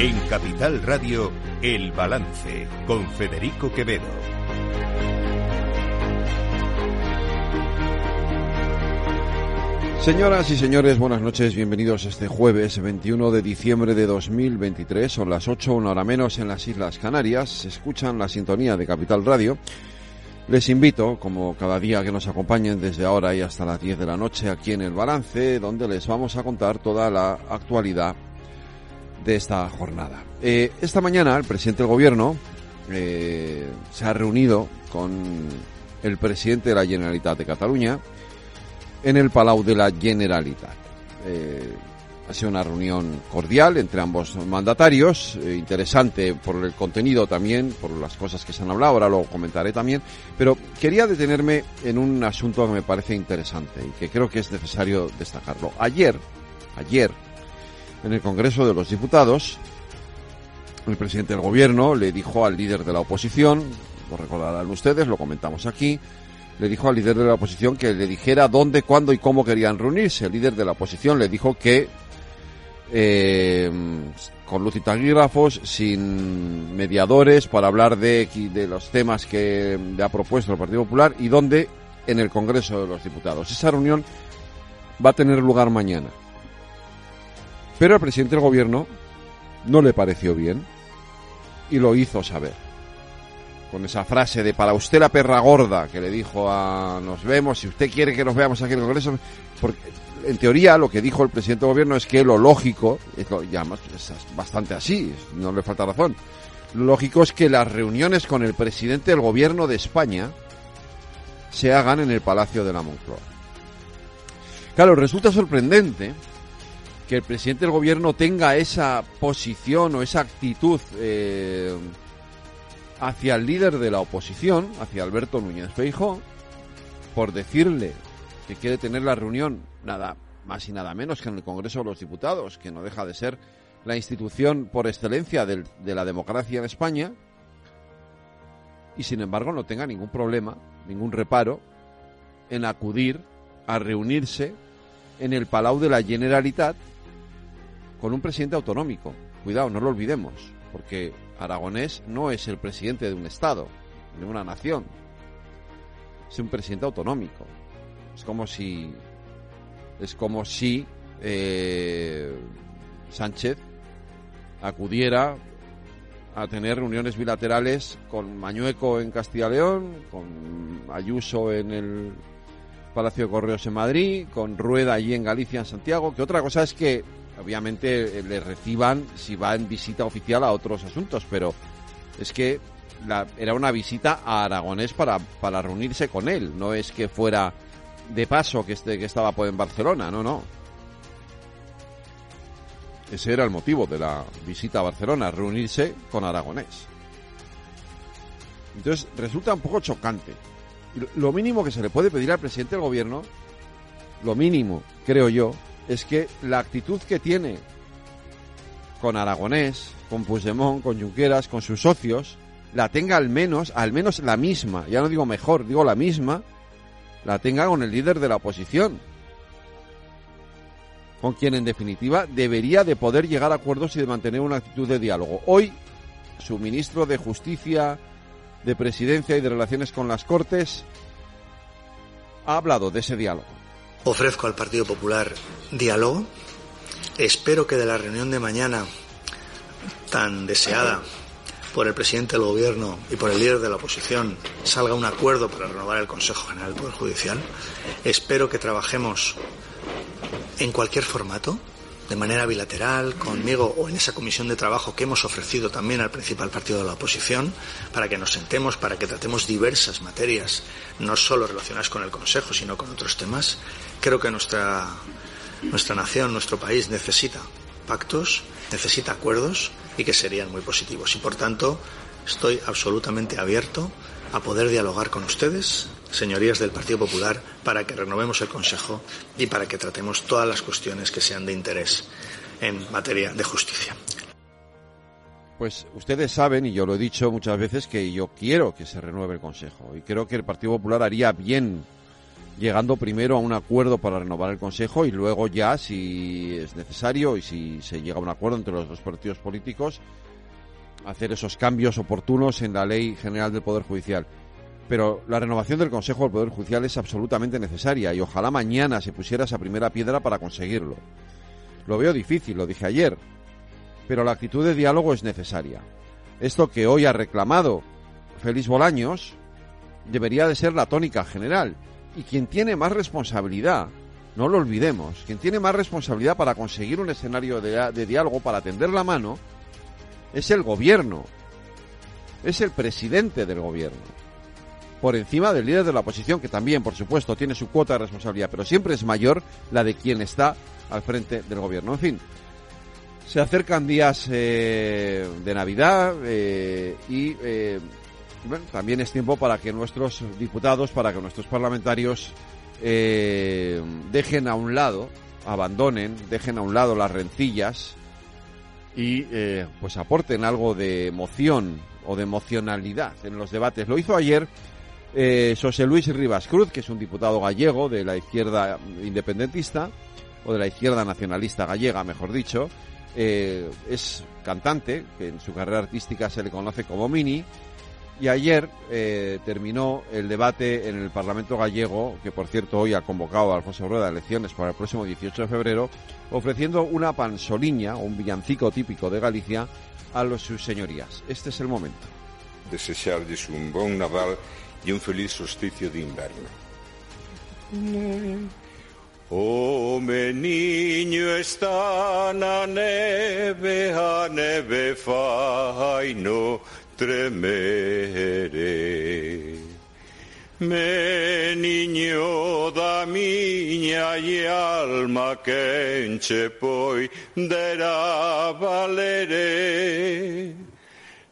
En Capital Radio, El Balance, con Federico Quevedo. Señoras y señores, buenas noches, bienvenidos este jueves 21 de diciembre de 2023. Son las 8, una hora menos en las Islas Canarias. Se escuchan la sintonía de Capital Radio. Les invito, como cada día, que nos acompañen desde ahora y hasta las 10 de la noche aquí en El Balance, donde les vamos a contar toda la actualidad de esta jornada. Eh, esta mañana el presidente del gobierno eh, se ha reunido con el presidente de la Generalitat de Cataluña en el Palau de la Generalitat. Eh, ha sido una reunión cordial entre ambos mandatarios, interesante por el contenido también, por las cosas que se han hablado, ahora lo comentaré también, pero quería detenerme en un asunto que me parece interesante y que creo que es necesario destacarlo. Ayer, ayer, en el Congreso de los Diputados, el presidente del gobierno le dijo al líder de la oposición, lo recordarán ustedes, lo comentamos aquí, le dijo al líder de la oposición que le dijera dónde, cuándo y cómo querían reunirse. El líder de la oposición le dijo que eh, con luz y sin mediadores, para hablar de, de los temas que le ha propuesto el Partido Popular y dónde en el Congreso de los Diputados. Esa reunión va a tener lugar mañana. Pero al presidente del gobierno no le pareció bien y lo hizo saber. Con esa frase de para usted la perra gorda que le dijo a nos vemos, si usted quiere que nos veamos aquí en el Congreso, porque en teoría lo que dijo el presidente del gobierno es que lo lógico, lo, ya es bastante así, no le falta razón, lo lógico es que las reuniones con el presidente del gobierno de España se hagan en el Palacio de la Moncloa. Claro, resulta sorprendente que el presidente del gobierno tenga esa posición o esa actitud eh, hacia el líder de la oposición, hacia Alberto Núñez Feijóo, por decirle que quiere tener la reunión nada más y nada menos que en el Congreso de los Diputados, que no deja de ser la institución por excelencia del, de la democracia en España, y sin embargo no tenga ningún problema, ningún reparo en acudir a reunirse en el Palau de la Generalitat con un presidente autonómico. Cuidado, no lo olvidemos, porque Aragonés no es el presidente de un Estado, de una nación. Es un presidente autonómico. Es como si. Es como si eh, Sánchez acudiera a tener reuniones bilaterales con Mañueco en Castilla León, con Ayuso en el Palacio de Correos en Madrid, con Rueda allí en Galicia, en Santiago, que otra cosa es que obviamente le reciban si va en visita oficial a otros asuntos, pero es que la, era una visita a Aragonés para, para reunirse con él, no es que fuera de paso que, este, que estaba pues, en Barcelona, no, no. Ese era el motivo de la visita a Barcelona, reunirse con Aragonés. Entonces resulta un poco chocante. Lo mínimo que se le puede pedir al presidente del gobierno, lo mínimo, creo yo, es que la actitud que tiene con Aragonés, con Puigdemont, con Junqueras, con sus socios, la tenga al menos, al menos la misma, ya no digo mejor, digo la misma, la tenga con el líder de la oposición, con quien en definitiva debería de poder llegar a acuerdos y de mantener una actitud de diálogo. Hoy, su ministro de Justicia, de Presidencia y de Relaciones con las Cortes ha hablado de ese diálogo. Ofrezco al Partido Popular diálogo. Espero que de la reunión de mañana, tan deseada por el presidente del Gobierno y por el líder de la oposición, salga un acuerdo para renovar el Consejo General del Poder Judicial. Espero que trabajemos en cualquier formato, de manera bilateral, conmigo o en esa comisión de trabajo que hemos ofrecido también al principal partido de la oposición, para que nos sentemos, para que tratemos diversas materias, no solo relacionadas con el Consejo, sino con otros temas. Creo que nuestra, nuestra nación, nuestro país necesita pactos, necesita acuerdos y que serían muy positivos. Y por tanto, estoy absolutamente abierto a poder dialogar con ustedes, señorías del Partido Popular, para que renovemos el Consejo y para que tratemos todas las cuestiones que sean de interés en materia de justicia. Pues ustedes saben, y yo lo he dicho muchas veces, que yo quiero que se renueve el Consejo y creo que el Partido Popular haría bien llegando primero a un acuerdo para renovar el Consejo y luego ya, si es necesario y si se llega a un acuerdo entre los dos partidos políticos, hacer esos cambios oportunos en la Ley General del Poder Judicial. Pero la renovación del Consejo del Poder Judicial es absolutamente necesaria y ojalá mañana se pusiera esa primera piedra para conseguirlo. Lo veo difícil, lo dije ayer, pero la actitud de diálogo es necesaria. Esto que hoy ha reclamado Félix Bolaños debería de ser la tónica general. Y quien tiene más responsabilidad, no lo olvidemos, quien tiene más responsabilidad para conseguir un escenario de, de diálogo, para tender la mano, es el gobierno, es el presidente del gobierno, por encima del líder de la oposición, que también, por supuesto, tiene su cuota de responsabilidad, pero siempre es mayor la de quien está al frente del gobierno. En fin, se acercan días eh, de Navidad eh, y eh, también es tiempo para que nuestros diputados, para que nuestros parlamentarios dejen a un lado, abandonen, dejen a un lado las rencillas y pues aporten algo de emoción o de emocionalidad en los debates. Lo hizo ayer José Luis Rivas Cruz, que es un diputado gallego de la izquierda independentista, o de la izquierda nacionalista gallega, mejor dicho, eh, es cantante, que en su carrera artística se le conoce como Mini, y ayer eh, terminó el debate en el Parlamento gallego, que por cierto hoy ha convocado a Alfonso Rueda a elecciones para el próximo 18 de febrero, ofreciendo una pansoliña, un villancico típico de Galicia, a los, sus señorías. Este es el momento. Desearles un buen Naval e un feliz solsticio de inverno. O oh, meniño está na neve, a neve fai no tremere. Meniño da miña e alma que enche poi dera valere.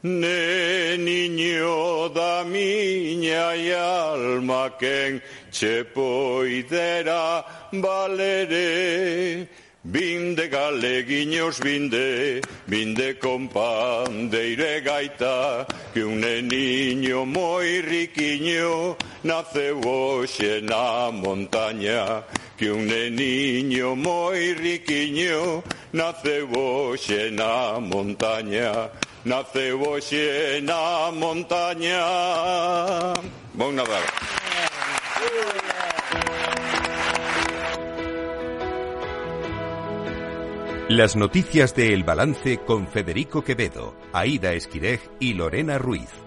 Neniño da miña e alma quen che poidera valere Vinde galeguiños, vinde, vinde con pandeire gaita, que un neniño moi riquiño nace hoxe na montaña. Que un neniño moi riquiño nace hoxe na montaña. Nace hoxe montaña. Bon Nadal. Las noticias de El Balance con Federico Quevedo, Aida Esquirej y Lorena Ruiz.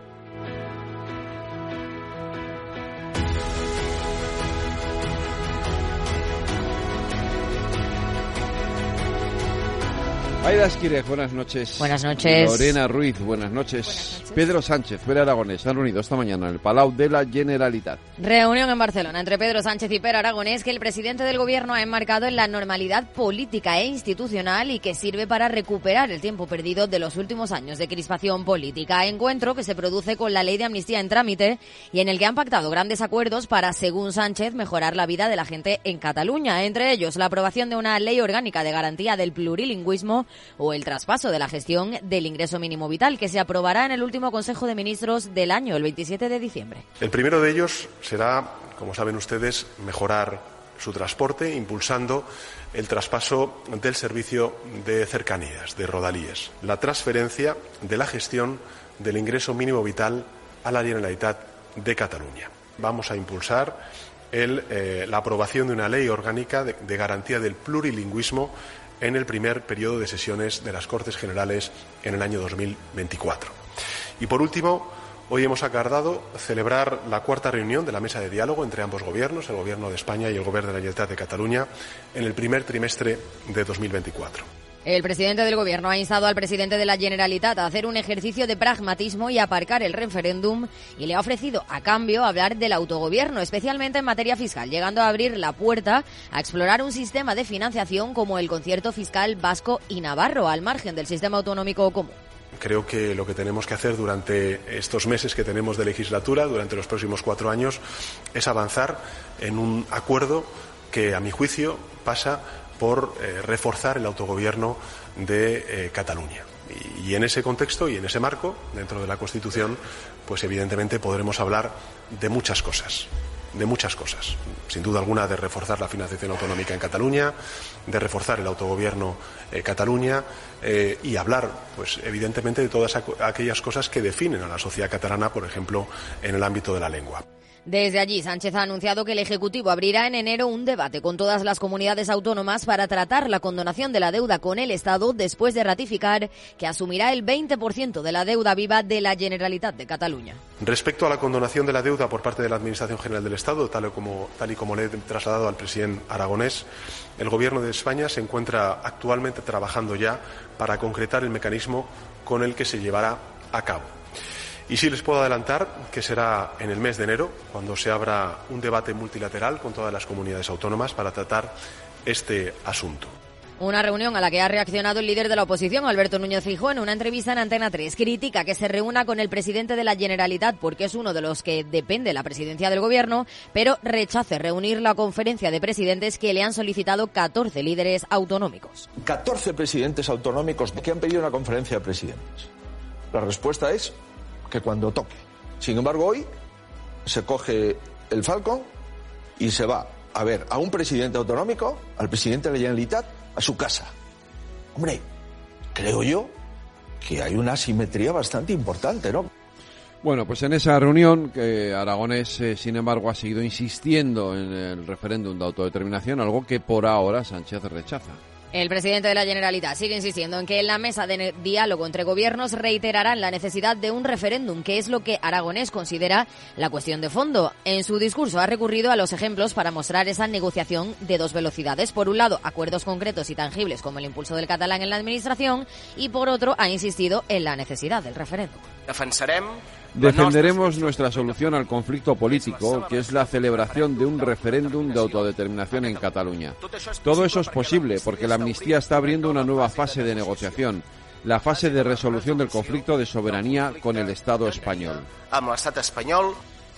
Aida buenas noches. Buenas noches. Lorena Ruiz, buenas noches. Pedro Sánchez, Pere Aragonés, han reunido esta mañana en el Palau de la Generalitat. Reunión en Barcelona entre Pedro Sánchez y Pere Aragonés que el presidente del gobierno ha enmarcado en la normalidad política e institucional y que sirve para recuperar el tiempo perdido de los últimos años de crispación política. Encuentro que se produce con la ley de amnistía en trámite y en el que han pactado grandes acuerdos para, según Sánchez, mejorar la vida de la gente en Cataluña. Entre ellos, la aprobación de una ley orgánica de garantía del plurilingüismo o el traspaso de la gestión del ingreso mínimo vital, que se aprobará en el último Consejo de Ministros del año, el 27 de diciembre. El primero de ellos será, como saben ustedes, mejorar su transporte, impulsando el traspaso del servicio de cercanías, de rodalíes, la transferencia de la gestión del ingreso mínimo vital a la Generalitat de Cataluña. Vamos a impulsar el, eh, la aprobación de una ley orgánica de, de garantía del plurilingüismo en el primer periodo de sesiones de las Cortes Generales en el año 2024. Y por último, hoy hemos acordado celebrar la cuarta reunión de la mesa de diálogo entre ambos gobiernos, el Gobierno de España y el Gobierno de la Generalitat de Cataluña, en el primer trimestre de 2024. El presidente del gobierno ha instado al presidente de la Generalitat a hacer un ejercicio de pragmatismo y aparcar el referéndum y le ha ofrecido a cambio hablar del autogobierno, especialmente en materia fiscal, llegando a abrir la puerta a explorar un sistema de financiación como el concierto fiscal vasco y navarro al margen del sistema autonómico común. Creo que lo que tenemos que hacer durante estos meses que tenemos de legislatura, durante los próximos cuatro años, es avanzar en un acuerdo que, a mi juicio, pasa por eh, reforzar el autogobierno de eh, Cataluña. Y, en ese contexto y en ese marco, dentro de la Constitución, pues evidentemente podremos hablar de muchas cosas. de muchas cosas. Sin duda alguna de reforzar la financiación autonómica en Cataluña, de reforzar el autogobierno eh, Cataluña eh, y hablar, pues evidentemente, de todas aquellas cosas que definen a la sociedad catalana, por ejemplo, en el ámbito de la lengua. Desde allí, Sánchez ha anunciado que el Ejecutivo abrirá en enero un debate con todas las comunidades autónomas para tratar la condonación de la deuda con el Estado después de ratificar que asumirá el 20% de la deuda viva de la Generalitat de Cataluña. Respecto a la condonación de la deuda por parte de la Administración General del Estado, tal tal y como le he trasladado al presidente aragonés, el Gobierno de España se encuentra actualmente trabajando ya para concretar el mecanismo con el que se llevará a cabo. Y sí les puedo adelantar que será en el mes de enero cuando se abra un debate multilateral con todas las comunidades autónomas para tratar este asunto. Una reunión a la que ha reaccionado el líder de la oposición, Alberto Núñez Fijó, en una entrevista en Antena 3. Critica que se reúna con el presidente de la Generalitat porque es uno de los que depende la presidencia del gobierno, pero rechace reunir la conferencia de presidentes que le han solicitado 14 líderes autonómicos. 14 presidentes autonómicos que han pedido una conferencia de presidentes. La respuesta es que cuando toque. Sin embargo, hoy se coge el Falcon y se va a ver a un presidente autonómico, al presidente de la Generalitat, a su casa. Hombre, creo yo que hay una asimetría bastante importante, ¿no? Bueno, pues en esa reunión, que Aragonés, eh, sin embargo, ha seguido insistiendo en el referéndum de autodeterminación, algo que por ahora Sánchez rechaza. El presidente de la Generalitat sigue insistiendo en que en la mesa de diálogo entre gobiernos reiterarán la necesidad de un referéndum, que es lo que Aragonés considera la cuestión de fondo. En su discurso ha recurrido a los ejemplos para mostrar esa negociación de dos velocidades. Por un lado, acuerdos concretos y tangibles como el impulso del catalán en la administración y por otro ha insistido en la necesidad del referéndum. Defenderemos nuestra solución al conflicto político, que es la celebración de un referéndum de autodeterminación en Cataluña. Todo eso es posible porque la amnistía está abriendo una nueva fase de negociación, la fase de resolución del conflicto de soberanía con el Estado español.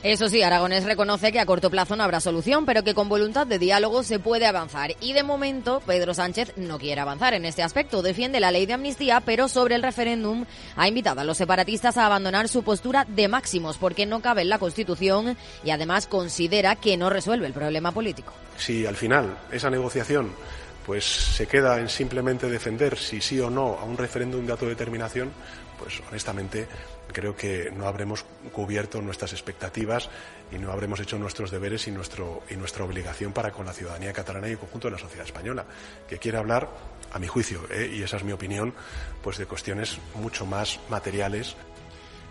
Eso sí, Aragonés reconoce que a corto plazo no habrá solución, pero que con voluntad de diálogo se puede avanzar. Y de momento, Pedro Sánchez no quiere avanzar en este aspecto. Defiende la ley de amnistía, pero sobre el referéndum ha invitado a los separatistas a abandonar su postura de máximos, porque no cabe en la Constitución y además considera que no resuelve el problema político. Si al final esa negociación pues se queda en simplemente defender si sí o no a un referéndum de autodeterminación, pues honestamente creo que no habremos cubierto nuestras expectativas y no habremos hecho nuestros deberes y, nuestro, y nuestra obligación para con la ciudadanía catalana y el conjunto de la sociedad española, que quiere hablar, a mi juicio, ¿eh? y esa es mi opinión, pues de cuestiones mucho más materiales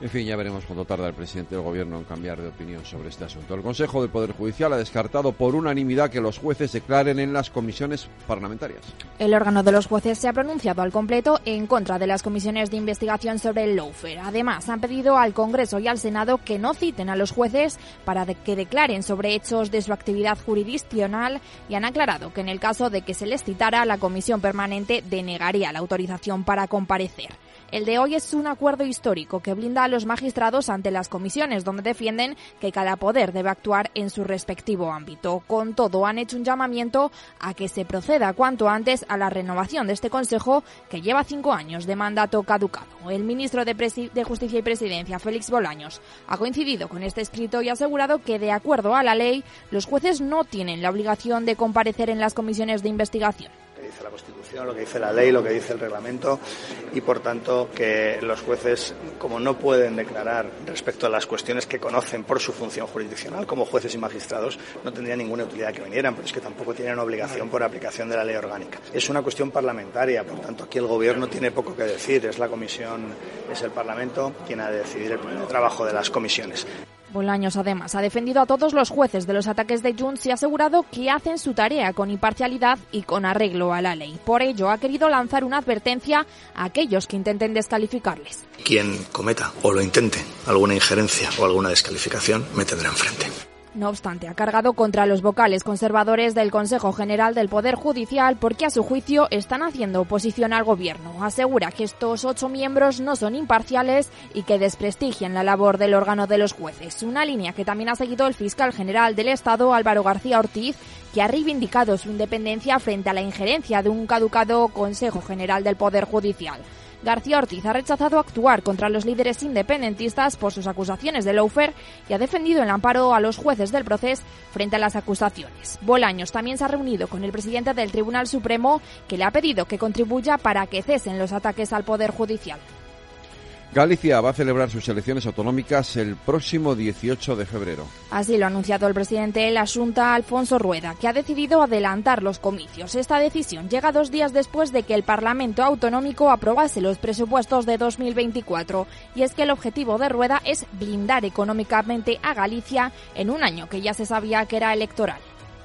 en fin, ya veremos cuándo tarda el presidente del Gobierno en cambiar de opinión sobre este asunto. El Consejo del Poder Judicial ha descartado por unanimidad que los jueces declaren en las comisiones parlamentarias. El órgano de los jueces se ha pronunciado al completo en contra de las comisiones de investigación sobre el lawfare. Además, han pedido al Congreso y al Senado que no citen a los jueces para que declaren sobre hechos de su actividad jurisdiccional y han aclarado que en el caso de que se les citara, la comisión permanente denegaría la autorización para comparecer. El de hoy es un acuerdo histórico que blinda a los magistrados ante las comisiones, donde defienden que cada poder debe actuar en su respectivo ámbito. Con todo, han hecho un llamamiento a que se proceda cuanto antes a la renovación de este Consejo, que lleva cinco años de mandato caducado. El ministro de, Justicia y Presidencia, Félix Bolaños, ha coincidido con este escrito y ha asegurado que, de acuerdo a la ley, los jueces no tienen la obligación de comparecer en las comisiones de investigación lo que dice la ley, lo que dice el reglamento y, por tanto, que los jueces, como no pueden declarar respecto a las cuestiones que conocen por su función jurisdiccional como jueces y magistrados, no tendría ninguna utilidad que vinieran, pero es que tampoco tienen obligación por aplicación de la ley orgánica. Es una cuestión parlamentaria, por tanto, aquí el Gobierno tiene poco que decir. Es la Comisión, es el Parlamento quien ha de decidir el trabajo de las comisiones. Bolaños, además, ha defendido a todos los jueces de los ataques de Junts y ha asegurado que hacen su tarea con imparcialidad y con arreglo a la ley. Por ello, ha querido lanzar una advertencia a aquellos que intenten descalificarles. Quien cometa o lo intente alguna injerencia o alguna descalificación me tendrá enfrente. No obstante, ha cargado contra los vocales conservadores del Consejo General del Poder Judicial porque a su juicio están haciendo oposición al gobierno. Asegura que estos ocho miembros no son imparciales y que desprestigian la labor del órgano de los jueces. Una línea que también ha seguido el fiscal general del Estado, Álvaro García Ortiz, que ha reivindicado su independencia frente a la injerencia de un caducado Consejo General del Poder Judicial. García Ortiz ha rechazado actuar contra los líderes independentistas por sus acusaciones de lawfare y ha defendido el amparo a los jueces del proceso frente a las acusaciones. Bolaños también se ha reunido con el presidente del Tribunal Supremo que le ha pedido que contribuya para que cesen los ataques al Poder Judicial. Galicia va a celebrar sus elecciones autonómicas el próximo 18 de febrero. Así lo ha anunciado el presidente de la Junta, Alfonso Rueda, que ha decidido adelantar los comicios. Esta decisión llega dos días después de que el Parlamento Autonómico aprobase los presupuestos de 2024. Y es que el objetivo de Rueda es blindar económicamente a Galicia en un año que ya se sabía que era electoral.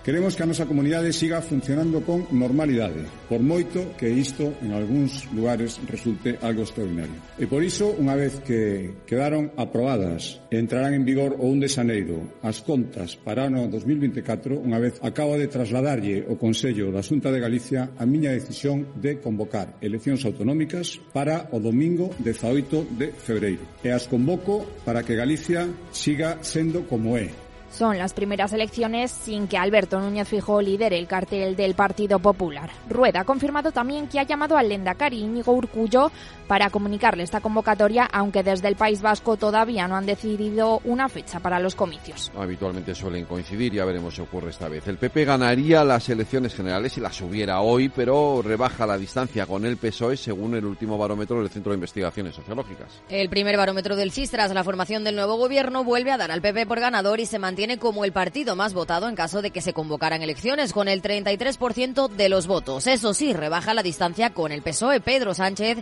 Queremos que a nosa comunidade siga funcionando con normalidade, por moito que isto en algúns lugares resulte algo extraordinario. E por iso, unha vez que quedaron aprobadas e entrarán en vigor o 1 de xaneiro as contas para o ano 2024, unha vez acabo de trasladarlle o Consello da Xunta de Galicia a miña decisión de convocar eleccións autonómicas para o domingo 18 de febreiro. E as convoco para que Galicia siga sendo como é, son las primeras elecciones sin que Alberto Núñez Fijo lidere el cartel del Partido Popular. Rueda ha confirmado también que ha llamado al Lendakari Íñigo Urcullo para comunicarle esta convocatoria, aunque desde el País Vasco todavía no han decidido una fecha para los comicios. Habitualmente suelen coincidir, ya veremos si ocurre esta vez. El PP ganaría las elecciones generales si las hubiera hoy, pero rebaja la distancia con el PSOE según el último barómetro del Centro de Investigaciones Sociológicas. El primer barómetro del CIS tras la formación del nuevo gobierno vuelve a dar al PP por ganador y se mantiene tiene como el partido más votado en caso de que se convocaran elecciones, con el 33% de los votos. Eso sí, rebaja la distancia con el PSOE. Pedro Sánchez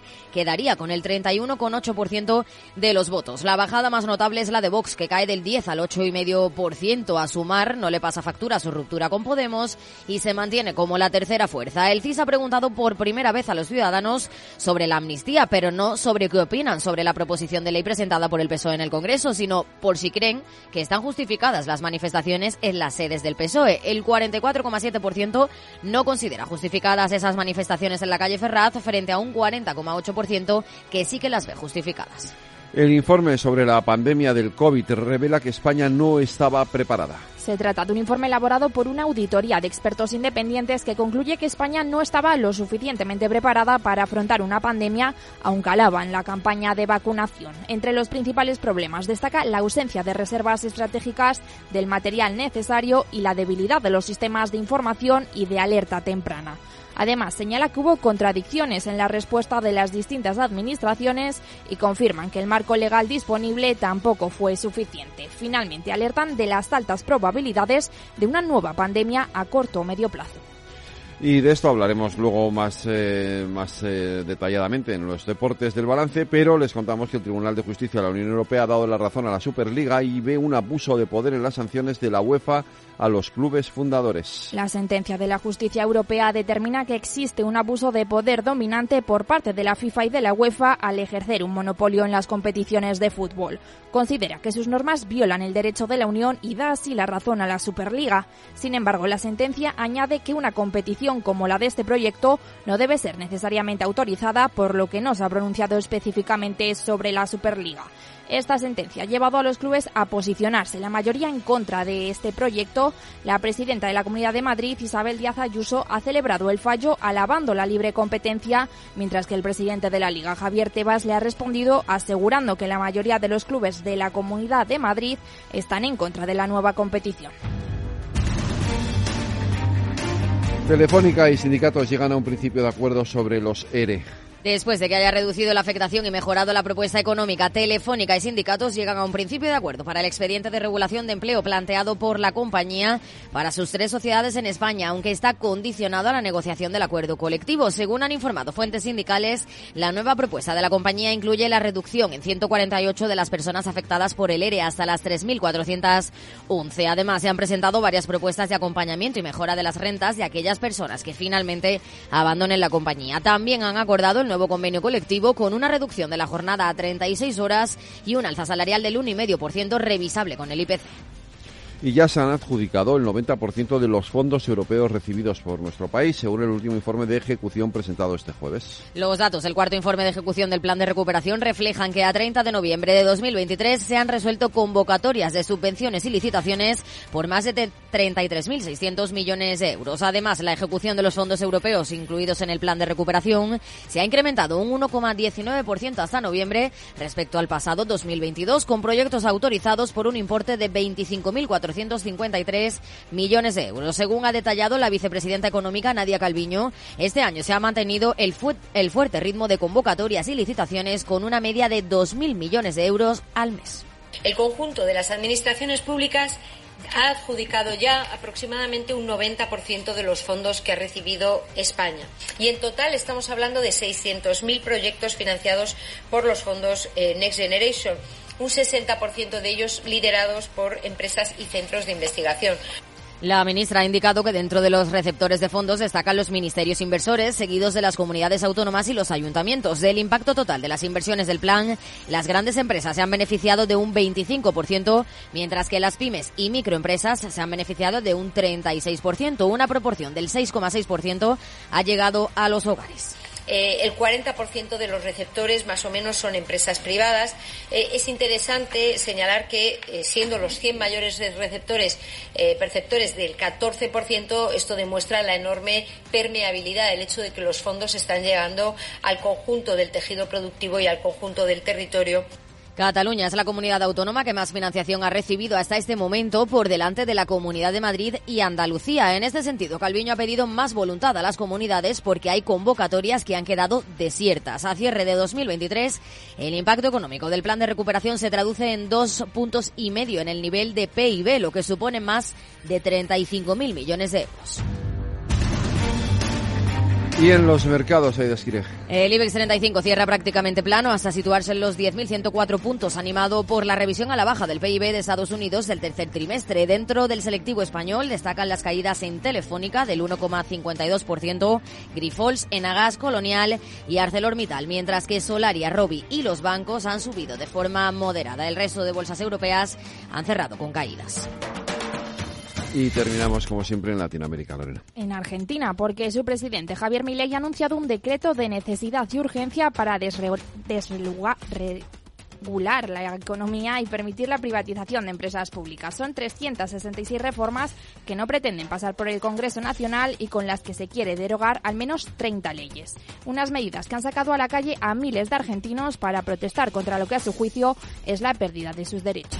con el 31,8% de los votos. La bajada más notable es la de Vox, que cae del 10 al 8,5%. A sumar, no le pasa factura su ruptura con Podemos y se mantiene como la tercera fuerza. El CIS ha preguntado por primera vez a los ciudadanos sobre la amnistía, pero no sobre qué opinan sobre la proposición de ley presentada por el PSOE en el Congreso, sino por si creen que están justificadas las manifestaciones en las sedes del PSOE. El 44,7% no considera justificadas esas manifestaciones en la calle Ferraz frente a un 40,8% que sí que las ve justificadas. El informe sobre la pandemia del COVID revela que España no estaba preparada. Se trata de un informe elaborado por una auditoría de expertos independientes que concluye que España no estaba lo suficientemente preparada para afrontar una pandemia, aun calaba en la campaña de vacunación. Entre los principales problemas destaca la ausencia de reservas estratégicas del material necesario y la debilidad de los sistemas de información y de alerta temprana. Además, señala que hubo contradicciones en la respuesta de las distintas administraciones y confirman que el marco legal disponible tampoco fue suficiente. Finalmente, alertan de las altas probabilidades de una nueva pandemia a corto o medio plazo. Y de esto hablaremos luego más, eh, más eh, detalladamente en los deportes del balance, pero les contamos que el Tribunal de Justicia de la Unión Europea ha dado la razón a la Superliga y ve un abuso de poder en las sanciones de la UEFA a los clubes fundadores. La sentencia de la justicia europea determina que existe un abuso de poder dominante por parte de la FIFA y de la UEFA al ejercer un monopolio en las competiciones de fútbol. Considera que sus normas violan el derecho de la Unión y da así la razón a la Superliga. Sin embargo, la sentencia añade que una competición como la de este proyecto no debe ser necesariamente autorizada, por lo que no se ha pronunciado específicamente sobre la Superliga. Esta sentencia ha llevado a los clubes a posicionarse, la mayoría en contra de este proyecto. La presidenta de la Comunidad de Madrid, Isabel Díaz Ayuso, ha celebrado el fallo alabando la libre competencia, mientras que el presidente de la Liga, Javier Tebas, le ha respondido asegurando que la mayoría de los clubes de la Comunidad de Madrid están en contra de la nueva competición. Telefónica y sindicatos llegan a un principio de acuerdo sobre los ERE. Después de que haya reducido la afectación y mejorado la propuesta económica, Telefónica y sindicatos llegan a un principio de acuerdo para el expediente de regulación de empleo planteado por la compañía para sus tres sociedades en España, aunque está condicionado a la negociación del acuerdo colectivo. Según han informado fuentes sindicales, la nueva propuesta de la compañía incluye la reducción en 148 de las personas afectadas por el ERE hasta las 3.411. Además, se han presentado varias propuestas de acompañamiento y mejora de las rentas de aquellas personas que finalmente abandonen la compañía. También han acordado el nuevo convenio colectivo con una reducción de la jornada a 36 horas y un alza salarial del 1,5% revisable con el IPC. Y ya se han adjudicado el 90% de los fondos europeos recibidos por nuestro país, según el último informe de ejecución presentado este jueves. Los datos del cuarto informe de ejecución del plan de recuperación reflejan que a 30 de noviembre de 2023 se han resuelto convocatorias de subvenciones y licitaciones por más de 33.600 millones de euros. Además, la ejecución de los fondos europeos incluidos en el plan de recuperación se ha incrementado un 1,19% hasta noviembre respecto al pasado 2022, con proyectos autorizados por un importe de 25.453 millones de euros. Según ha detallado la vicepresidenta económica Nadia Calviño, este año se ha mantenido el, el fuerte ritmo de convocatorias y licitaciones con una media de 2.000 millones de euros al mes. El conjunto de las administraciones públicas ha adjudicado ya aproximadamente un 90% de los fondos que ha recibido España. Y en total estamos hablando de 600.000 proyectos financiados por los fondos eh, Next Generation, un 60% de ellos liderados por empresas y centros de investigación. La ministra ha indicado que dentro de los receptores de fondos destacan los ministerios inversores, seguidos de las comunidades autónomas y los ayuntamientos. Del impacto total de las inversiones del plan, las grandes empresas se han beneficiado de un 25%, mientras que las pymes y microempresas se han beneficiado de un 36%. Una proporción del 6,6% ha llegado a los hogares. Eh, el 40% de los receptores más o menos son empresas privadas. Eh, es interesante señalar que, eh, siendo los 100 mayores receptores perceptores del 14%, esto demuestra la enorme permeabilidad, el hecho de que los fondos están llegando al conjunto del tejido productivo y al conjunto del territorio Cataluña es la comunidad autónoma que más financiación ha recibido hasta este momento por delante de la Comunidad de Madrid y Andalucía. En este sentido, Calviño ha pedido más voluntad a las comunidades porque hay convocatorias que han quedado desiertas. A cierre de 2023, el impacto económico del plan de recuperación se traduce en dos puntos y medio en el nivel de PIB, lo que supone más de 35.000 millones de euros. Y en los mercados, hay Esquirej. El IBEX 35 cierra prácticamente plano hasta situarse en los 10.104 puntos, animado por la revisión a la baja del PIB de Estados Unidos del tercer trimestre. Dentro del selectivo español destacan las caídas en Telefónica del 1,52%, Grifols, Enagas, Colonial y ArcelorMittal, mientras que Solaria, Robi y los bancos han subido de forma moderada. El resto de bolsas europeas han cerrado con caídas. Y terminamos, como siempre, en Latinoamérica, Lorena. En Argentina, porque su presidente Javier Milei ha anunciado un decreto de necesidad y urgencia para desregular la economía y permitir la privatización de empresas públicas. Son 366 reformas que no pretenden pasar por el Congreso Nacional y con las que se quiere derogar al menos 30 leyes. Unas medidas que han sacado a la calle a miles de argentinos para protestar contra lo que a su juicio es la pérdida de sus derechos.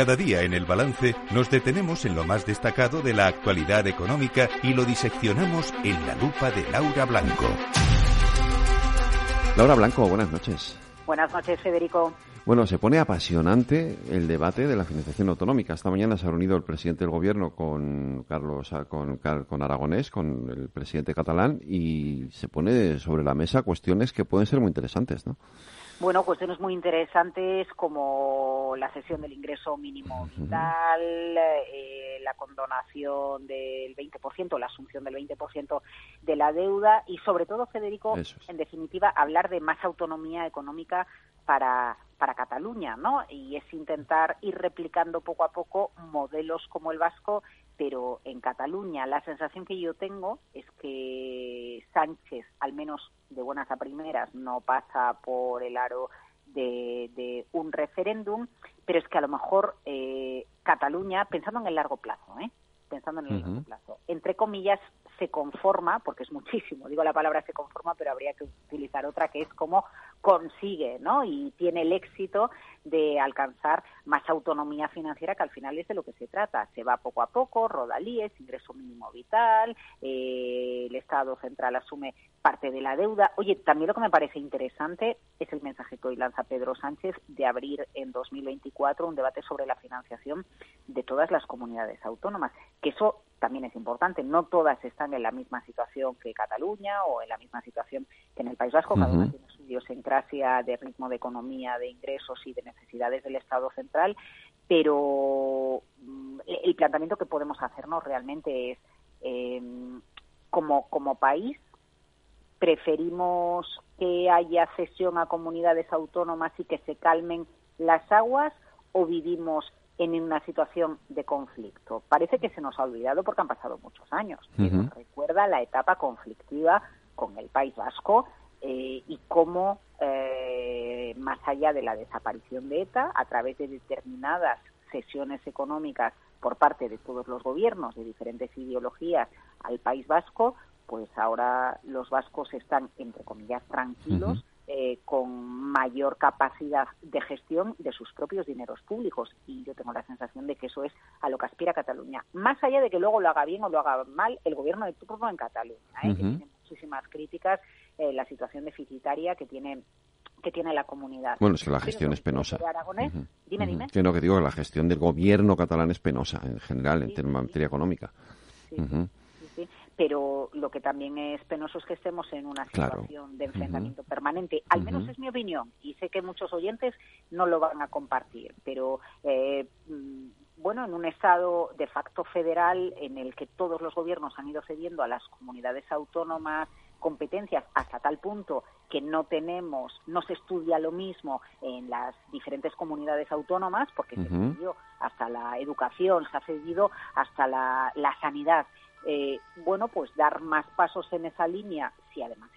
Cada día en el balance nos detenemos en lo más destacado de la actualidad económica y lo diseccionamos en la lupa de Laura Blanco. Laura Blanco, buenas noches. Buenas noches, Federico. Bueno, se pone apasionante el debate de la financiación autonómica. Esta mañana se ha reunido el presidente del gobierno con Carlos, con, con Aragonés, con el presidente catalán, y se pone sobre la mesa cuestiones que pueden ser muy interesantes, ¿no? Bueno, cuestiones muy interesantes como la cesión del ingreso mínimo vital, eh, la condonación del 20%, la asunción del 20% de la deuda y sobre todo, Federico, en definitiva, hablar de más autonomía económica para, para Cataluña, ¿no? Y es intentar ir replicando poco a poco modelos como el vasco pero en Cataluña la sensación que yo tengo es que Sánchez, al menos de buenas a primeras, no pasa por el aro de, un referéndum, pero es que a lo mejor eh, Cataluña, pensando en el largo plazo, ¿eh? pensando en el largo plazo. Entre comillas, se conforma, porque es muchísimo, digo la palabra se conforma, pero habría que utilizar otra que es como consigue, ¿no? Y tiene el éxito de alcanzar más autonomía financiera, que al final es de lo que se trata. Se va poco a poco, rodalíes, ingreso mínimo vital, eh, el Estado central asume parte de la deuda. Oye, también lo que me parece interesante es el mensaje que hoy lanza Pedro Sánchez de abrir en 2024 un debate sobre la financiación de todas las comunidades autónomas, que eso también es importante. No todas están en la misma situación que Cataluña o en la misma situación que en el País Vasco. Cada una tiene su idiosincrasia de ritmo de economía, de ingresos y de necesidades del Estado central, pero mm, el planteamiento que podemos hacernos realmente es, em, como, como país, preferimos que haya cesión a comunidades autónomas y que se calmen las aguas o vivimos en una situación de conflicto. Parece que se nos ha olvidado porque han pasado muchos años. recuerda la etapa conflictiva con el País Vasco eh, y cómo, eh, más allá de la desaparición de ETA, a través de determinadas sesiones económicas por parte de todos los gobiernos de diferentes ideologías al País Vasco, pues ahora los vascos están, entre comillas, tranquilos eh, con mayor capacidad de gestión de sus propios dineros públicos. Y yo tengo la sensación de que eso es a lo que aspira Cataluña. Más allá de que luego lo haga bien o lo haga mal el gobierno de turno en Cataluña, ¿eh? que tiene muchísimas críticas, eh, la situación deficitaria que tiene que tiene la comunidad. Bueno, es que la gestión es penosa. Dime, dime. Que no, que digo que la gestión del gobierno catalán es penosa en general, en materia económica. Sí, pero lo que también es penoso es que estemos en una situación de enfrentamiento permanente. Al menos es mi opinión y sé que muchos oyentes no lo van a compartir, pero eh, mm, bueno, en un Estado de facto federal en el que todos los gobiernos han ido cediendo a las comunidades autónomas competencias hasta tal punto que no tenemos, no se estudia lo mismo en las diferentes comunidades autónomas, porque se cedió hasta la educación, se ha cedido hasta la, la sanidad eh, bueno, pues dar más pasos en esa línea, si además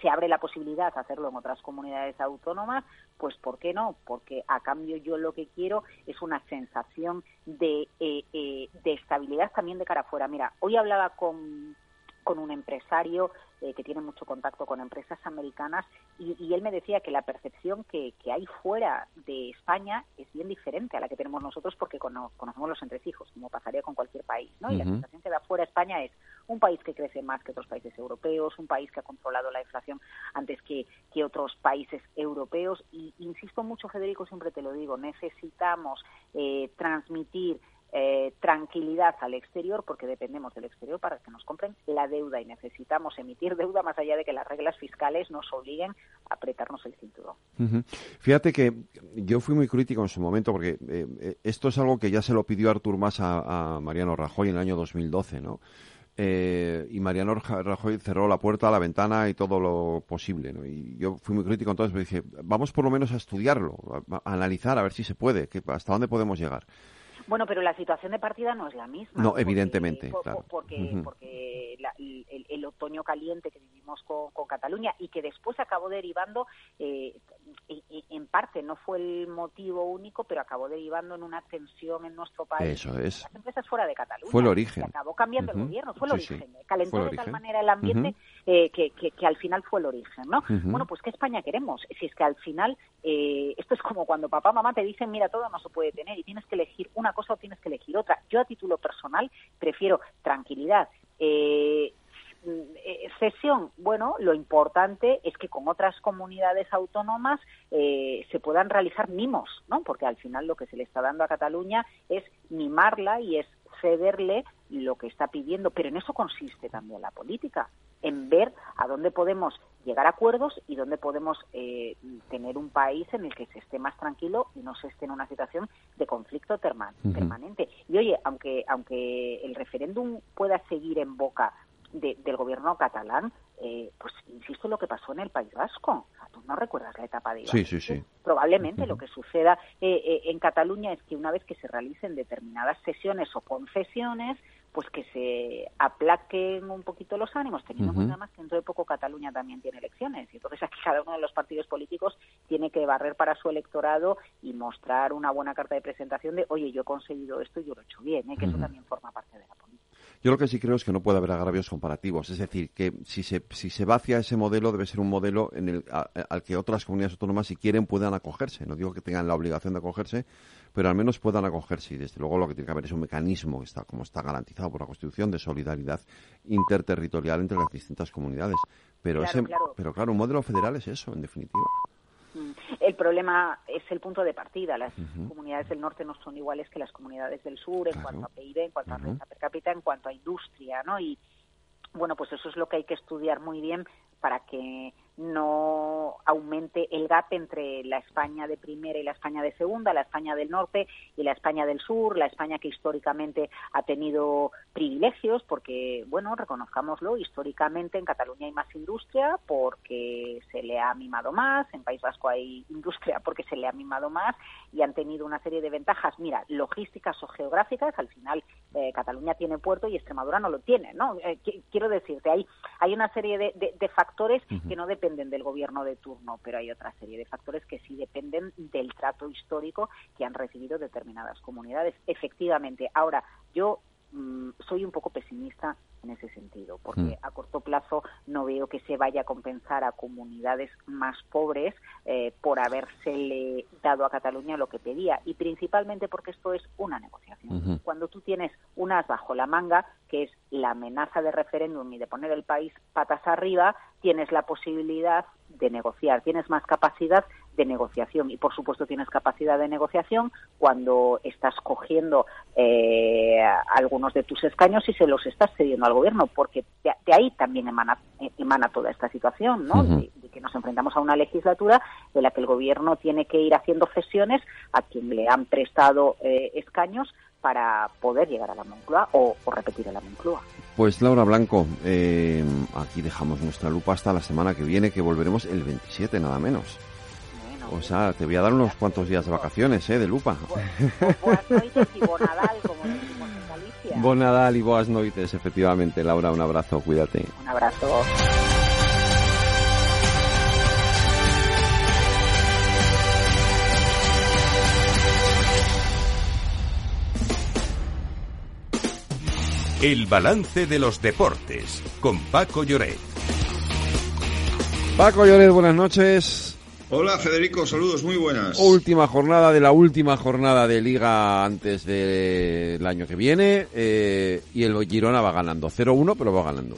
se, abre la posibilidad de hacerlo en otras comunidades autónomas, pues ¿por qué no? Porque a cambio yo lo que quiero es una sensación de, eh, eh, de estabilidad también de cara afuera. Mira, hoy hablaba con, con un empresario eh, que tiene mucho contacto con empresas americanas y, él me decía que la percepción que, hay fuera de España es bien diferente a la que tenemos nosotros porque conocemos los entresijos, como pasaría con cualquier país, ¿no? Y la sensación que da fuera España es un país que crece más que otros países europeos, un país que ha controlado la inflación antes que, que otros países europeos y insisto mucho, Federico, siempre te lo digo, necesitamos eh, transmitir eh, tranquilidad al exterior porque dependemos del exterior para que nos compren la deuda y necesitamos emitir deuda más allá de que las reglas fiscales nos obliguen a apretarnos el cinturón. Fíjate que yo fui muy crítico en su momento porque eh, eh, esto es algo que ya se lo pidió Artur Mas a, Mariano Rajoy en el año 2012, ¿no? y Mariano Rajoy cerró la puerta, la ventana y todo lo posible. ¿no? Y yo fui muy crítico entonces, me dije, vamos por lo menos a estudiarlo, a, analizar, a ver si se puede, hasta dónde podemos llegar. Bueno, pero la situación de partida no es la misma. No, evidentemente, porque, Porque, el, otoño caliente que con, Cataluña y que después acabó derivando, eh, en parte no fue el motivo único, pero acabó derivando en una tensión en nuestro país. Eso es. Las empresas fuera de Cataluña. Fue el origen. acabó cambiando el gobierno, fue el origen. Calentó de tal manera el ambiente eh, que, que, al final fue el origen, ¿no? Bueno, pues ¿qué España queremos? Si es que al final eh, esto es como cuando papá mamá te dicen, mira, todo no se puede tener y tienes que elegir una cosa o tienes que elegir otra. Yo a título personal prefiero tranquilidad. Eh, eh, cesión, bueno, lo importante es que con otras comunidades autónomas eh, se puedan realizar mimos, ¿no? Porque al final lo que se le está dando a Cataluña es mimarla y es cederle lo que está pidiendo, pero en eso consiste también la política, en ver a dónde podemos llegar a acuerdos y dónde podemos eh, tener un país en el que se esté más tranquilo y no se esté en una situación de conflicto permanente. Y oye, aunque, aunque el referéndum pueda seguir en boca del gobierno catalán, eh, pues insisto en lo que pasó en el País Vasco. ¿Tú no recuerdas la etapa de Sí, sí, sí. Probablemente lo que suceda eh, eh, en Cataluña es que una vez que se realicen determinadas sesiones o concesiones, pues que se aplaquen un poquito los ánimos, teniendo en cuenta más que dentro de poco Cataluña también tiene elecciones. Y entonces aquí cada uno de los partidos políticos tiene que barrer para su electorado y mostrar una buena carta de presentación de, oye, yo he conseguido esto y yo lo he hecho bien, ¿eh? que eso también forma parte de la política. Yo lo que sí creo es que no puede haber agravios comparativos. Es decir, que si se, si se va hacia ese modelo, debe ser un modelo en el, al que otras comunidades autónomas, si quieren, puedan acogerse. No digo que tengan la obligación de acogerse, pero al menos puedan acogerse. Y desde luego lo que tiene que haber es un mecanismo, que está, como está garantizado por la Constitución, de solidaridad interterritorial entre las distintas comunidades. Pero, ese, pero claro, un modelo federal es eso, en definitiva. El problema es el punto de partida. Las comunidades del norte no son iguales que las comunidades del sur en cuanto a PIB, en cuanto a renta per cápita, en cuanto a industria, ¿no? Y bueno, pues eso es lo que hay que estudiar muy bien para que no aumente el gap entre la España de primera y la España de segunda, la España del norte y la España del sur, la España que históricamente ha tenido privilegios, porque, bueno, reconozcámoslo, históricamente en Cataluña hay más industria porque se le ha mimado más, en País Vasco hay industria porque se le ha mimado más y han tenido una serie de ventajas, mira, logísticas o geográficas, al final eh, Cataluña tiene puerto y Extremadura no lo tiene, ¿no? Eh, quiero decirte, hay, hay una serie de, factores que no dependen dependen del gobierno de turno, pero hay otra serie de factores que sí dependen del trato histórico que han recibido determinadas comunidades. Efectivamente, ahora yo mm, soy un poco pesimista en ese sentido, porque mm. a corto plazo no veo que se vaya a compensar a comunidades más pobres eh, por habérsele dado a Cataluña lo que pedía, y principalmente porque esto es una negociación. Cuando tú tienes unas bajo la manga, que es la amenaza de referéndum y de poner el país patas arriba, tienes la posibilidad de negociar, tienes más capacidad de negociación y por supuesto tienes capacidad de negociación cuando estás cogiendo eh, algunos de tus escaños y se los estás cediendo al gobierno porque de, ahí también emana, emana toda esta situación ¿no? de, que nos enfrentamos a una legislatura de la que el gobierno tiene que ir haciendo cesiones a quien le han prestado eh, escaños para poder llegar a la Moncloa o, repetir a la Moncloa. Pues Laura Blanco, eh, aquí dejamos nuestra lupa hasta la semana que viene, que volveremos el 27, nada menos. O sea, te voy a dar unos cuantos días de vacaciones, ¿eh? De lupa. buenas noites y bonadal, como decimos en Galicia. Bonadal y boas noites, efectivamente. Laura, un abrazo, cuídate. Un abrazo. El balance de los deportes con Paco Lloret. Paco Lloret, buenas noches. Hola Federico, saludos, muy buenas. Última jornada de la última jornada de liga antes del año que viene eh, y el Girona va ganando 0-1 pero va ganando.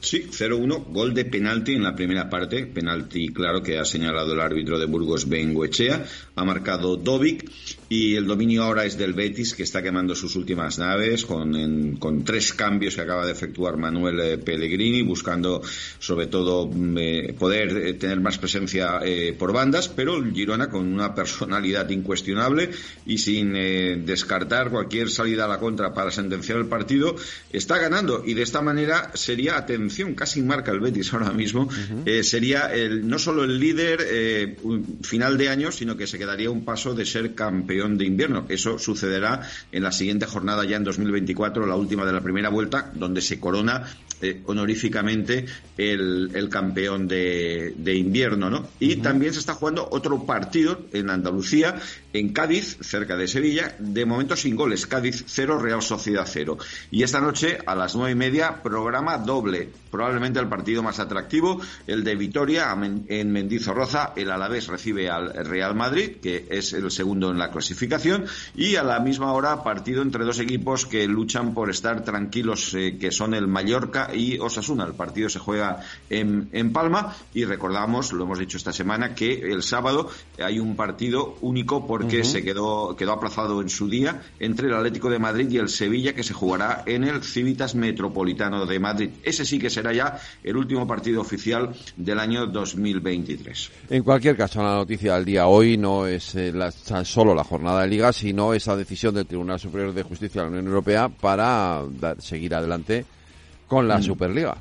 Sí, 0-1, gol de penalti en la primera parte, penalti claro que ha señalado el árbitro de Burgos Bengoechea, ha marcado Dovic y el dominio ahora es del Betis que está quemando sus últimas naves con, con tres cambios que acaba de efectuar Manuel eh, Pellegrini buscando sobre todo mm, eh, poder eh, tener más presencia por bandas, pero el Girona con una personalidad incuestionable y sin descartar cualquier salida a la contra para sentenciar el partido, está ganando. Y de esta manera sería atención casi marca el Betis ahora mismo, eh, sería el, no solo el líder eh, final de año, sino que se quedaría un paso de ser campeón de invierno. Eso sucederá en la siguiente jornada ya en 2024, la última de la primera vuelta, donde se corona eh, honoríficamente el, campeón de, invierno, ¿no? Y también se está jugando otro partido en Andalucía, en Cádiz, cerca de Sevilla, de momento sin goles, Cádiz 0, Real Sociedad 0. Y esta noche a las nueve y media, programa doble, probablemente el partido más atractivo, el de Vitoria en Mendizorroza, el Alavés recibe al Real Madrid, que es el segundo en la clasificación, y a la misma hora partido entre dos equipos que luchan por estar tranquilos, eh, que son el Mallorca y Osasuna. El partido se juega en, en, Palma y recordamos, lo hemos dicho esta semana, que el sábado hay un partido único porque se quedó, quedó aplazado en su día entre el Atlético de Madrid y el Sevilla que se jugará en el Civitas Metropolitano de Madrid. Ese sí que será ya el último partido oficial del año 2023. En cualquier caso, la noticia del día hoy no es eh, solo la jornada de liga, sino esa decisión del Tribunal Superior de Justicia de la Unión Europea para seguir adelante con la mm. Superliga.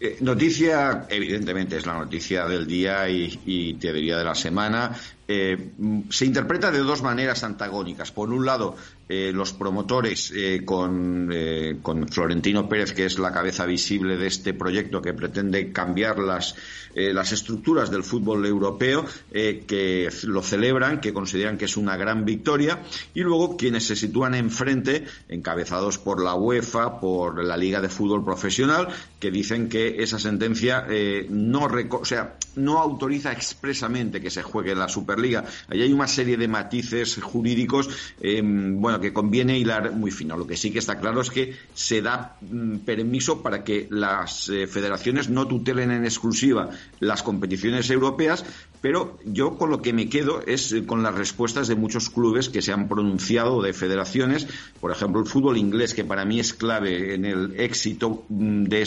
Eh, noticia, evidentemente, es la noticia del día y, te diría de la semana. Eh, se interpreta de dos maneras antagónicas. Por un lado, eh, los promotores eh, con, con, Florentino Pérez, que es la cabeza visible de este proyecto que pretende cambiar las, las estructuras del fútbol europeo, que lo celebran, que consideran que es una gran victoria, y luego quienes se sitúan enfrente, encabezados por la UEFA, por la Liga de Fútbol Profesional, que dicen que esa sentencia no, o sea, no autoriza expresamente que se juegue la Ahí hay una serie de matices jurídicos, em, bueno, que conviene hilar muy fino. Lo que sí que está claro es que se da mm, permiso para que las eh, federaciones no tutelen en exclusiva las competiciones europeas, pero yo con lo que me quedo es eh, con las respuestas de muchos clubes que se han pronunciado de federaciones, por ejemplo el fútbol inglés, que para mí es clave en el éxito mm, de,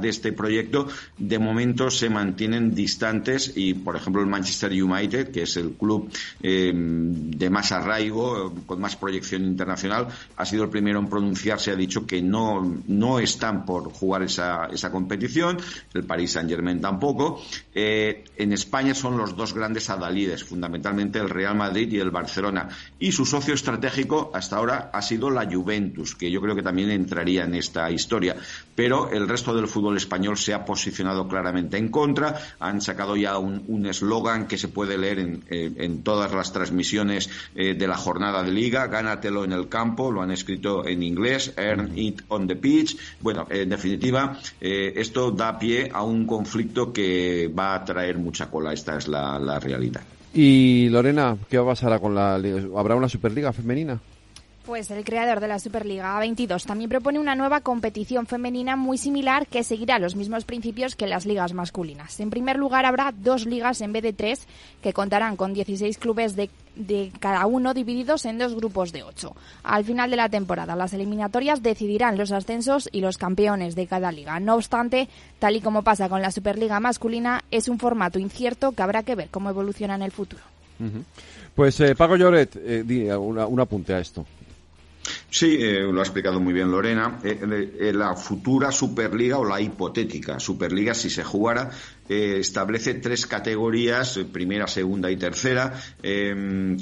de este proyecto, de momento se mantienen distantes. Y, por ejemplo, el Manchester United, que es el club eh, de más arraigo, con más proyección internacional, ha sido el primero en pronunciarse, ha dicho que no, no están por jugar esa, esa competición, el Paris Saint Germain tampoco. Eh, en España son los dos grandes adalides, fundamentalmente el Real Madrid y el Barcelona. Y su socio estratégico hasta ahora ha sido la Juventus, que yo creo que también entraría en esta historia. Pero el resto del fútbol español se ha posicionado claramente en contra. Han sacado ya un eslogan que se puede leer en, en, todas las transmisiones eh, de la jornada de liga. Gánatelo en el campo, lo han escrito en inglés. Earn it on the pitch. Bueno, en definitiva, eh, esto da pie a un conflicto que va a traer mucha cola. Esta es la la, realidad. Y Lorena, ¿qué va a pasar con la ¿Habrá una Superliga femenina? Pues el creador de la Superliga 22 también propone una nueva competición femenina muy similar que seguirá los mismos principios que las ligas masculinas. En primer lugar, habrá dos ligas en vez de tres que contarán con 16 clubes de, de cada uno divididos en dos grupos de ocho. Al final de la temporada, las eliminatorias decidirán los ascensos y los campeones de cada liga. No obstante, tal y como pasa con la Superliga masculina, es un formato incierto que habrá que ver cómo evoluciona en el futuro. Pues eh, Paco Lloret, eh, un apunte a esto. Sí, eh, lo ha explicado muy bien Lorena. Eh, eh, la futura Superliga o la hipotética Superliga, si se jugara, establece tres categorías, primera, segunda y tercera,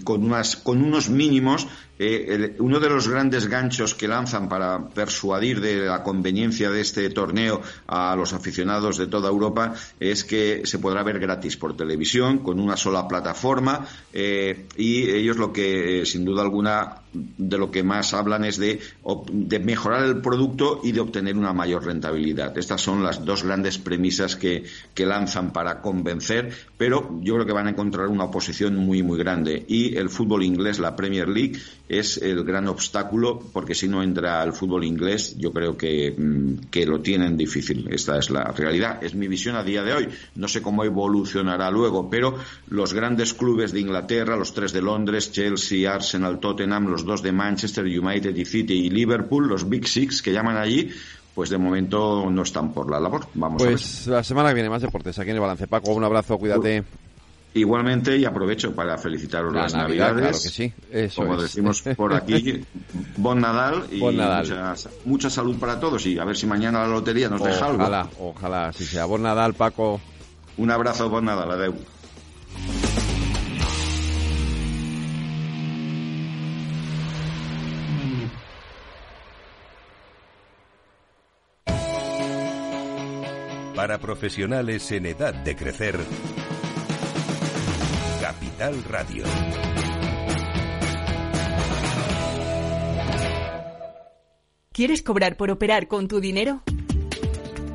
con, unas, con unos mínimos eh, uno de los grandes ganchos que lanzan para persuadir de la conveniencia de este torneo a los aficionados de toda Europa es que se podrá ver gratis por televisión con una sola plataforma eh, y ellos lo que eh, sin duda alguna de lo que más hablan es de, de, mejorar el producto y de obtener una mayor rentabilidad. Estas son las dos grandes premisas que, que para convencer, pero yo creo que van a encontrar una oposición muy, muy grande. Y el fútbol inglés, la Premier League, es el gran obstáculo, porque si no entra al fútbol inglés, yo creo que, mm, que, lo tienen difícil. Esta es la realidad. Es mi visión a día de hoy. No sé cómo evolucionará luego, pero los grandes clubes de Inglaterra, los tres de Londres, Chelsea, Arsenal, Tottenham, los dos de Manchester United y City y Liverpool, los Big Six que llaman allí, pues de momento no están por la labor. Vamos pues la semana que viene más deportes aquí en el Balance. Paco, un abrazo, cuídate. Igualmente, y aprovecho para felicitaros las Navidades. Claro que sí. como decimos por aquí, bon Nadal y Mucha, salud para todos. Y a ver si mañana la lotería nos deja algo. Ojalá, ojalá, si sea. Bon Nadal, Paco. Un abrazo, bon Nadal, adeu. Para profesionales en edad de crecer. Capital Radio. ¿Quieres cobrar por operar con tu dinero?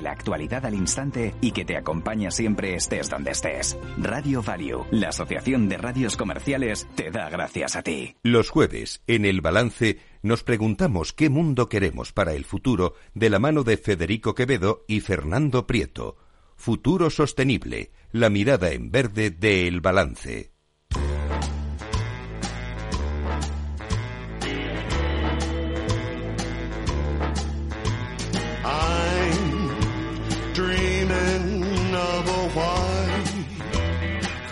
la actualidad al instante y que te acompaña siempre estés donde estés. Radio Value, la Asociación de Radios Comerciales, te da gracias a ti. Los jueves, en el balance, nos preguntamos qué mundo queremos para el futuro de la mano de Federico Quevedo y Fernando Prieto. Futuro sostenible, la mirada en verde de El Balance.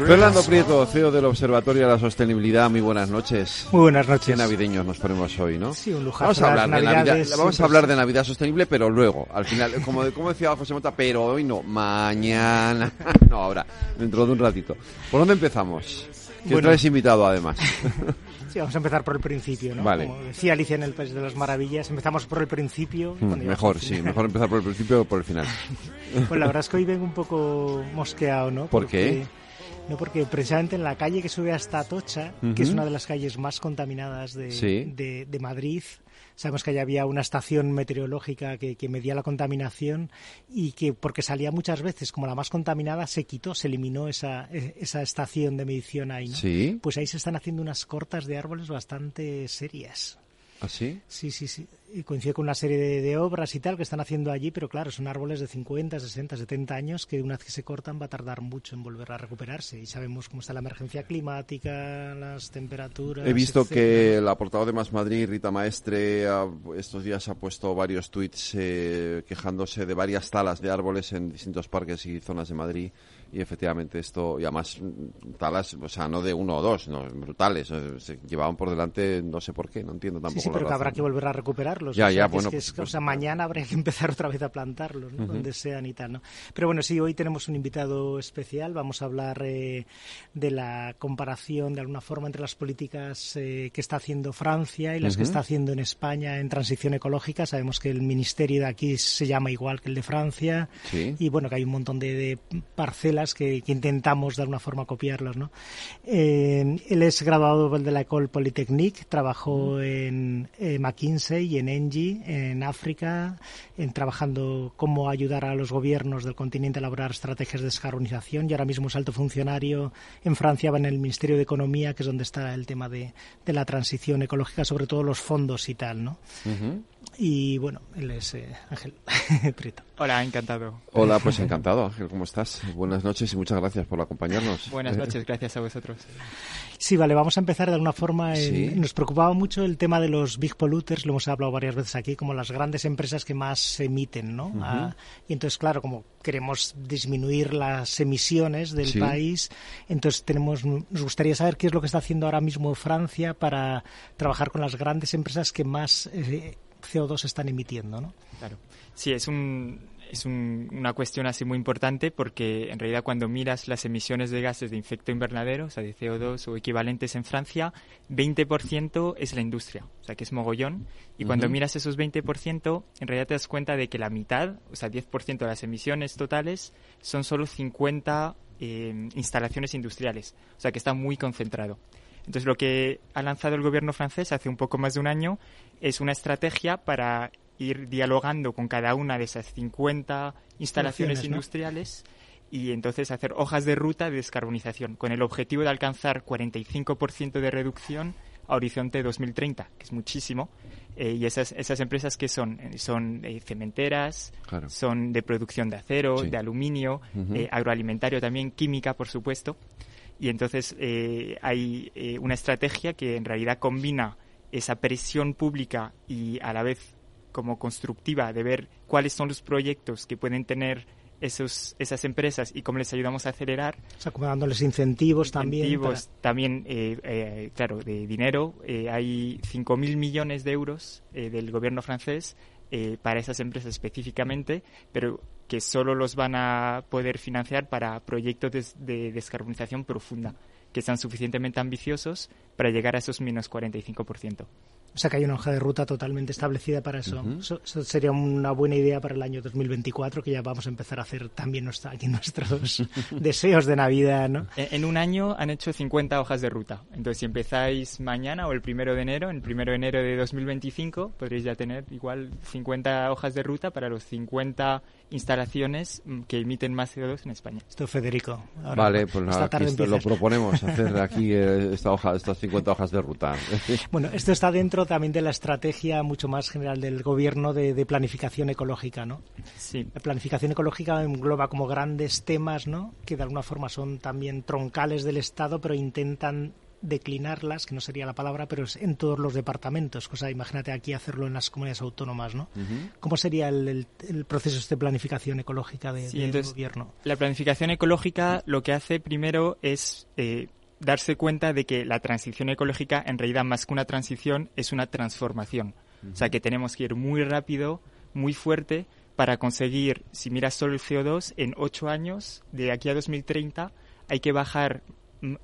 Fernando Prieto, CEO del Observatorio de la Sostenibilidad, muy buenas noches. Muy buenas noches. Qué navideños nos ponemos hoy, ¿no? Sí, un lujo. Vamos a hablar de Navidad, vamos a hablar de Navidad sostenible, pero luego, al final, como, como decía José Mota, pero hoy no, mañana, no, ahora, dentro de un ratito. ¿Por dónde empezamos? Que bueno. traes invitado, además. Sí, vamos a empezar por el principio, ¿no? Vale. Como decía Alicia en el País de las Maravillas, empezamos por el principio. Mm, mejor, sí, mejor empezar por el principio o por el final. Pues la verdad es que hoy vengo un poco mosqueado, ¿no? ¿Por qué? No, porque precisamente en la calle que sube hasta Atocha, uh -huh. que es una de las calles más contaminadas de, sí. de, de Madrid, sabemos que allá había una estación meteorológica que, que, medía la contaminación y que porque salía muchas veces como la más contaminada se quitó, se eliminó esa, esa estación de medición ahí, ¿no? Sí. Pues ahí se están haciendo unas cortas de árboles bastante serias. ¿Ah, sí? Sí, sí, sí. Y coincide con una serie de, de, obras y tal que están haciendo allí, pero claro, son árboles de 50, 60, 70 años que una vez que se cortan va a tardar mucho en volver a recuperarse. Y sabemos cómo está la emergencia climática, las temperaturas. He visto etcétera. que la portavoz de Más Madrid, Rita Maestre, estos días ha puesto varios tweets eh, quejándose de varias talas de árboles en distintos parques y zonas de Madrid y efectivamente esto, y además talas, o sea, no de uno o dos, no, brutales, se llevaban por delante, no sé por qué, no entiendo tampoco. Sí, sí, pero que habrá que volver a recuperarlos. Ya, o sea, ya, bueno. Es que es, pues, o sea, mañana habría que empezar otra vez a plantarlos, ¿no? uh -huh. donde sean y tal, ¿no? Pero bueno, sí, hoy tenemos un invitado especial, vamos a hablar eh, de la comparación, de alguna forma, entre las políticas eh, que está haciendo Francia y las uh -huh. que está haciendo en España en transición ecológica. Sabemos que el ministerio de aquí se llama igual que el de Francia sí. y bueno, que hay un montón de, de parcelas que, intentamos de alguna forma copiarlos. ¿no? Eh, él es graduado de la École Polytechnique, trabajó en eh, McKinsey y en Engie en África, en trabajando cómo ayudar a los gobiernos del continente a elaborar estrategias de descarbonización y ahora mismo es alto funcionario en Francia, va en el Ministerio de Economía, que es donde está el tema de, de la transición ecológica, sobre todo los fondos y tal. ¿no? Uh -huh. Y bueno, él es eh, Ángel Prieto. Hola, encantado. Hola, pues encantado, Ángel, ¿cómo estás? Buenas noches y muchas gracias por acompañarnos. Buenas noches, gracias a vosotros. Sí, vale, vamos a empezar de alguna forma. En, ¿Sí? Nos preocupaba mucho el tema de los big polluters, lo hemos hablado varias veces aquí, como las grandes empresas que más emiten, ¿no? Uh -huh. ah, y entonces, claro, como queremos disminuir las emisiones del sí. país, entonces tenemos, nos gustaría saber qué es lo que está haciendo ahora mismo Francia para trabajar con las grandes empresas que más eh, CO2 están emitiendo, ¿no? Claro. Sí, es un, es un, una cuestión así muy importante porque en realidad cuando miras las emisiones de gases de efecto invernadero, o sea, de CO2 o equivalentes en Francia, 20% es la industria, o sea, que es mogollón. Y cuando uh -huh. miras esos 20%, en realidad te das cuenta de que la mitad, o sea, 10% de las emisiones totales son solo 50 eh, instalaciones industriales, o sea, que está muy concentrado. Entonces, lo que ha lanzado el gobierno francés hace un poco más de un año es una estrategia para ir dialogando con cada una de esas 50 instalaciones industriales y entonces hacer hojas de ruta de descarbonización con el objetivo de alcanzar 45% de reducción a horizonte 2030, que es muchísimo. Eh, y esas, esas empresas que son, son eh, cementeras, claro. son de producción de acero, sí. de aluminio, uh -huh. eh, agroalimentario también, química, por supuesto. Y entonces eh, hay eh, una estrategia que en realidad combina esa presión pública y a la vez como constructiva de ver cuáles son los proyectos que pueden tener esos, esas empresas y cómo les ayudamos a acelerar. O sea, como dándoles incentivos, incentivos también. Para... También, eh, eh, claro, de dinero. Eh, hay 5.000 millones de euros del gobierno francés para esas empresas específicamente, pero que solo los van a poder financiar para proyectos de, de descarbonización profunda, que sean suficientemente ambiciosos para llegar a esos menos 45%. O sea que hay una hoja de ruta totalmente establecida para eso. eso. sería una buena idea para el año 2024, que ya vamos a empezar a hacer también nuestra, aquí nuestros deseos de Navidad, ¿no? En, un año han hecho 50 hojas de ruta. Entonces, si empezáis mañana o el primero de enero, el primero de enero de 2025, podréis ya tener igual 50 hojas de ruta para los 50 instalaciones mm, que emiten más CO2 en España. Esto, Federico. vale, pues aquí lo proponemos, hacer aquí eh, esta hoja, estas 50 hojas de ruta. bueno, esto está dentro también de la estrategia mucho más general del gobierno de, planificación ecológica, ¿no? Sí. La planificación ecológica engloba como grandes temas, ¿no? Que de alguna forma son también troncales del Estado, pero intentan declinarlas, que no sería la palabra, pero es en todos los departamentos. Cosa, imagínate aquí hacerlo en las comunidades autónomas, ¿no? ¿Cómo sería el, proceso de planificación ecológica de, del gobierno? La planificación ecológica lo que hace primero es eh, darse cuenta de que la transición ecológica, en realidad, más que una transición, es una transformación. O sea, que tenemos que ir muy rápido, muy fuerte, para conseguir, si miras solo el CO2, en ocho años, de aquí a 2030, hay que bajar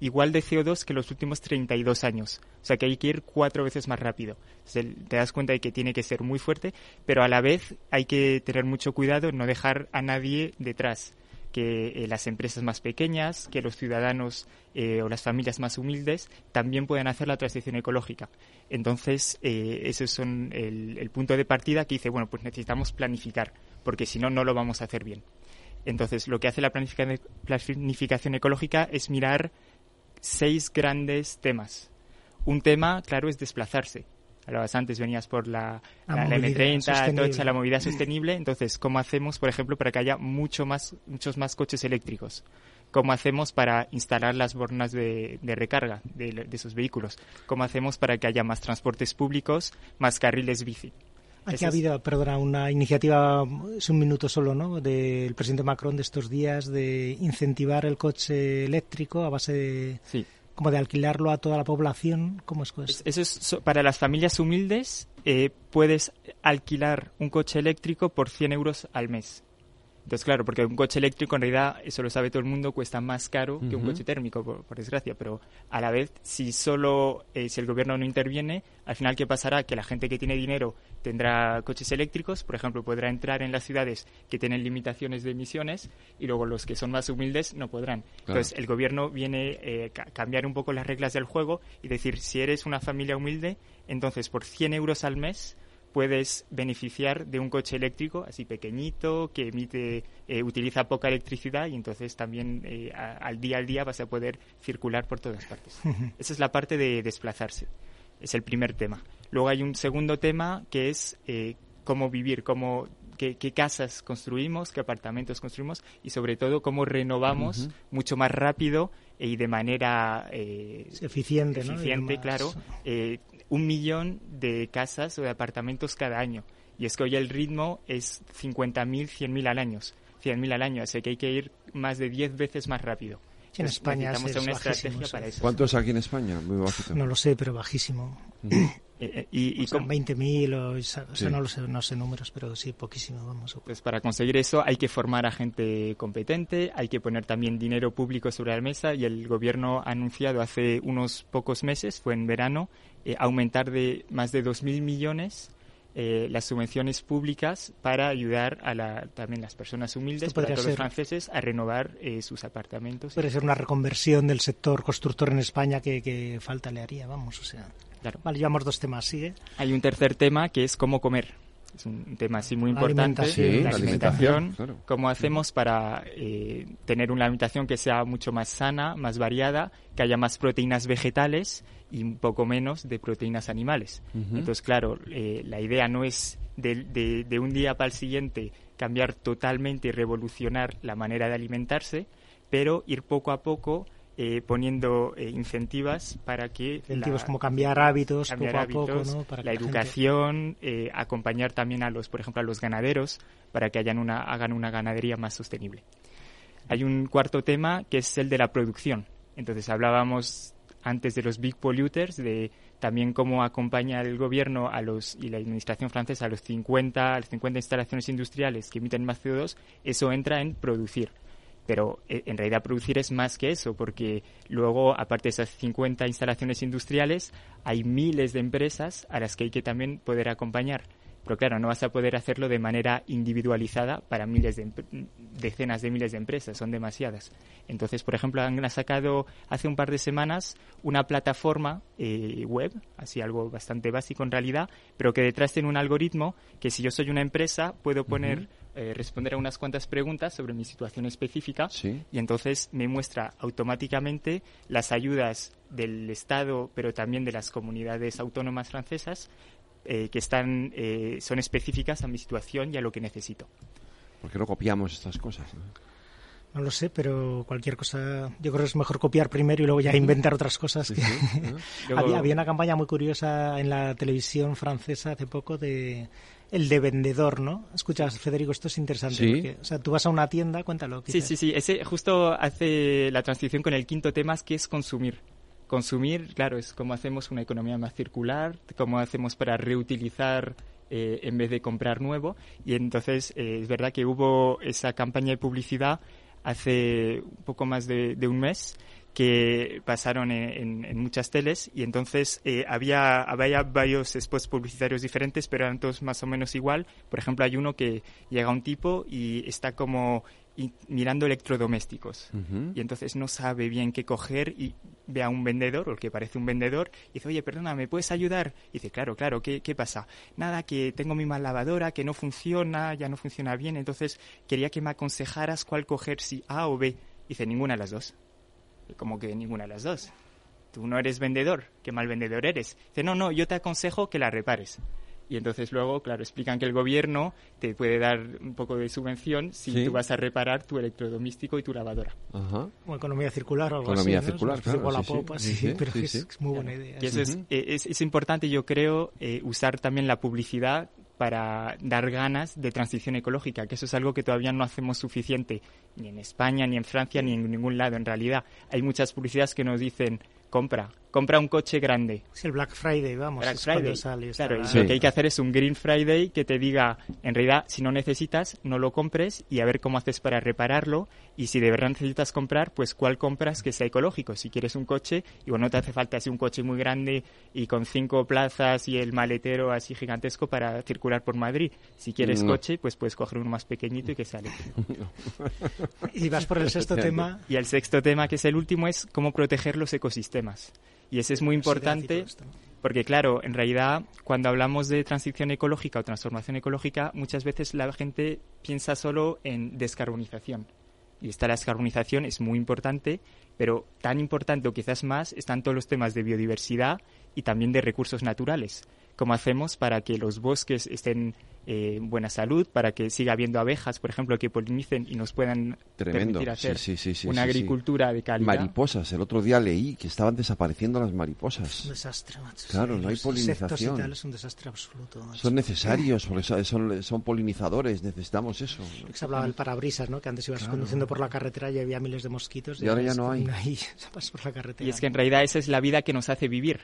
igual de CO2 que los últimos 32 años. O sea que hay que ir cuatro veces más rápido. te das cuenta de que tiene que ser muy fuerte, pero a la vez hay que tener mucho cuidado en no dejar a nadie detrás que eh, las empresas más pequeñas, que los ciudadanos eh, o las familias más humildes también pueden hacer la transición ecológica. Entonces, eh, ese es el, el, punto de partida que dice, bueno, pues necesitamos planificar, porque si no, no lo vamos a hacer bien. Entonces, lo que hace la planificación ecológica es mirar seis grandes temas. Un tema, claro, es desplazarse hablabas antes, venías por la, la, M30, la movilidad sostenible. Entonces, ¿cómo hacemos, por ejemplo, para que haya mucho más, muchos más coches eléctricos? ¿Cómo hacemos para instalar las bornas de, recarga de, esos vehículos? ¿Cómo hacemos para que haya más transportes públicos, más carriles bici? Aquí ha habido, perdona, una iniciativa, es un minuto solo, ¿no?, del presidente Macron de estos días de incentivar el coche eléctrico a base de, sí como de alquilarlo a toda la población? ¿Cómo es eso? Eso es para las familias humildes. Eh, puedes alquilar un coche eléctrico por 100 euros al mes. Entonces, claro, porque un coche eléctrico en realidad, eso lo sabe todo el mundo, cuesta más caro que un coche térmico, por, desgracia. Pero a la vez, si solo, eh, si el gobierno no interviene, al final, ¿qué pasará? Que la gente que tiene dinero tendrá coches eléctricos, por ejemplo, podrá entrar en las ciudades que tienen limitaciones de emisiones y luego los que son más humildes no podrán. Entonces, el gobierno viene eh, a cambiar un poco las reglas del juego y decir, si eres una familia humilde, entonces por 100 euros al mes puedes beneficiar de un coche eléctrico así pequeñito que emite eh, utiliza poca electricidad y entonces también eh, al día al día vas a poder circular por todas partes. Esa es la parte de desplazarse. Es el primer tema. Luego hay un segundo tema que es eh, cómo vivir, cómo Qué, casas construimos, qué apartamentos construimos y sobre todo cómo renovamos mucho más rápido y de manera eficiente, eficiente claro, un millón de casas o de apartamentos cada año. Y es que hoy el ritmo es 50.000, 100.000 al año. 100.000 al año, así que hay que ir más de 10 veces más rápido. En España es una estrategia para eso. ¿Cuánto es aquí en España? Muy No lo sé, pero bajísimo. Eh, eh, y, con 20.000 o, o sea, no lo sé, no sé números, pero sí, poquísimo, vamos. Pues para conseguir eso hay que formar a gente competente, hay que poner también dinero público sobre la mesa y el gobierno ha anunciado hace unos pocos meses, fue en verano, eh, aumentar de más de 2.000 millones eh, las subvenciones públicas para ayudar a la, también las personas humildes, para todos los franceses, a renovar eh, sus apartamentos. Puede ser una reconversión del sector constructor en España que, falta le haría, vamos, o sea. Claro. Vale, llevamos dos temas, sigue. Hay un tercer tema que es cómo comer es un tema así muy importante, la alimentación. ¿Cómo hacemos para eh, tener una alimentación que sea mucho más sana, más variada, que haya más proteínas vegetales y un poco menos de proteínas animales? Entonces, claro, eh, la idea no es de, de un día para el siguiente cambiar totalmente y revolucionar la manera de alimentarse, pero ir poco a poco eh, poniendo eh, incentivas para que incentivos como cambiar hábitos poco a poco la, educación eh, acompañar también a los por ejemplo a los ganaderos para que hayan una hagan una ganadería más sostenible. Hay un cuarto tema que es el de la producción. Entonces hablábamos antes de los big polluters, de también cómo acompaña el gobierno a los, y la administración francesa a los 50, a las 50 instalaciones industriales que emiten más CO2, eso entra en producir. Pero eh, en realidad producir es más que eso, porque luego, aparte de esas 50 instalaciones industriales, hay miles de empresas a las que hay que también poder acompañar. Pero claro, no vas a poder hacerlo de manera individualizada para miles de decenas de miles de empresas, son demasiadas. Entonces, por ejemplo, han sacado hace un par de semanas una plataforma eh, web, así algo bastante básico en realidad, pero que detrás tiene un algoritmo que si yo soy una empresa puedo poner eh, responder a unas cuantas preguntas sobre mi situación específica y entonces me muestra automáticamente las ayudas del Estado, pero también de las comunidades autónomas francesas eh, que están, eh, son específicas a mi situación y a lo que necesito. ¿Por qué no copiamos estas cosas? No? lo sé, pero cualquier cosa, yo creo que es mejor copiar primero y luego ya inventar otras cosas. había, había, una campaña muy curiosa en la televisión francesa hace poco de el de vendedor, ¿no? Escuchas, Federico, esto es interesante. Porque, o sea, tú vas a una tienda, cuéntalo. Sí, sí, sí. Ese justo hace la transición con el quinto tema, que es consumir. Consumir, claro, es como hacemos una economía más circular, cómo hacemos para reutilizar eh, en vez de comprar nuevo. Y entonces eh, es verdad que hubo esa campaña de publicidad hace un poco más de un mes que pasaron en, muchas teles y entonces eh, había, había varios spots publicitarios diferentes, pero eran todos más o menos igual. Por ejemplo, hay uno que llega un tipo y está como mirando electrodomésticos y entonces no sabe bien qué coger y ve a un vendedor o el que parece un vendedor y dice, oye, perdona, ¿me puedes ayudar? Y dice, claro, claro, ¿qué, qué pasa? Nada, que tengo mi mal lavadora, que no funciona, ya no funciona bien, entonces quería que me aconsejaras cuál coger, si A o B. Y dice, ninguna de las dos como que ninguna de las dos. Tú no eres vendedor, qué mal vendedor eres. Dice, no, no, yo te aconsejo que la repares. Y entonces luego, claro, explican que el gobierno te puede dar un poco de subvención si tú vas a reparar tu electrodoméstico y tu lavadora. Ajá. O economía circular o algo economía así. circular, claro. la popa, sí, pero es, muy buena idea. Y eso es, es, es, importante, yo creo, eh, usar también la publicidad para dar ganas de transición ecológica, que eso es algo que todavía no hacemos suficiente ni en España, ni en Francia, ni en ningún lado. En realidad hay muchas publicidades que nos dicen compra, compra un coche grande. Es el Black Friday, vamos. Black Friday. claro, lo que hay que hacer es un Green Friday que te diga, en realidad, si no necesitas, no lo compres y a ver cómo haces para repararlo. Y si de verdad necesitas comprar, pues cuál compras que sea ecológico. Si quieres un coche, y bueno, no te hace falta así un coche muy grande y con cinco plazas y el maletero así gigantesco para circular por Madrid. Si quieres coche, pues puedes coger uno más pequeñito y que sale. y vas por el sexto tema. Y el sexto tema, que es el último, es cómo proteger los ecosistemas. Y ese es muy importante porque, claro, en realidad, cuando hablamos de transición ecológica o transformación ecológica, muchas veces la gente piensa solo en descarbonización. Y esta descarbonización es muy importante, pero tan importante o quizás más están todos los temas de biodiversidad y también de recursos naturales. ¿Cómo hacemos para que los bosques estén eh, buena salud, para que siga habiendo abejas, por ejemplo, que polinicen y nos puedan permitir hacer una agricultura de calidad. Mariposas. El otro día leí que estaban desapareciendo las mariposas. Un desastre, macho. Claro, no hay polinización. es un desastre absoluto. Son necesarios, son, son polinizadores, necesitamos eso. Se hablaba del parabrisas, ¿no? Que antes ibas conduciendo por la carretera y había miles de mosquitos. Y, ahora ya no hay. por la carretera. Y es que en realidad esa es la vida que nos hace vivir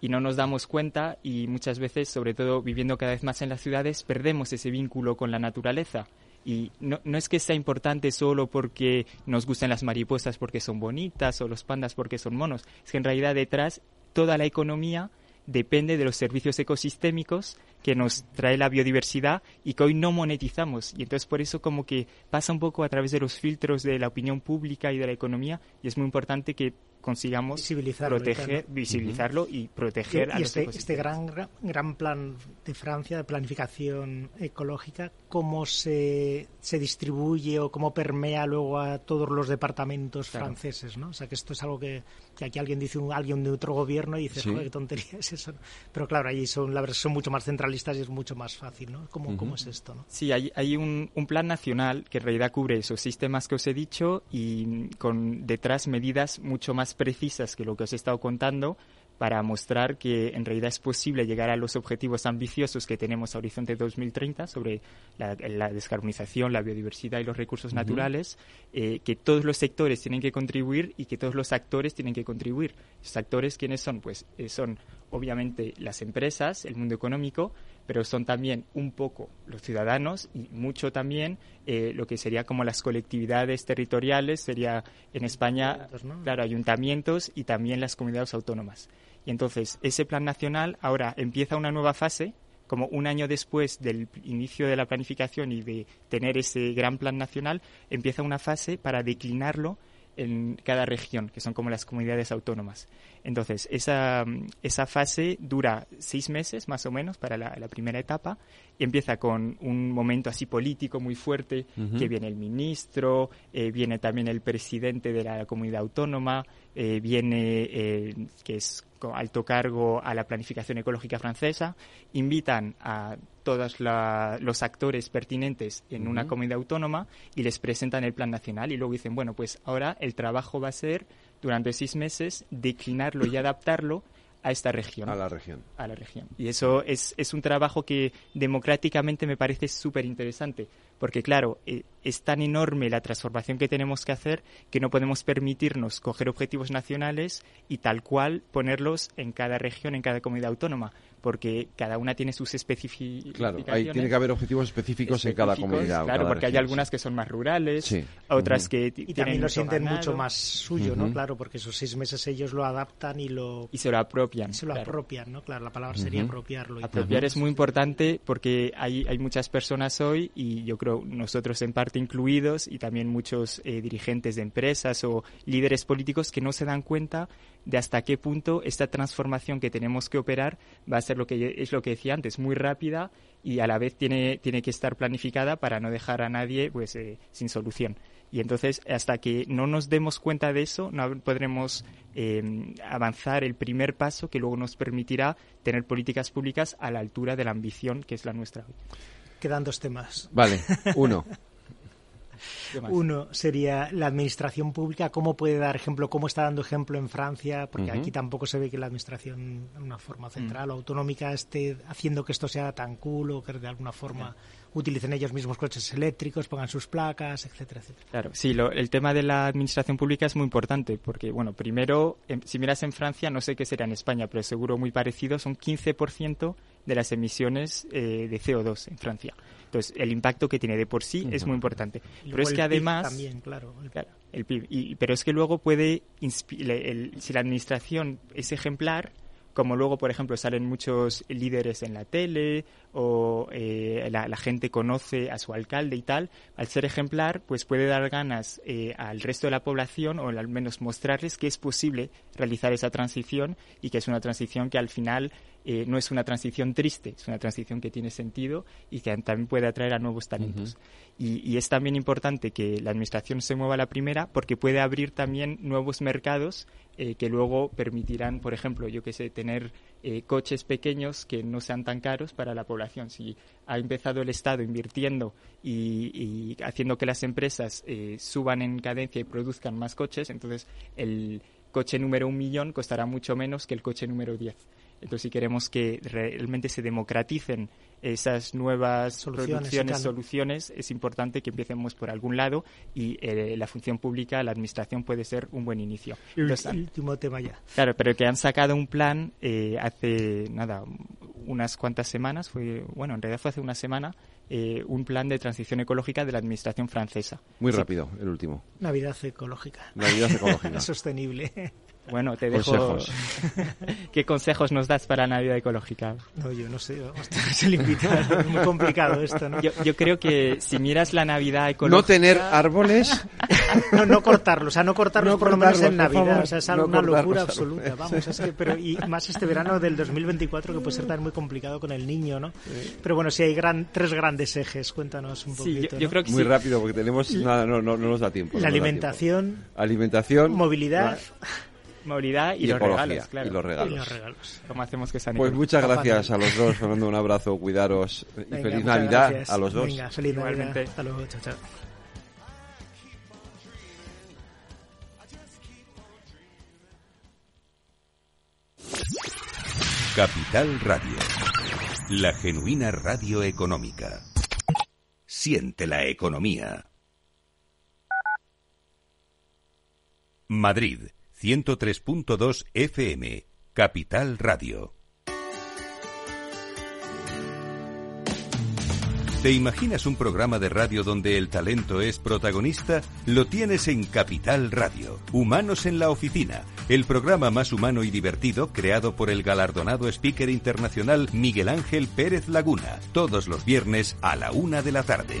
y no nos damos cuenta y muchas veces, sobre todo viviendo cada vez más en las ciudades, perdemos ese vínculo con la naturaleza. Y no, no, es que sea importante solo porque nos gustan las mariposas porque son bonitas o los pandas porque son monos, es que en realidad detrás toda la economía depende de los servicios ecosistémicos que nos trae la biodiversidad y que hoy no monetizamos. Y entonces por eso como que pasa un poco a través de los filtros de la opinión pública y de la economía y es muy importante que consigamos proteger, visibilizarlo y proteger y, a este, este gran gran plan de Francia de planificación ecológica, cómo se, se distribuye o cómo permea luego a todos los departamentos franceses, ¿no? O sea que esto es algo que, que aquí alguien dice un, alguien de otro gobierno y dice, joder, qué tontería es eso. Pero claro, allí son la verdad son mucho más centrales y es mucho más fácil, ¿no? ¿Cómo, cómo es esto? ¿no? Sí, hay, hay un, un, plan nacional que en realidad cubre esos sistemas que os he dicho y con detrás medidas mucho más precisas que lo que os he estado contando para mostrar que en realidad es posible llegar a los objetivos ambiciosos que tenemos a Horizonte 2030 sobre la, descarbonización, la biodiversidad y los recursos naturales, eh, que todos los sectores tienen que contribuir y que todos los actores tienen que contribuir. ¿Los actores quiénes son? Pues eh, son obviamente las empresas, el mundo económico, pero son también un poco los ciudadanos y mucho también eh, lo que sería como las colectividades territoriales, sería en España, claro, ayuntamientos y también las comunidades autónomas. Y entonces ese plan nacional ahora empieza una nueva fase, como un año después del inicio de la planificación y de tener ese gran plan nacional, empieza una fase para declinarlo en cada región, que son como las comunidades autónomas. Entonces, esa, esa fase dura seis meses más o menos para la, primera etapa y empieza con un momento así político muy fuerte, que viene el ministro, eh, viene también el presidente de la comunidad autónoma, eh, viene, eh, que es alto cargo a la planificación ecológica francesa, invitan a todos los actores pertinentes en una comunidad autónoma y les presentan el plan nacional y luego dicen, bueno, pues ahora el trabajo va a ser durante seis meses declinarlo y adaptarlo a esta región. A la región. A la región. Y eso es, es un trabajo que democráticamente me parece súper interesante, porque claro, eh, es tan enorme la transformación que tenemos que hacer que no podemos permitirnos coger objetivos nacionales y tal cual ponerlos en cada región, en cada comunidad autónoma, porque cada una tiene sus especificidades. Claro, tiene que haber objetivos específicos, en cada comunidad. Claro, porque hay algunas que son más rurales, otras que y también lo sienten mucho más suyo, ¿no? Claro, porque esos seis meses ellos lo adaptan y lo y se lo apropian. se lo apropian, ¿no? Claro, la palabra sería apropiarlo. Apropiar es muy importante porque hay hay muchas personas hoy y yo creo nosotros en parte incluidos y también muchos eh, dirigentes de empresas o líderes políticos que no se dan cuenta de hasta qué punto esta transformación que tenemos que operar va a ser lo que es lo que decía antes, muy rápida y a la vez tiene, tiene que estar planificada para no dejar a nadie pues eh, sin solución. Y entonces, hasta que no nos demos cuenta de eso, no podremos eh, avanzar el primer paso que luego nos permitirá tener políticas públicas a la altura de la ambición que es la nuestra Quedan dos temas. Vale, uno. Uno sería la administración pública, cómo puede dar ejemplo, cómo está dando ejemplo en Francia, porque aquí tampoco se ve que la administración, de una forma central mm. o autonómica, esté haciendo que esto sea tan cool o que de alguna forma utilicen ellos mismos coches eléctricos, pongan sus placas, etcétera, etcétera. Claro, sí, el tema de la administración pública es muy importante porque, bueno, primero, em, si miras en Francia, no sé qué será en España, pero seguro muy parecido, son 15% de las emisiones eh, de CO2 en Francia. Entonces, el impacto que tiene de por sí es muy importante. pero es que además... también, claro. El, PIB. Y, pero es que luego puede... si la administración es ejemplar, como luego, por ejemplo, salen muchos líderes en la tele o eh, la, gente conoce a su alcalde y tal, al ser ejemplar, pues puede dar ganas eh, al resto de la población o al menos mostrarles que es posible realizar esa transición y que es una transición que al final eh, no es una transición triste, es una transición que tiene sentido y que también puede atraer a nuevos talentos. y, es también importante que la administración se mueva a la primera porque puede abrir también nuevos mercados eh, que luego permitirán, por ejemplo, yo que sé, tener eh, coches pequeños que no sean tan caros para la población. Si ha empezado el Estado invirtiendo y, haciendo que las empresas suban en cadencia y produzcan más coches, entonces el coche número un millón costará mucho menos que el coche número diez. Entonces, si queremos que realmente se democraticen esas nuevas soluciones, soluciones, es importante que empecemos por algún lado y eh, la función pública, la administración puede ser un buen inicio. El último tema ya. Claro, pero que han sacado un plan eh, hace, nada, unas cuantas semanas, fue, bueno, en realidad fue hace una semana, eh, un plan de transición ecológica de la administración francesa. Muy rápido, el último. Navidad ecológica. Navidad ecológica. Sostenible. Bueno, te dejo. ¿Qué consejos nos das para Navidad ecológica? No, yo no sé. Es el invitado. Es muy complicado esto, ¿no? Yo, creo que si miras la Navidad ecológica. No tener árboles. no, no cortarlos. O sea, no cortarlos por lo menos en Navidad. o sea, es una locura absoluta. Vamos, es que. Pero, y más este verano del 2024 que puede ser también muy complicado con el niño, ¿no? Pero bueno, si hay gran, tres grandes ejes. Cuéntanos un poquito. yo, creo que muy rápido porque tenemos. Nada, no, no, nos da tiempo. La alimentación. Alimentación. Movilidad movilidad y, los regalos, claro. Y los regalos. Y los regalos. ¿Cómo hacemos que Pues muchas gracias a los dos, Fernando, un abrazo, cuidaros y feliz Navidad a los dos. Venga, feliz Navidad. Hasta luego, chao, chao. Capital Radio. La genuina radio económica. Siente la economía. Madrid, 103.2 FM, Capital Radio. ¿Te imaginas un programa de radio donde el talento es protagonista? Lo tienes en Capital Radio. Humanos en la Oficina, el programa más humano y divertido creado por el galardonado speaker internacional Miguel Ángel Pérez Laguna, todos los viernes a la una de la tarde.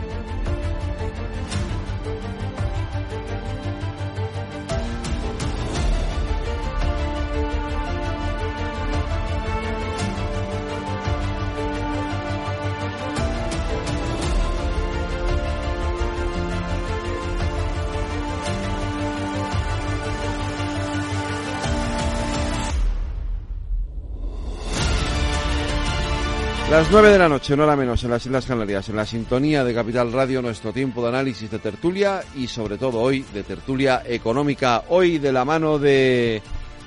Las nueve de la noche, no hora menos, en las Islas Canarias, en la sintonía de Capital Radio, nuestro tiempo de análisis de tertulia y sobre todo hoy de tertulia económica, hoy de la mano de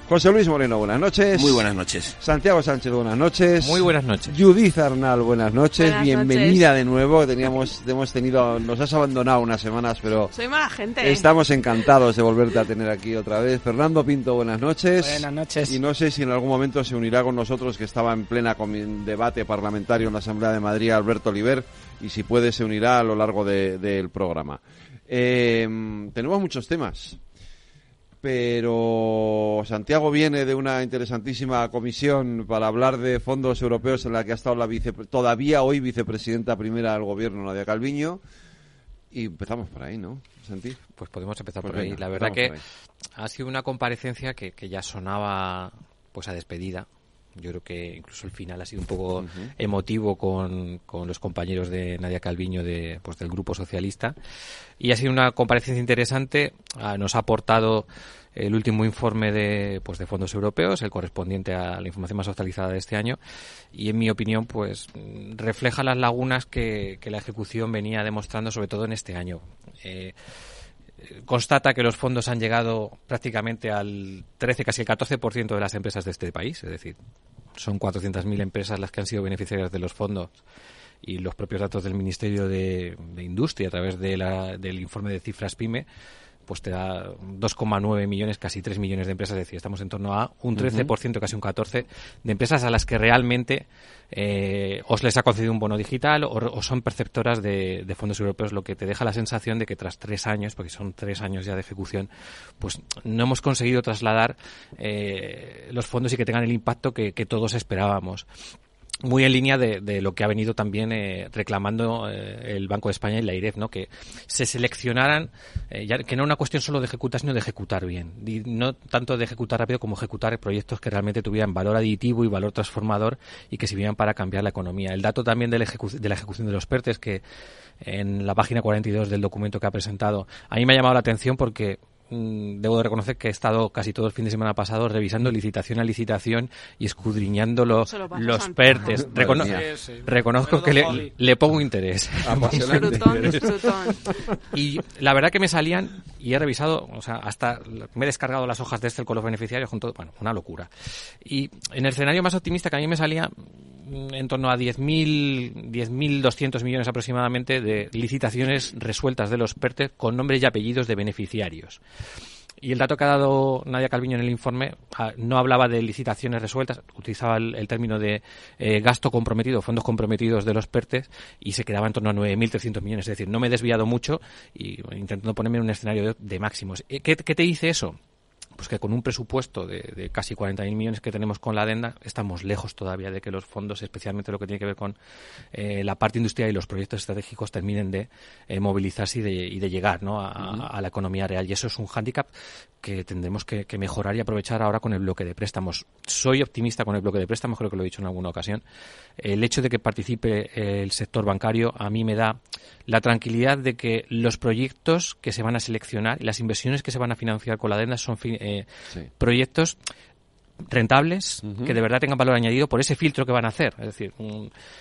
José Luis Moreno, buenas noches. Muy buenas noches. Santiago Sánchez, buenas noches. Muy buenas noches. Judith Arnal, buenas noches. Buenas Bienvenida noches. de nuevo. Teníamos, hemos tenido, nos has abandonado unas semanas, pero Soy mala gente. estamos encantados de volverte a tener aquí otra vez. Fernando Pinto, buenas noches. Buenas noches. Y no sé si en algún momento se unirá con nosotros, que estaba en plena debate parlamentario en la Asamblea de Madrid, Alberto Oliver, y si puede se unirá a lo largo de- del programa. Eh, tenemos muchos temas pero Santiago viene de una interesantísima comisión para hablar de fondos europeos en la que ha estado la vice, todavía hoy vicepresidenta primera del gobierno, Nadia Calviño. Y empezamos por ahí, ¿no, Santi? Pues podemos empezar Pues por ahí. La verdad que ha sido una comparecencia que, que ya sonaba pues a despedida. Yo creo que incluso el final ha sido un poco emotivo con, con los compañeros de Nadia Calviño de, pues, del Grupo Socialista. Y ha sido una comparecencia interesante. Ah, nos ha aportado el último informe de, pues, de fondos europeos, el correspondiente a la información más actualizada de este año. Y en mi opinión, pues refleja las lagunas que, que la ejecución venía demostrando, sobre todo en este año. Eh, constata que los fondos han llegado prácticamente al 13, casi el 14% de las empresas de este país, es decir, son 400.000 empresas las que han sido beneficiarias de los fondos y los propios datos del Ministerio de, Industria a través de la- del informe de cifras PYME pues te da 2,9 millones, casi 3 millones de empresas, es decir, estamos en torno a un 13%, casi un 14%, de empresas a las que realmente eh, os les ha concedido un bono digital o, o son perceptoras de, de fondos europeos, lo que te deja la sensación de que tras tres años, porque son tres años ya de ejecución, pues no hemos conseguido trasladar eh, los fondos y que tengan el impacto que, que todos esperábamos muy en línea de, de lo que ha venido también eh, reclamando eh, el Banco de España y la IREF, ¿no? que se seleccionaran, eh, ya, que no una cuestión solo de ejecutar, sino de ejecutar bien. No tanto de ejecutar rápido como ejecutar proyectos que realmente tuvieran valor aditivo y valor transformador y que sirvieran para cambiar la economía. El dato también de la, de la ejecución de los PERTES, que en la página 42 del documento que ha presentado, a mí me ha llamado la atención porque debo de reconocer que he estado casi todo el fin de semana pasado revisando licitación a licitación y escudriñando lo- lo los. PERTES. Recono- mía. Sí, sí. Reconozco que le, le pongo interés. Y la verdad que me salían, y he revisado, o sea, hasta me he descargado las hojas de Excel con los beneficiarios, con todo, bueno, una locura. Y en el escenario más optimista que a mí me salía mm, en torno a 10.000, 10.200 millones aproximadamente de licitaciones resueltas de los PERTE con nombres y apellidos de beneficiarios. Y el dato que ha dado Nadia Calviño en el informe ah, no hablaba de licitaciones resueltas, utilizaba el, término de eh, gasto comprometido, fondos comprometidos de los PERTES, y se quedaba en torno a 9.300 millones. Es decir, no me he desviado mucho y intentando ponerme en un escenario de, máximos. Eh, ¿Qué, ¿Qué te dice eso? Pues que con un presupuesto de, de casi 40.000 millones que tenemos con la adenda, estamos lejos todavía de que los fondos, especialmente lo que tiene que ver con eh, la parte industrial y los proyectos estratégicos, terminen de eh, movilizarse y de, y de llegar ¿no? a, la economía real. Y eso es un hándicap que tendremos que, mejorar y aprovechar ahora con el bloque de préstamos. Soy optimista con el bloque de préstamos, creo que lo he dicho en alguna ocasión. El hecho de que participe el sector bancario a mí me da la tranquilidad de que los proyectos que se van a seleccionar y las inversiones que se van a financiar con la adenda son eh, proyectos rentables, que de verdad tengan valor añadido por ese filtro que van a hacer. Es decir,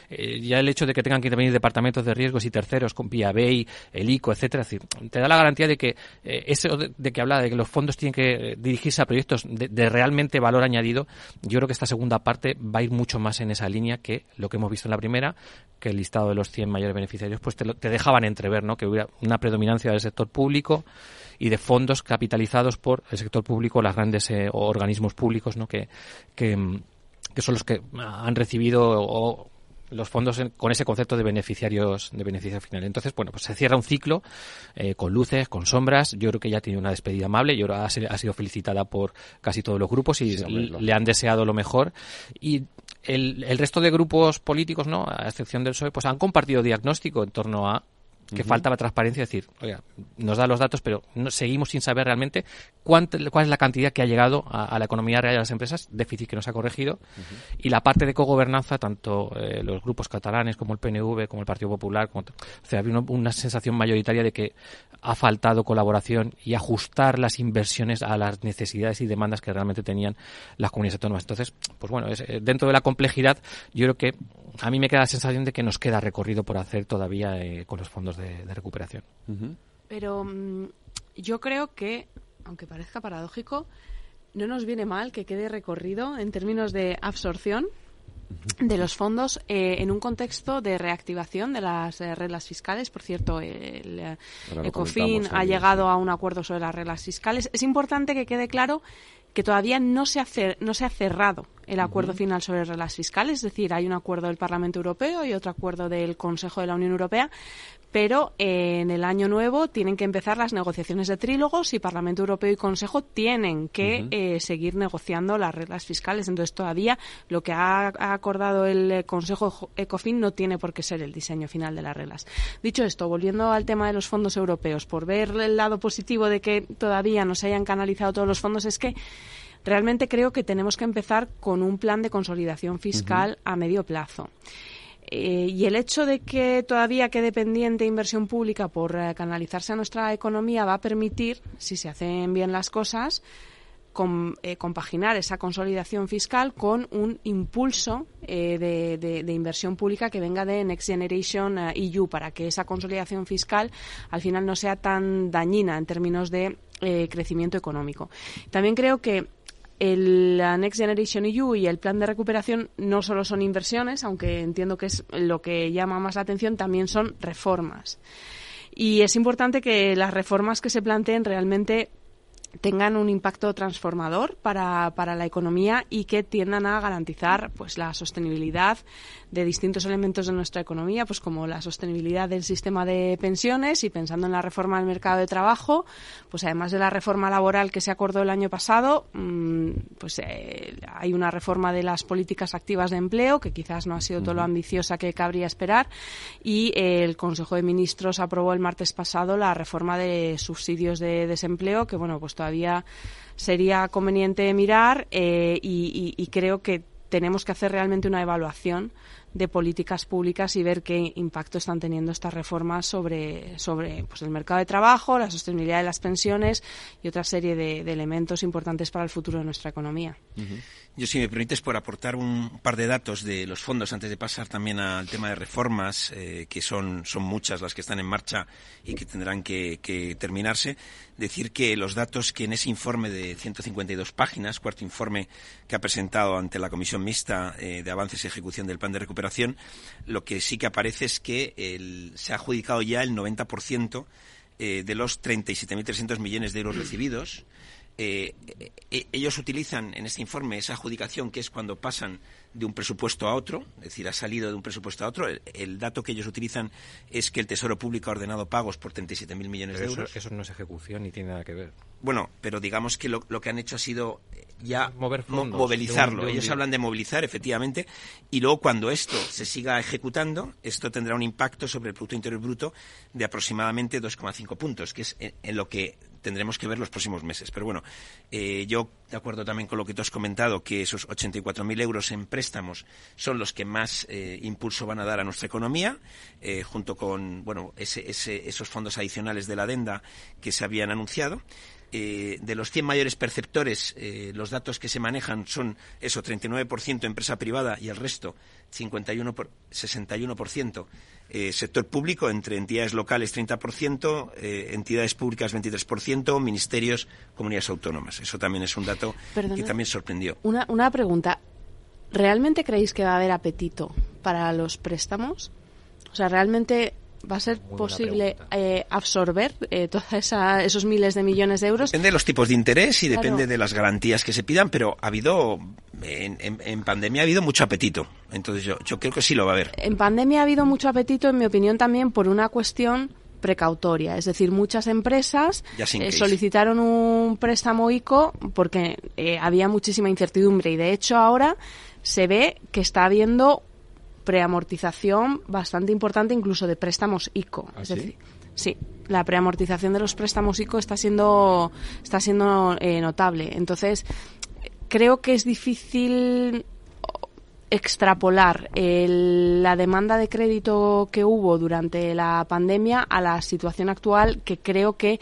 eh, ya el hecho de que tengan que intervenir departamentos de riesgos y terceros con vía BEI, el ICO, etcétera, te da la garantía de que eh, eso de, que habla de que los fondos tienen que eh, dirigirse a proyectos de, realmente valor añadido, yo creo que esta segunda parte va a ir mucho más en esa línea que lo que hemos visto en la primera, que el listado de los 100 mayores beneficiarios pues te, te dejaban entrever, ¿no? Que hubiera una predominancia del sector público y de fondos capitalizados por el sector público, los grandes eh, organismos públicos, ¿no? Que, que, son los que han recibido los fondos con ese concepto de beneficiarios de beneficio final. Entonces, bueno, pues se cierra un ciclo eh, con luces, con sombras. Yo creo que ya tiene una despedida amable. Yo que ha, sido felicitada por casi todos los grupos y le han deseado lo mejor. Y el, el, resto de grupos políticos, ¿no? A excepción del PSOE, pues han compartido diagnóstico en torno a que falta la transparencia, es decir, oiga, nos da los datos, pero no, seguimos sin saber realmente cuál es la cantidad que ha llegado a, la economía real de las empresas, déficit que nos ha corregido, y la parte de cogobernanza, tanto eh, los grupos catalanes como el PNV, como el Partido Popular, como, o sea, había una, sensación mayoritaria de que ha faltado colaboración y ajustar las inversiones a las necesidades y demandas que realmente tenían las comunidades autónomas. Entonces, pues bueno, es, eh, dentro de la complejidad, yo creo que a mí me queda la sensación de que nos queda recorrido por hacer todavía eh, con los fondos de, recuperación. Pero mm, yo creo que, aunque parezca paradójico, no nos viene mal que quede recorrido en términos de absorción de los fondos eh, en un contexto de reactivación de las eh, reglas fiscales. Por cierto, el ECOFIN ha llegado a un acuerdo sobre las reglas fiscales. Es importante que quede claro que todavía no se ha, no se ha cerrado el acuerdo final sobre reglas fiscales, es decir, hay un acuerdo del Parlamento Europeo y otro acuerdo del Consejo de la Unión Europea, pero eh, en el año nuevo tienen que empezar las negociaciones de trílogos y Parlamento Europeo y Consejo tienen que eh, seguir negociando las reglas fiscales. Entonces, todavía lo que ha, acordado el eh, Consejo ECOFIN no tiene por qué ser el diseño final de las reglas. Dicho esto, volviendo al tema de los fondos europeos, por ver el lado positivo de que todavía no se hayan canalizado todos los fondos, es que realmente creo que tenemos que empezar con un plan de consolidación fiscal a medio plazo. Eh, y el hecho de que todavía quede pendiente inversión pública por eh, canalizarse a nuestra economía va a permitir, si se hacen bien las cosas, eh, compaginar esa consolidación fiscal con un impulso de, inversión pública que venga de Next Generation EU para que esa consolidación fiscal al final no sea tan dañina en términos de crecimiento económico. También creo que el, la Next Generation EU y el plan de recuperación no solo son inversiones, aunque entiendo que es lo que llama más la atención, también son reformas. Y es importante que las reformas que se planteen realmente tengan un impacto transformador para, para, la economía y que tiendan a garantizar pues la sostenibilidad de distintos elementos de nuestra economía, pues como la sostenibilidad del sistema de pensiones y pensando en la reforma del mercado de trabajo, pues además de la reforma laboral que se acordó el año pasado, mm, pues eh, hay una reforma de las políticas activas de empleo que quizás no ha sido todo lo ambiciosa que cabría esperar y el Consejo de Ministros aprobó el martes pasado la reforma de subsidios de desempleo que bueno pues todavía sería conveniente mirar eh, y creo que tenemos que hacer realmente una evaluación de políticas públicas y ver qué impacto están teniendo estas reformas sobre, sobre pues, el mercado de trabajo, la sostenibilidad de las pensiones y otra serie de, elementos importantes para el futuro de nuestra economía. Yo, si me permites, por aportar un par de datos de los fondos antes de pasar también al tema de reformas, eh, que son, son muchas las que están en marcha y que tendrán que, terminarse, decir que los datos que en ese informe de 152 páginas, cuarto informe que ha presentado ante la Comisión Mixta eh, de Avances y Ejecución del Plan de Recuperación, lo que sí que aparece es que se ha adjudicado ya el 90% eh, de los 37.300 millones de euros recibidos eh, eh, ellos utilizan en este informe esa adjudicación que es cuando pasan de un presupuesto a otro, es decir, ha salido de un presupuesto a otro. El, dato que ellos utilizan es que el Tesoro Público ha ordenado pagos por 37.000 millones de euros. Eso, no es ejecución ni tiene nada que ver. Bueno, pero digamos que lo, que han hecho ha sido ya movilizarlo. ellos hablan de movilizar, efectivamente, y luego cuando esto se siga ejecutando, esto tendrá un impacto sobre el Producto Interior Bruto de aproximadamente 2,5 puntos, que es en lo que tendremos que ver los próximos meses. Pero bueno, eh, yo, de acuerdo también con lo que tú has comentado, que esos 84.000 euros en préstamos son los que más eh, impulso van a dar a nuestra economía, eh, junto con bueno, esos fondos adicionales de la adenda que se habían anunciado. De los 100 mayores perceptores, los datos que se manejan son eso, 39% empresa privada y el resto, 51 por, 61% eh, sector público, entre entidades locales 30%, eh, entidades públicas 23%, ministerios, comunidades autónomas. Eso también es un dato que también sorprendió. Una, una pregunta. ¿Realmente creéis que va a haber apetito para los préstamos? O sea, ¿realmente va a ser posible eh, absorber eh, todos esos miles de millones de euros. Depende de los tipos de interés y depende de las garantías que se pidan, pero ha habido, en, pandemia ha habido mucho apetito. Entonces yo, yo creo que sí lo va a haber. En pandemia ha habido mucho apetito, en mi opinión, también por una cuestión precautoria. Es decir, muchas empresas eh, solicitaron un préstamo ICO porque había muchísima incertidumbre y de hecho ahora se ve que está habiendo preamortización bastante importante incluso de préstamos ICO. ¿Ah, sí? la preamortización de los préstamos ICO está siendo, está siendo eh, notable. Entonces, creo que es difícil extrapolar la demanda de crédito que hubo durante la pandemia a la situación actual que creo que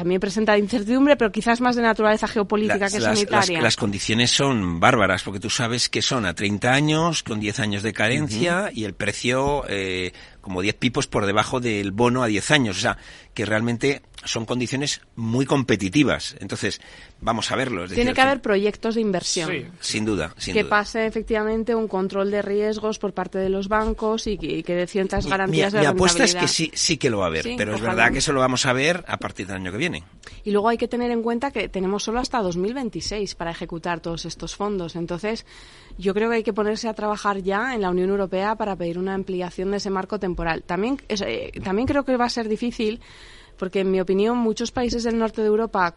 también presenta incertidumbre, pero quizás más de naturaleza geopolítica que sanitaria. Las, condiciones son bárbaras, porque tú sabes que son a 30 años, con 10 años de carencia, y el precio eh, como 10 pipos por debajo del bono a 10 años. O sea, que realmente son condiciones muy competitivas. Entonces, vamos a verlo. Tiene que haber proyectos de inversión. Sin duda. que pase efectivamente un control de riesgos por parte de los bancos y que, de ciertas garantías mi, mi apuesta es que sí, sí que lo va a haber, pero es verdad que eso lo vamos a ver a partir del año que viene. Y luego hay que tener en cuenta que tenemos solo hasta 2026 para ejecutar todos estos fondos. Entonces, yo creo que hay que ponerse a trabajar ya en la Unión Europea para pedir una ampliación de ese marco temporal. También, eh, también creo que va a ser difícil porque, en mi opinión, muchos países del norte de Europa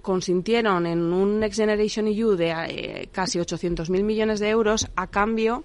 consintieron en un Next Generation EU de eh, casi 800.000 millones de euros a cambio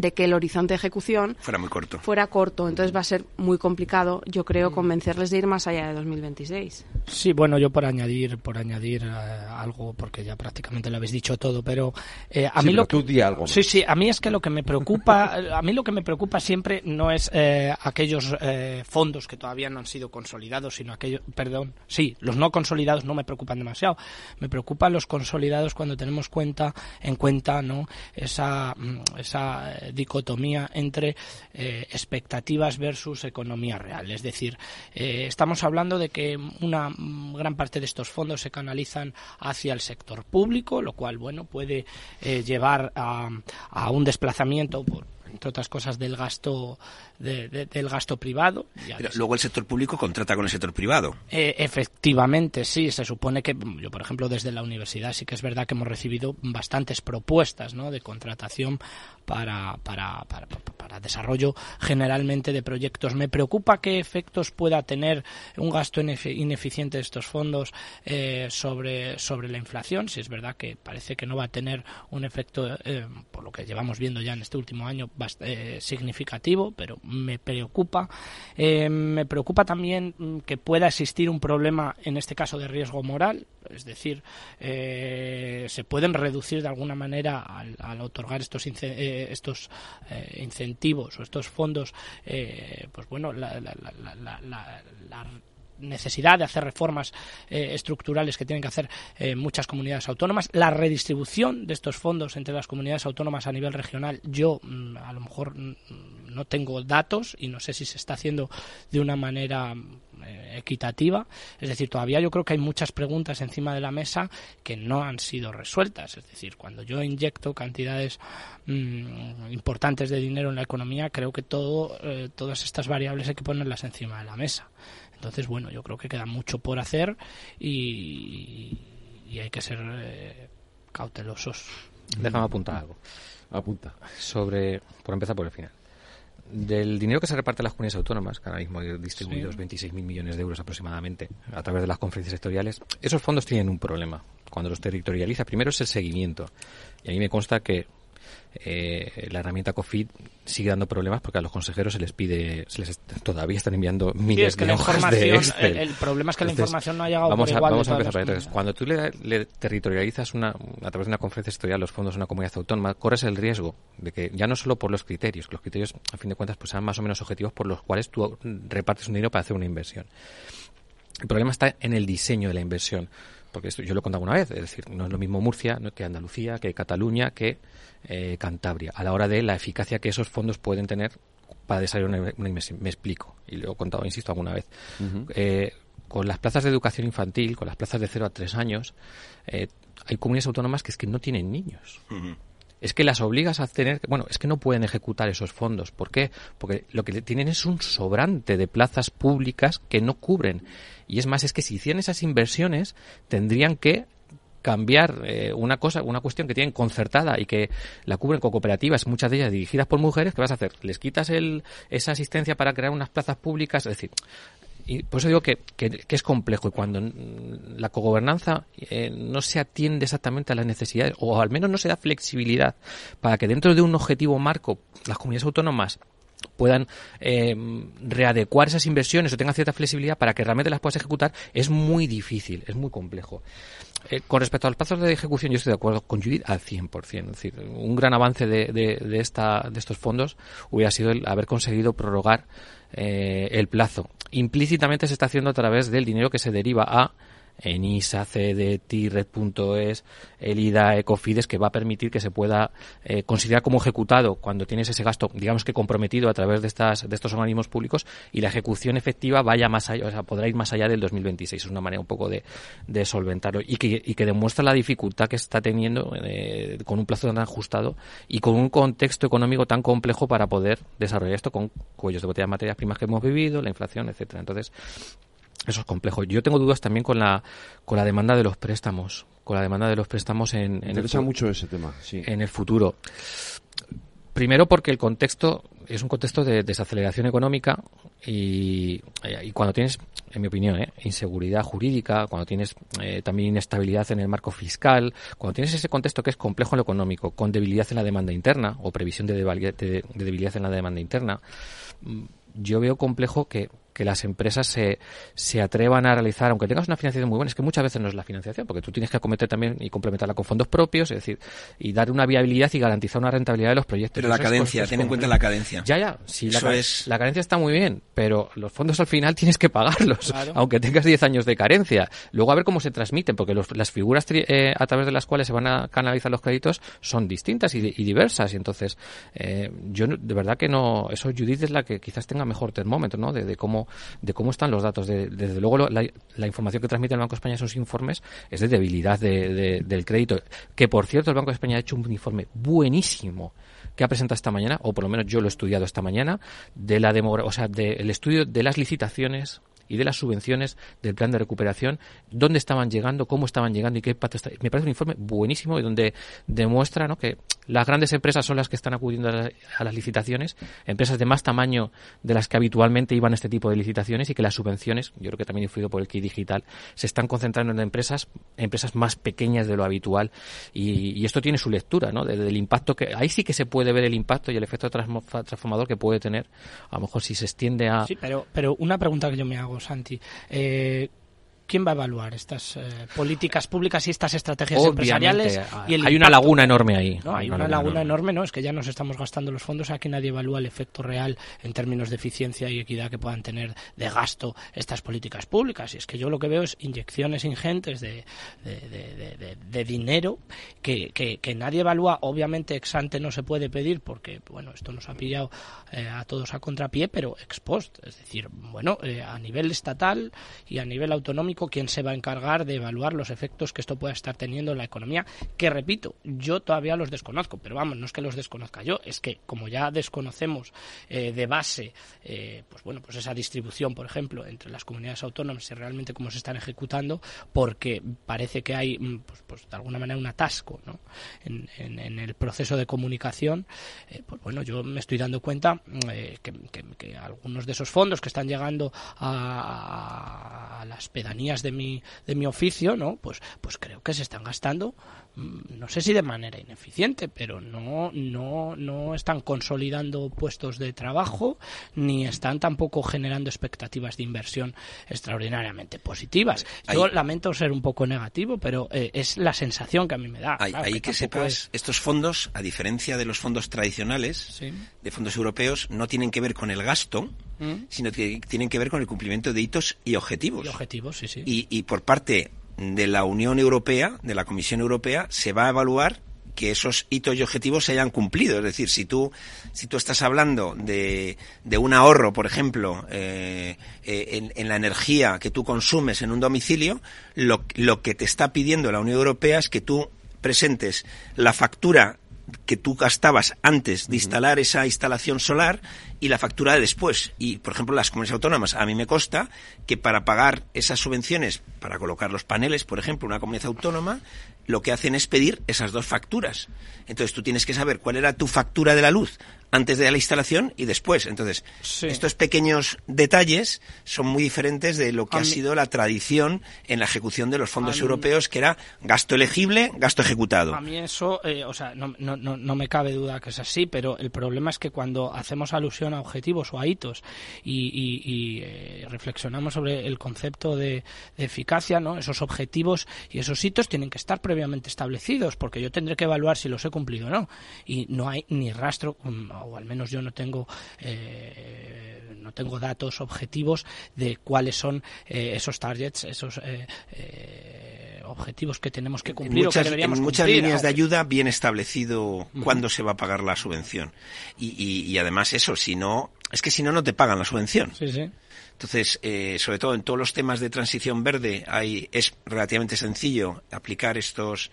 de que el horizonte de ejecución fuera muy corto. Fuera corto, entonces va a ser muy complicado, yo creo, convencerles de ir más allá de 2026. Sí, bueno, yo por añadir, por añadir eh, algo, porque ya prácticamente lo habéis dicho todo, pero eh, a mí lo tú di algo. Sí, sí, a mí es que lo que me preocupa, a mí lo que me preocupa siempre no es eh, aquellos fondos que todavía no han sido consolidados, sino aquellos, perdón, sí, los no consolidados no me preocupan demasiado. Me preocupan los consolidados cuando tenemos cuenta en cuenta, ¿no? Esa mm, esa dicotomía entre eh, expectativas versus economía real. Es decir, eh, estamos hablando de que una gran parte de estos fondos se canalizan hacia el sector público, lo cual, bueno, puede eh, llevar a, a un desplazamiento por entre otras cosas, del gasto del gasto privado. Pero luego el sector público contrata con el sector privado. Eh, efectivamente, sí. Se supone que yo, por ejemplo, desde la universidad sí que es verdad que hemos recibido bastantes propuestas ¿no? de contratación para, para, para, para desarrollo generalmente de proyectos. Me preocupa qué efectos pueda tener un gasto ineficiente de estos fondos eh, sobre, sobre la inflación. Si es verdad que parece que no va a tener un efecto, eh, por lo que llevamos viendo ya en este último año, bastante significativo, pero me preocupa. me preocupa también mm, que pueda existir un problema, en este caso, de riesgo moral, es decir, se pueden reducir de alguna manera al, otorgar estos, estos incentivos o estos fondos, pues bueno, la, necesidad de hacer reformas eh, estructurales que tienen que hacer eh, muchas comunidades autónomas, la redistribución de estos fondos entre las comunidades autónomas a nivel regional, yo mm, a lo mejor mm, no tengo datos y no sé si se está haciendo de una manera eh, equitativa. Es decir, todavía yo creo que hay muchas preguntas encima de la mesa que no han sido resueltas. Es decir, cuando yo inyecto cantidades mm, importantes de dinero en la economía, creo que todo, todas estas variables hay que ponerlas encima de la mesa. Entonces, bueno, yo creo que queda mucho por hacer y, hay que ser eh, cautelosos. Déjame apuntar algo. Apunta. Sobre, por empezar por el final. Del dinero que se reparte a las comunidades autónomas, que ahora mismo hay distribuidos 26.000 millones de euros aproximadamente a través de las conferencias sectoriales, esos fondos tienen un problema. Cuando los territorializa, primero es el seguimiento. Y a mí me consta que eh, la herramienta COFID sigue dando problemas porque a los consejeros se les pide, se les todavía están enviando miles de hojas de Excel. El, problema es que la información no ha llegado vamos por a, Vamos a empezar Cuando tú le, territorializas una, a través de una conferencia sectorial los fondos de una comunidad autónoma, corres el riesgo de que ya no solo por los criterios, que los criterios a fin de cuentas pues sean más o menos objetivos por los cuales tú repartes un dinero para hacer una inversión. El problema está en el diseño de la inversión porque esto yo lo he contado una vez, es decir, no es lo mismo Murcia que Andalucía, que Cataluña, que eh, Cantabria, a la hora de la eficacia que esos fondos pueden tener para desarrollar una, inversión. Me explico, y lo he contado, insisto, alguna vez. Eh, con las plazas de educación infantil, con las plazas de 0 a 3 años, eh, hay comunidades autónomas que es que no tienen niños. Es que las obligas a tener, bueno, es que no pueden ejecutar esos fondos. ¿Por qué? Porque lo que tienen es un sobrante de plazas públicas que no cubren. Y es más, es que si hicieran esas inversiones, tendrían que cambiar eh, una cosa, una cuestión que tienen concertada y que la cubren con cooperativas, muchas de ellas dirigidas por mujeres, ¿qué vas a hacer? ¿Les quitas el, esa asistencia para crear unas plazas públicas? Es decir, y por eso digo que, que, es complejo y cuando la cogobernanza eh, no se atiende exactamente a las necesidades o al menos no se da flexibilidad para que dentro de un objetivo marco las comunidades autónomas puedan eh, readecuar esas inversiones o tengan cierta flexibilidad para que realmente las puedas ejecutar, es muy difícil, es muy complejo. Eh, con respecto a los plazos de ejecución, yo estoy de acuerdo con Judith al 100%. Es decir, un gran avance de, de, esta, de estos fondos hubiera sido el haber conseguido prorrogar eh, el plazo. Implícitamente se está haciendo a través del dinero que se deriva a ENISA, CDT, Red.es, el IDA, Ecofides, que va a permitir que se pueda eh, considerar como ejecutado cuando tienes ese gasto, digamos que comprometido a través de, estas, de estos organismos públicos y la ejecución efectiva vaya más allá, o sea, podrá ir más allá del 2026. Es una manera un poco de, de solventarlo y que, y que demuestra la dificultad que está teniendo eh, con un plazo tan ajustado y con un contexto económico tan complejo para poder desarrollar esto con cuellos de botella de materias primas que hemos vivido, la inflación, etcétera. Entonces, eso es complejo. Yo tengo dudas también con la, con la demanda de los préstamos, con la demanda de los préstamos en, en el, mucho ese tema, sí. en el futuro. Primero porque el contexto es un contexto de desaceleración económica y, y cuando tienes, en mi opinión, ¿eh? inseguridad jurídica, cuando tienes eh, también inestabilidad en el marco fiscal, cuando tienes ese contexto que es complejo en lo económico, con debilidad en la demanda interna o previsión de debilidad en la demanda interna, mm, yo veo complejo que que las empresas se, se atrevan a realizar, aunque tengas una financiación muy buena, es que muchas veces no es la financiación, porque tú tienes que acometer también y complementarla con fondos propios, es decir, y dar una viabilidad y garantizar una rentabilidad de los proyectos. Pero la cadencia, ten en cuenta la cadencia. Ya, ya, sí, la, la, carencia está muy bien, pero los fondos al final tienes que pagarlos, aunque tengas 10 años de carencia. Luego a ver cómo se transmiten, porque las figuras eh, a través de las cuales se van a canalizar los créditos son distintas y, diversas, y entonces eh, yo de verdad que no, eso Judith es la que quizás tenga mejor termómetro, ¿no? de cómo de cómo están los datos. De, desde luego, la, información que transmite el Banco de España en esos informes es de debilidad del crédito. Que, por cierto, el Banco de España ha hecho un informe buenísimo que ha presentado esta mañana, o por lo menos yo lo he estudiado esta mañana, de la o sea, del estudio de las licitaciones y de las subvenciones del plan de recuperación, dónde estaban llegando, cómo estaban llegando y qué impacto está. Me parece un informe buenísimo y donde demuestra ¿no? que las grandes empresas son las que están acudiendo a, las licitaciones, empresas de más tamaño de las que habitualmente iban a este tipo de licitaciones y que las subvenciones, yo creo que también influido por el kit digital, se están concentrando en empresas, empresas más pequeñas de lo habitual y, esto tiene su lectura, ¿no? Del, impacto que ahí sí que se puede ver el impacto y el efecto transformador que puede tener, a lo mejor si se extiende a. Sí, pero, pero una pregunta que yo me hago, Santi. Eh, ¿quién va a evaluar estas eh, políticas públicas y estas estrategias empresariales? hay una laguna enorme ahí. No, hay una, laguna enorme. no, es que ya nos estamos gastando los fondos, aquí nadie evalúa el efecto real en términos de eficiencia y equidad que puedan tener de gasto estas políticas públicas. Y es que yo lo que veo es inyecciones ingentes de, de, dinero que, que, nadie evalúa. Obviamente ex ante no se puede pedir porque, bueno, esto nos ha pillado eh, a todos a contrapié, pero ex post. Es decir, bueno, eh, a nivel estatal y a nivel autonómico quién se va a encargar de evaluar los efectos que esto pueda estar teniendo en la economía, que repito, yo todavía los desconozco, pero vamos, no es que los desconozca yo, es que como ya desconocemos eh, de base, eh, pues bueno, pues esa distribución, por ejemplo, entre las comunidades autónomas y realmente cómo se están ejecutando, porque parece que hay, mm, pues, pues de alguna manera un atasco ¿no? en, el proceso de comunicación, eh, pues bueno, yo me estoy dando cuenta que, algunos de esos fondos que están llegando a las pedanías de mi, de mi oficio, ¿no? Pues, pues creo que se están gastando, no sé si de manera ineficiente, pero no, no, no están consolidando puestos de trabajo, ni están tampoco generando expectativas de inversión extraordinariamente positivas. Yo lamento ser un poco negativo, pero eh, es la sensación que a mí me da. Hay, que, sepas, estos fondos, a diferencia de los fondos tradicionales, de fondos europeos, no tienen que ver con el gasto, ¿Mm? sino que tienen que ver con el cumplimiento de hitos y objetivos. Y objetivos, sí, sí. Y, por parte de la Unión Europea, de la Comisión Europea, se va a evaluar que esos hitos y objetivos se hayan cumplido. Es decir, si tú, si tú estás hablando de, de un ahorro, por ejemplo, eh, eh, en, en, la energía que tú consumes en un domicilio, lo, lo que te está pidiendo la Unión Europea es que tú presentes la factura que tú gastabas antes de instalar esa instalación solar y la factura de después. Y, por ejemplo, las comunidades autónomas, a mí me consta que para pagar esas subvenciones, para colocar los paneles, por ejemplo, una comunidad autónoma, lo que hacen es pedir esas dos facturas. Entonces tú tienes que saber cuál era tu factura de la luz antes de la instalación y después. Entonces, estos pequeños detalles son muy diferentes de lo que ha sido la tradición en la ejecución de los fondos europeos, que era gasto elegible, gasto ejecutado. A mí eso, eh, o sea, no, no, no, me cabe duda que es así, pero el problema es que cuando hacemos alusión a objetivos o a hitos y, eh, reflexionamos sobre el concepto de, eficacia, ¿no? Esos objetivos y esos hitos tienen que estar previamente establecidos, porque yo tendré que evaluar si los he cumplido o no. Y no hay ni rastro, mm, o al menos yo no tengo eh, no tengo datos objetivos de cuáles son eh, esos targets, esos eh, objetivos que tenemos que cumplir muchas, o que deberíamos en muchas líneas de ayuda bien establecido cuándo se va a pagar la subvención. Y, además eso si no es que si no no te pagan la subvención. Entonces, sobre todo en todos los temas de transición verde, hay, es relativamente sencillo aplicar estos,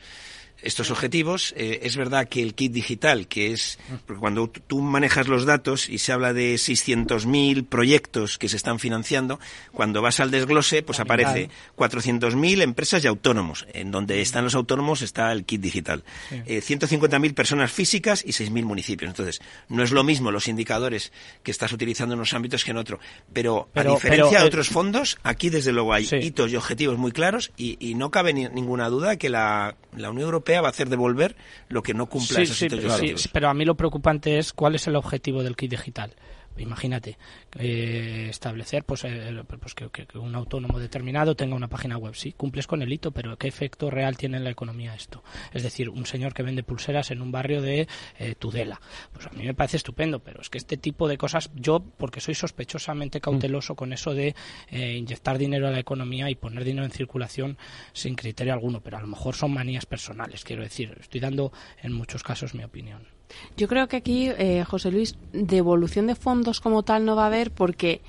estos objetivos. Eh, es verdad que el kit digital, que es porque cuando tú manejas los datos y se habla de 600.000 proyectos que se están financiando, cuando vas al desglose, pues aparece 400.000 empresas y autónomos. En donde están los autónomos está el kit digital. 150.000 eh, personas físicas y 6.000 municipios. Entonces, no es lo mismo los indicadores que estás utilizando en unos ámbitos que en otro. Pero, a diferencia de eh, otros fondos, aquí desde luego hay hitos y objetivos muy claros y, no cabe ninguna duda que la, la Unión Europea va a hacer devolver lo que no cumpla esos sí, sí, pero a mí lo preocupante es cuál es el objetivo del kit digital. Imagínate, eh, establecer pues, eh, pues que, un autónomo determinado tenga una página web. Sí, cumples con el hito, pero ¿qué efecto real tiene en la economía esto? Es decir, un señor que vende pulseras en un barrio de eh, Tudela. Pues a mí me parece estupendo, pero es que este tipo de cosas, yo, porque soy sospechosamente cauteloso con eso de inyectar dinero a la economía y poner dinero en circulación sin criterio alguno, pero a lo mejor son manías personales, quiero decir. Estoy dando en muchos casos mi opinión. Yo creo que aquí, eh, José Luis, devolución de fondos como tal no va a haber porque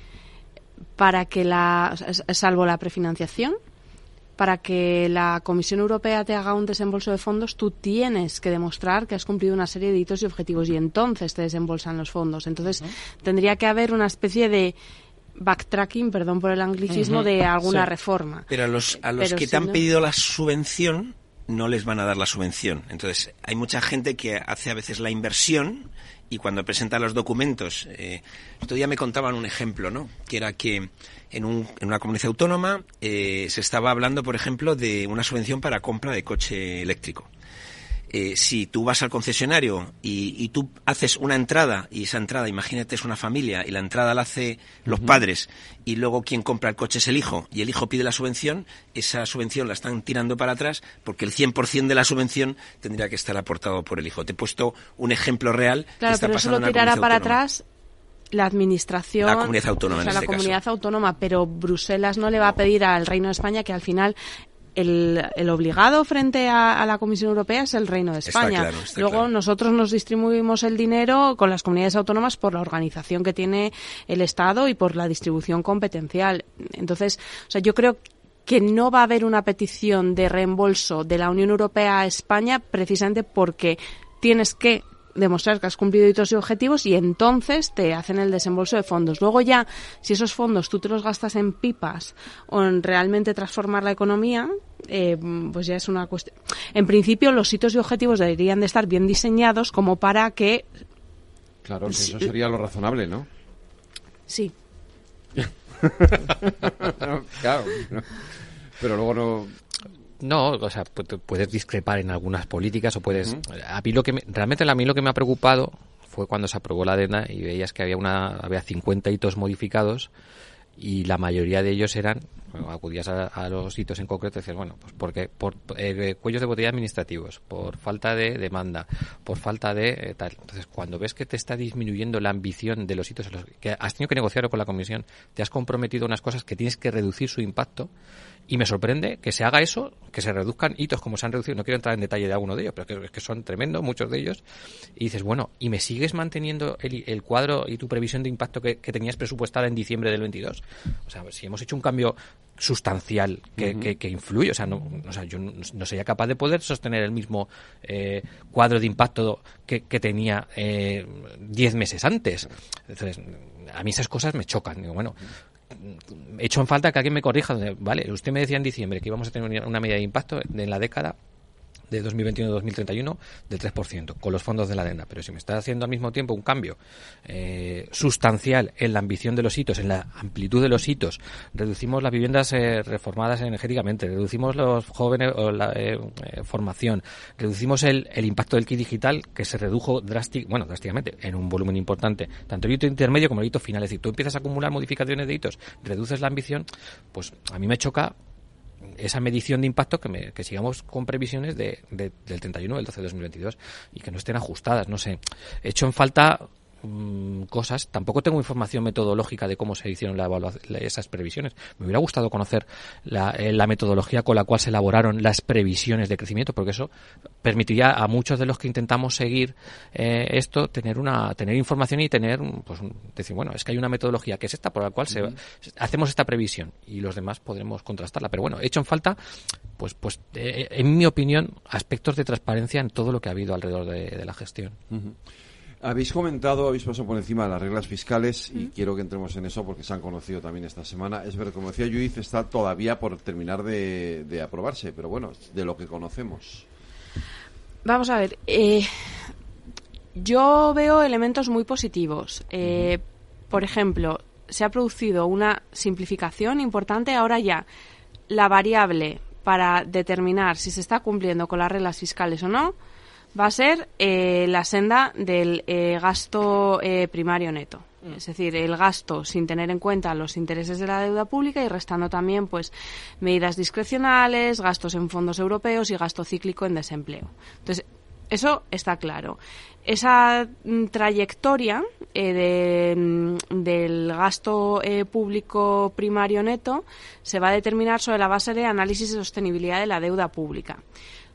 para que la, salvo la prefinanciación, para que la Comisión Europea te haga un desembolso de fondos, tú tienes que demostrar que has cumplido una serie de hitos y objetivos y entonces te desembolsan los fondos. Entonces, tendría que haber una especie de backtracking, perdón por el anglicismo, de alguna reforma. Pero a los, a los que te han pedido la subvención no les van a dar la subvención. Entonces, hay mucha gente que hace a veces la inversión y cuando presenta los documentos, eh, me contaban un ejemplo, ¿no? Que era que en, un, en una comunidad autónoma eh, se estaba hablando, por ejemplo, de una subvención para compra de coche eléctrico. Eh, si tú vas al concesionario y, tú haces una entrada y esa entrada, imagínate, es una familia y la entrada la hace los padres y luego quien compra el coche es el hijo y el hijo pide la subvención, esa subvención la están tirando para atrás porque el 100% de la subvención tendría que estar aportado por el hijo. Te he puesto un ejemplo real. Claro, está pero eso lo tirará para atrás la administración, la comunidad autónoma, o sea, en la este comunidad autónoma, pero Bruselas no le va a pedir al Reino de España que al final el, el obligado frente a, a, la Comisión Europea es el Reino de España. Está claro, está Luego claro. nosotros nos distribuimos el dinero con las comunidades autónomas por la organización que tiene el Estado y por la distribución competencial. Entonces, o sea, yo creo que no va a haber una petición de reembolso de la Unión Europea a España precisamente porque tienes que demostrar que has cumplido hitos y objetivos y entonces te hacen el desembolso de fondos. Luego ya, si esos fondos tú te los gastas en pipas o en realmente transformar la economía, eh, pues ya es una cuestión. En principio, los hitos y objetivos deberían de estar bien diseñados como para que... Claro, que eso sería lo razonable, ¿no? Sí. claro. Pero luego no no, o sea, puedes discrepar en algunas políticas o puedes. Uh -huh. A mí lo que me, realmente a mí lo que me ha preocupado fue cuando se aprobó la adenda y veías que había una había 50 hitos modificados y la mayoría de ellos eran bueno, acudías a, a, los hitos en concreto y decías bueno pues porque por eh, cuellos de botella administrativos por falta de demanda por falta de eh, tal entonces cuando ves que te está disminuyendo la ambición de los hitos los que has tenido que negociar con la comisión te has comprometido unas cosas que tienes que reducir su impacto y me sorprende que se haga eso, que se reduzcan hitos como se han reducido. No quiero entrar en detalle de alguno de ellos, pero que, que son tremendos, muchos de ellos. Y dices, bueno, ¿y me sigues manteniendo el, el cuadro y tu previsión de impacto que, que, tenías presupuestada en diciembre del 22? O sea, si hemos hecho un cambio sustancial que, uh -huh. que, que influye, o sea, no, o sea, yo no, no, sería capaz de poder sostener el mismo eh, cuadro de impacto que, tenía 10 eh, meses antes. Entonces, a mí esas cosas me chocan. Digo, bueno, hecho en falta que alguien me corrija. Vale, usted me decía en diciembre que íbamos a tener una medida de impacto en la década de 2021-2031 del 3% con los fondos de la adenda. Pero si me está haciendo al mismo tiempo un cambio eh, sustancial en la ambición de los hitos, en la amplitud de los hitos, reducimos las viviendas eh, reformadas energéticamente, reducimos los jóvenes o la eh, formación, reducimos el, el, impacto del kit digital que se redujo drásticamente, bueno, drásticamente en un volumen importante, tanto el hito intermedio como el hito final. Es decir, tú empiezas a acumular modificaciones de hitos, reduces la ambición, pues a mí me choca esa medición de impacto que, me, que sigamos con previsiones de, de, del 31 del 12 de 2022 y que no estén ajustadas, no sé. He hecho en falta mmm, cosas. Tampoco tengo información metodológica de cómo se hicieron la esas previsiones. Me hubiera gustado conocer la, eh, la, metodología con la cual se elaboraron las previsiones de crecimiento, porque eso permitiría a muchos de los que intentamos seguir eh, esto tener una tener información y tener pues decir bueno es que hay una metodología que es esta por la cual se, uh -huh. hacemos esta previsión y los demás podremos contrastarla. Pero bueno, he hecho en falta pues pues eh, en mi opinión aspectos de transparencia en todo lo que ha habido alrededor de, de la gestión. Uh -huh. Habéis comentado, habéis pasado por encima de las reglas fiscales y mm. quiero que entremos en eso porque se han conocido también esta semana. Es verdad, como decía Judith, está todavía por terminar de, de, aprobarse, pero bueno, de lo que conocemos. Vamos a ver, eh, yo veo elementos muy positivos. Eh, mm. Por ejemplo, se ha producido una simplificación importante ahora ya. La variable para determinar si se está cumpliendo con las reglas fiscales o no va a ser eh, la senda del eh, gasto eh, primario neto. Mm. Es decir, el gasto sin tener en cuenta los intereses de la deuda pública y restando también pues medidas discrecionales, gastos en fondos europeos y gasto cíclico en desempleo. Entonces, eso está claro. Esa mm, trayectoria eh, de, mm, del gasto eh, público primario neto se va a determinar sobre la base de análisis de sostenibilidad de la deuda pública.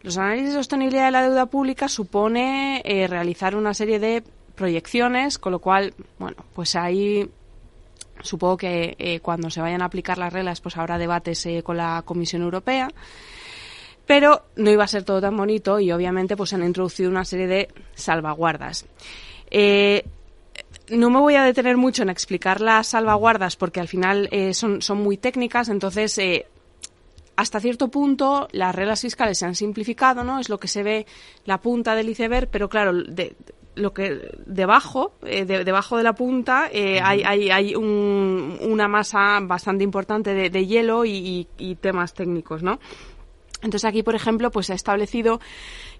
Los análisis de sostenibilidad de la deuda pública supone eh, realizar una serie de proyecciones, con lo cual, bueno, pues ahí supongo que eh, cuando se vayan a aplicar las reglas, pues habrá debates eh, con la Comisión Europea. Pero no iba a ser todo tan bonito y obviamente pues han introducido una serie de salvaguardas. No me voy a detener mucho en explicar las salvaguardas porque al final son, muy técnicas, entonces hasta cierto punto las reglas fiscales se han simplificado, ¿no? Es lo que se ve la punta del iceberg, pero claro, de, lo que debajo, eh, debajo de la punta, eh, hay, hay, hay una masa bastante importante de, hielo y, y, temas técnicos, ¿no? Entonces aquí, por ejemplo, pues se ha establecido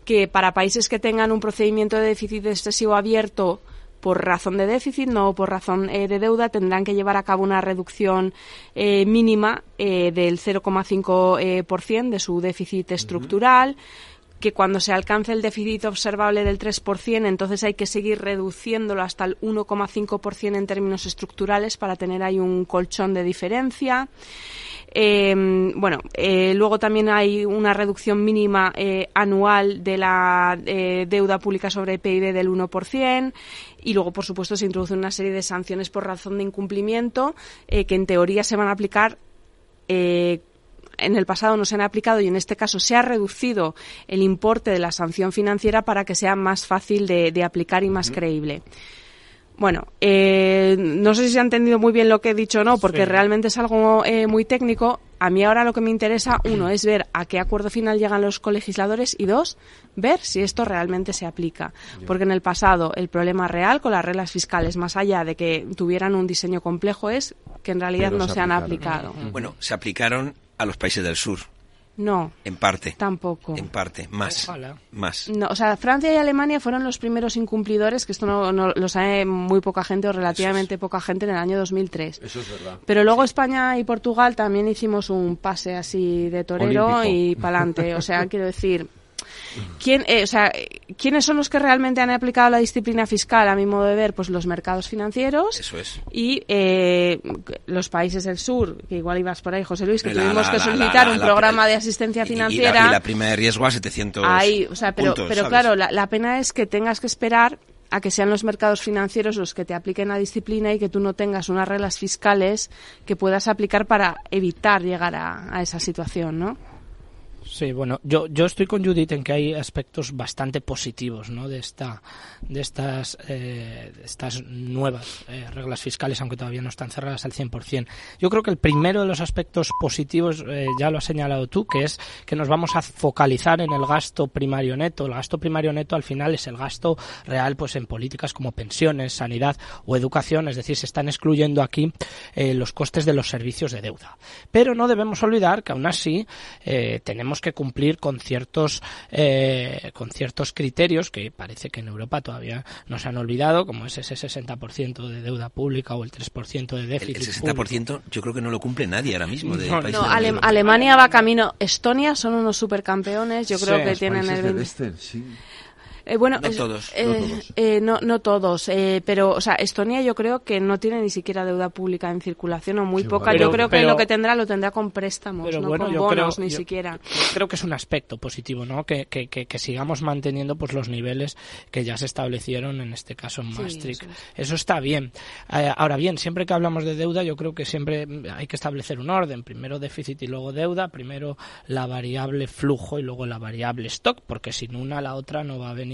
que para países que tengan un procedimiento de déficit excesivo abierto por razón de déficit, no por razón eh, de deuda, tendrán que llevar a cabo una reducción eh, mínima eh, del 0,5% de su déficit estructural que cuando se alcance el déficit observable del 3%, entonces hay que seguir reduciéndolo hasta el 1,5% en términos estructurales para tener ahí un colchón de diferencia. Eh, bueno, eh, luego también hay una reducción mínima eh, anual de la deuda pública sobre PIB del 1% y luego, por supuesto, se introduce una serie de sanciones por razón de incumplimiento que en teoría se van a aplicar en el pasado no se han aplicado y en este caso se ha reducido el importe de la sanción financiera para que sea más fácil de, aplicar y más creíble. Bueno, eh, no sé si se ha entendido muy bien lo que he dicho o no, porque realmente es algo eh, muy técnico. A mí ahora lo que me interesa, uno, es ver a qué acuerdo final llegan los colegisladores y dos, ver si esto realmente se aplica. Porque en el pasado el problema real con las reglas fiscales, más allá de que tuvieran un diseño complejo, es que en realidad no se, han aplicado. Bueno, se aplicaron a los países del sur. No. En parte. Tampoco. En parte, más. Más. No, o sea, Francia y Alemania fueron los primeros incumplidores, que esto no, lo sabe muy poca gente o relativamente poca gente en el año 2003. Eso es verdad. Pero luego España y Portugal también hicimos un pase así de torero y pa'lante. O sea, quiero decir, ¿Quién, eh, o sea, ¿Quiénes son los que realmente han aplicado la disciplina fiscal, a mi modo de ver? Pues los mercados financieros y eh, los países del sur, que igual ibas por ahí, José Luis, que tuvimos que solicitar un programa de asistencia financiera. Y la, prima de riesgo a 700 ahí, o sea, pero, pero claro, la, la pena es que tengas que esperar a que sean los mercados financieros los que te apliquen la disciplina y que tú no tengas unas reglas fiscales que puedas aplicar para evitar llegar a, a esa situación, ¿no? Sí, bueno, yo, yo estoy con Judith en que hay aspectos bastante positivos ¿no? de, esta, de, estas, eh, estas nuevas eh, reglas fiscales, aunque todavía no están cerradas al 100%. Yo creo que el primero de los aspectos positivos, eh, ya lo has señalado tú, que es que nos vamos a focalizar en el gasto primario neto. El gasto primario neto al final es el gasto real pues en políticas como pensiones, sanidad o educación, es decir, se están excluyendo aquí los costes de los servicios de deuda. Pero no debemos olvidar que aún así tenemos que cumplir con ciertos eh, con ciertos criterios que parece que en Europa todavía no se han olvidado, como es ese 60% de deuda pública o el 3% de déficit. El, 60% yo creo que no lo cumple nadie ahora mismo. De no, Alemania va camino. Estonia son unos supercampeones. Yo creo que tienen el. Este, eh, bueno, no todos. Eh, no todos, no, todos pero, o sea, Estonia yo creo que no tiene ni siquiera deuda pública en circulación o muy poca. yo creo que lo que tendrá lo tendrá con préstamos, no con bonos ni siquiera. Creo que es un aspecto positivo, ¿no? Que, que, que, sigamos manteniendo pues los niveles que ya se establecieron en este caso en Maastricht. eso, está bien. Eh, ahora bien, siempre que hablamos de deuda, yo creo que siempre hay que establecer un orden. Primero déficit y luego deuda. Primero la variable flujo y luego la variable stock, porque sin una la otra no va a venir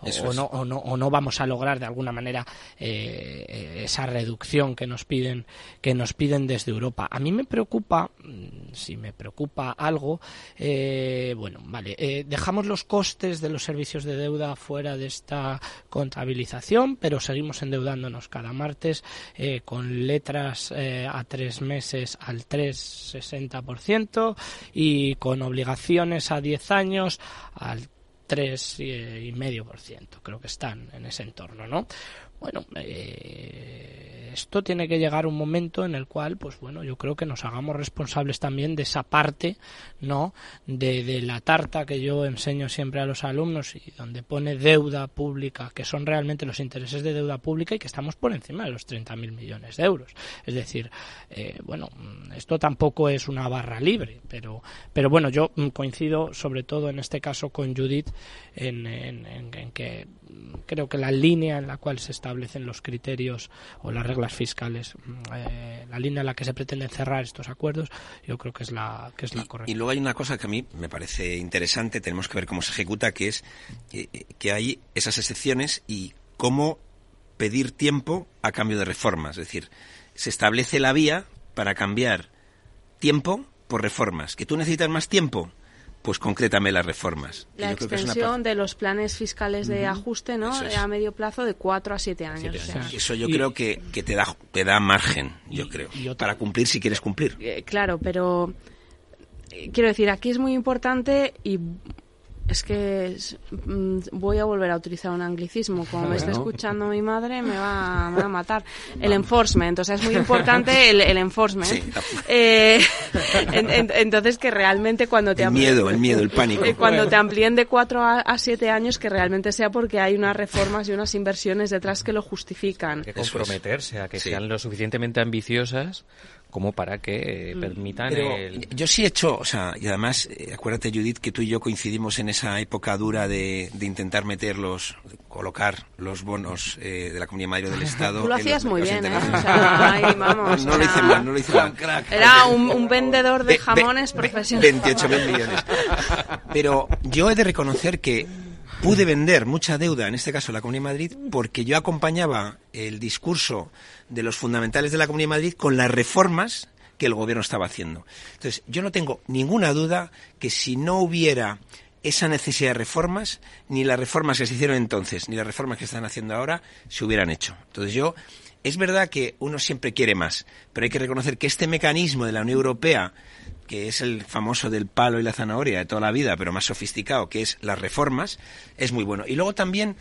o, no, o, no, o no vamos a lograr de alguna manera eh, esa reducción que nos piden que nos piden desde Europa. A mí me preocupa, mm, si me preocupa algo, eh, bueno, vale, eh, dejamos los costes de los servicios de deuda fuera de esta contabilización, pero seguimos endeudándonos cada martes con letras a tres meses al 3,60% y con obligaciones a 10 años al tres y medio por ciento creo que están en ese entorno no bueno eh, esto tiene que llegar un momento en el cual, pues bueno, yo creo que nos hagamos responsables también de esa parte, ¿no? De, de la tarta que yo enseño siempre a los alumnos y donde pone deuda pública, que son realmente los intereses de deuda pública y que estamos por encima de los 30.000 millones de euros. Es decir, eh, bueno, esto tampoco es una barra libre, pero, pero bueno, yo coincido sobre todo en este caso con Judith en, en, en que creo que la línea en la cual se establecen los criterios o las reglas fiscales, mm, eh, la línea en la que se pretenden cerrar estos acuerdos, yo creo que es la que es la correcta. Y luego hay una cosa que a mí me parece interesante, tenemos que ver cómo se ejecuta, que es que hay esas excepciones y cómo pedir tiempo a cambio de reformas. Es decir, se establece la vía para cambiar tiempo por reformas. ¿Que tú necesitas más tiempo? Pues concrétame las reformas. La extensión de los planes fiscales de ajuste ¿no? a medio plazo de cuatro a siete años. Eso yo creo que, que, te, da, te da margen, yo creo, para cumplir si quieres cumplir. Eh, claro, pero eh, quiero decir, aquí es muy importante y es que mm, voy a volver a utilizar un anglicismo. Como me está escuchando mi madre, me va, a matar. El enforcement. O sea, es muy importante el, enforcement. Eh, entonces, que realmente cuando te... El miedo, el miedo, el pánico. Eh, cuando te amplíen de cuatro a, siete años, que realmente sea porque hay unas reformas y unas inversiones detrás que lo justifican. Hay que comprometerse a que sean lo suficientemente ambiciosas como para que eh, mm. permitan el... Yo sí he hecho, o sea, y además, eh, acuérdate Judith que tú y yo coincidimos en esa época dura de, de intentar meter los, colocar los bonos eh, de la Comunidad Madre del Estado. Tú lo hacías muy bien, ¿eh? O sea, ahí, vamos, no, lo hice mal, no lo hice mal. Era un, un vendedor de jamones profesional. 28 mil millones. Pero yo he de reconocer que pude vender mucha deuda, en este caso la Comunidad de Madrid, porque yo acompañaba el discurso de los fundamentales de la Comunidad de Madrid con las reformas que el gobierno estaba haciendo. Entonces, yo no tengo ninguna duda que si no hubiera esa necesidad de reformas, ni las reformas que se hicieron entonces, ni las reformas que están haciendo ahora, se hubieran hecho. Entonces, yo, es verdad que uno siempre quiere más, pero hay que reconocer que este mecanismo de la Unión Europea, que es el famoso del palo y la zanahoria de toda la vida, pero más sofisticado, que es las reformas, es muy bueno. Y luego también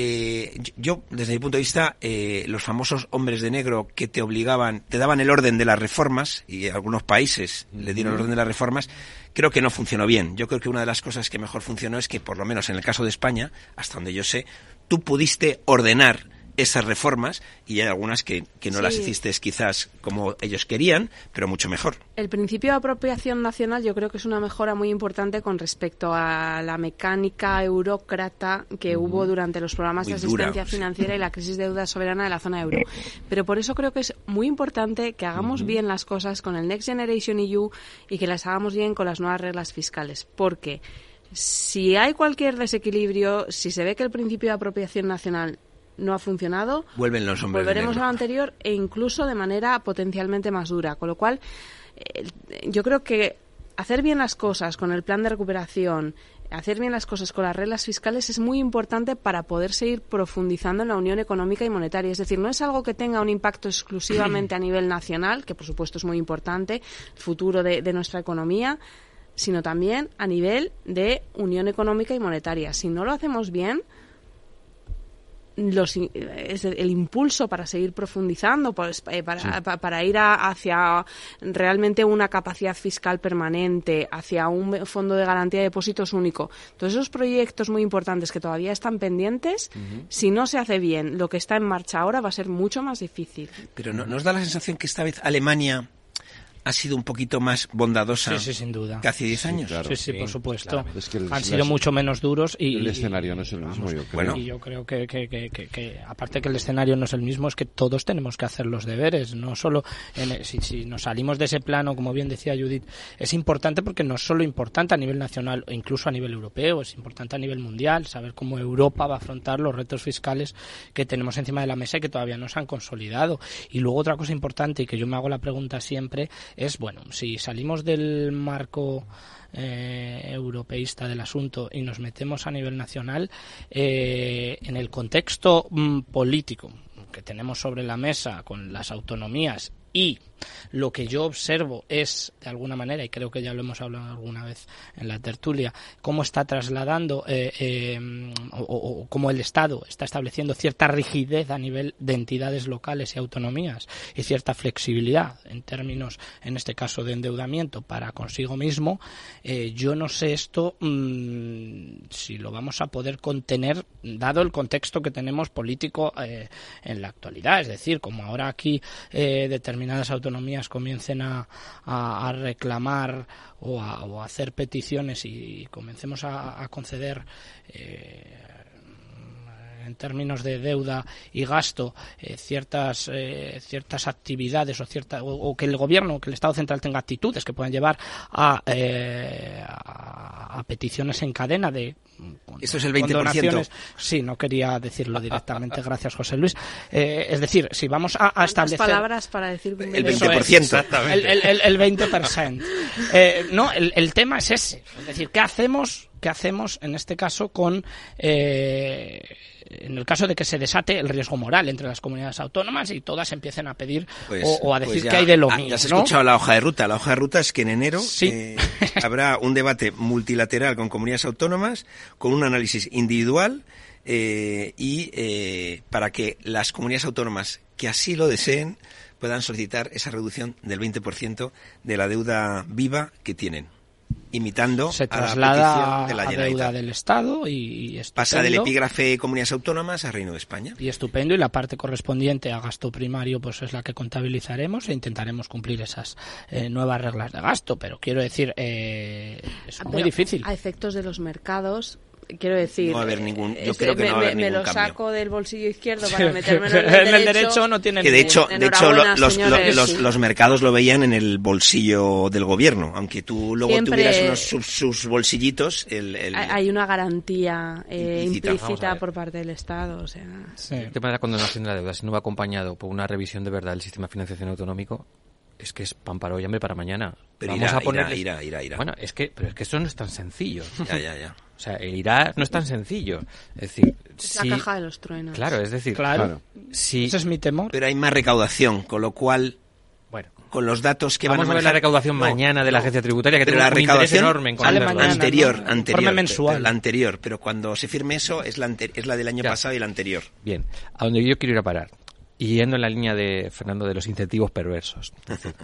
eh, yo, desde mi punto de vista, eh, los famosos hombres de negro que te obligaban, te daban el orden de las reformas, y algunos países le dieron el orden de las reformas, creo que no funcionó bien. Yo creo que una de las cosas que mejor funcionó es que, por lo menos en el caso de España, hasta donde yo sé, tú pudiste ordenar esas reformas y hay algunas que, que no las hiciste quizás como ellos querían, pero mucho mejor. El principio de apropiación nacional yo creo que es una mejora muy importante con respecto a la mecánica eurócrata que hubo durante los programas de asistencia financiera y la crisis de deuda soberana de la zona euro. Pero por eso creo que es muy importante que hagamos bien las cosas con el Next Generation EU y que las hagamos bien con las nuevas reglas fiscales. Porque si hay cualquier desequilibrio, si se ve que el principio de apropiación nacional no ha funcionado, Vuelven los hombres volveremos a lo anterior e incluso de manera potencialmente más dura. Con lo cual, eh, yo creo que hacer bien las cosas con el plan de recuperación, hacer bien las cosas con las reglas fiscales es muy importante para poder seguir profundizando en la unión económica y monetaria. Es decir, no es algo que tenga un impacto exclusivamente a nivel nacional, que por supuesto es muy importante, el futuro de nuestra economía, sino también a nivel de unión económica y monetaria. Si no lo hacemos bien, los, el impulso para seguir profundizando, pues, eh, para, para, ir hacia realmente una capacidad fiscal permanente, hacia un fondo de garantía de depósitos único. Todos esos proyectos muy importantes que todavía están pendientes, si no se hace bien lo que está en marcha ahora, va a ser mucho más difícil. Pero ¿no, ¿nos da la sensación que esta vez Alemania ha sido un poquito más bondadosa sin duda. que hace 10 años. Sí, sí, por supuesto. Han sido mucho menos duros y... El escenario no es el mismo, yo creo. Y yo creo que, que, que, aparte que el escenario no es el mismo, es que todos tenemos que hacer los deberes. No solo... En, si, si nos salimos de ese plano, como bien decía Judith, es importante porque no es solo importante a nivel nacional o incluso a nivel europeo, es importante a nivel mundial, saber cómo Europa va a afrontar los retos fiscales que tenemos encima de la mesa y que todavía no se han consolidado. Y luego otra cosa importante y que yo me hago la pregunta siempre es, bueno, si salimos del marco eh, europeísta del asunto y nos metemos a nivel nacional, eh, en el contexto mm, político que tenemos sobre la mesa con las autonomías y lo que yo observo es, de alguna manera, y creo que ya lo hemos hablado alguna vez en la tertulia, cómo está trasladando eh, eh, o, cómo el Estado está estableciendo cierta rigidez a nivel de entidades locales y autonomías y cierta flexibilidad en términos, en este caso, de endeudamiento para consigo mismo, eh, yo no sé esto mm, si lo vamos a poder contener dado el contexto que tenemos político en la actualidad. Es decir, como ahora aquí determinadas autonomías autonomías comiencen a, a, reclamar o a, o a, hacer peticiones y comencemos a, conceder eh, en términos de deuda y gasto eh, ciertas eh, ciertas actividades o cierta o, que el gobierno que el Estado central tenga actitudes que puedan llevar a, a peticiones en cadena de Eso es el 20%. Sí, no quería decirlo directamente. Gracias, José Luis. Eh, es decir, si vamos a, a establecer... palabras para decir... El 20%. el, el, el, 20%. Eh, no, el, el tema es ese. Es decir, ¿qué hacemos, qué hacemos en este caso con... Eh, en el caso de que se desate el riesgo moral entre las comunidades autónomas y todas empiecen a pedir Pues- o, o a pues decir ya- que hay de lo ah, mío. Ya has ¿no? escuchado la hoja de ruta. La hoja de ruta es que en enero eh, habrá un debate multilateral con comunidades autónomas, con un análisis individual eh, y eh, para que las comunidades autónomas que así lo deseen puedan solicitar esa reducción del 20% de la deuda viva que tienen, imitando se a la traslada de la a deuda del Estado y, y Pasa del epígrafe comunidades autónomas a Reino de España. y estupendo y la parte correspondiente a gasto primario pues es la que contabilizaremos e intentaremos cumplir esas eh, nuevas reglas de gasto. Pero quiero decir eh, es muy Pero difícil. A efectos de los mercados, quiero decir. No va a haber ningún- yo este, creo que me, no va a haber me- me ningún lo cambio. saco del bolsillo izquierdo Sí. para metérmelo en el En el derecho. no tiene Que de hecho, de hecho los, señores. los, los mercados lo veían en el bolsillo del gobierno, aunque tú luego Siempre- tuvieras unos sus, sus bolsillitos, el, el- Hay una garantía eh, Implícita, implícita por parte del Estado. O sea, El tema de la condonación de la deuda, si no va acompañado por una revisión de verdad del sistema de financiación autonómico, es que es pan para hoy, hambre para mañana. Pero Vamos irá, a ponerles- irá, irá, irá, irá. Bueno, es que, pero es que eso no es tan sencillo. Ya, ya, ya. O sea, el irá no es tan sencillo. Es decir, es si- la caja de los truenos. Claro, es decir, Claro. si ese es mi temor Pero hay más recaudación, con lo cual, Bueno. con los datos que Vamos van a a ver la recaudación No, mañana de la no. agencia tributaria, que Pero tenemos la un recaudación enorme en sale mañana, anterior, ¿no? anterior, mensual. pero la anterior, pero cuando se firme eso es la, es la del año Ya. pasado y la anterior. Bien, a donde yo quiero ir a parar. Y yendo en la línea de Fernando de los incentivos perversos. Es decir,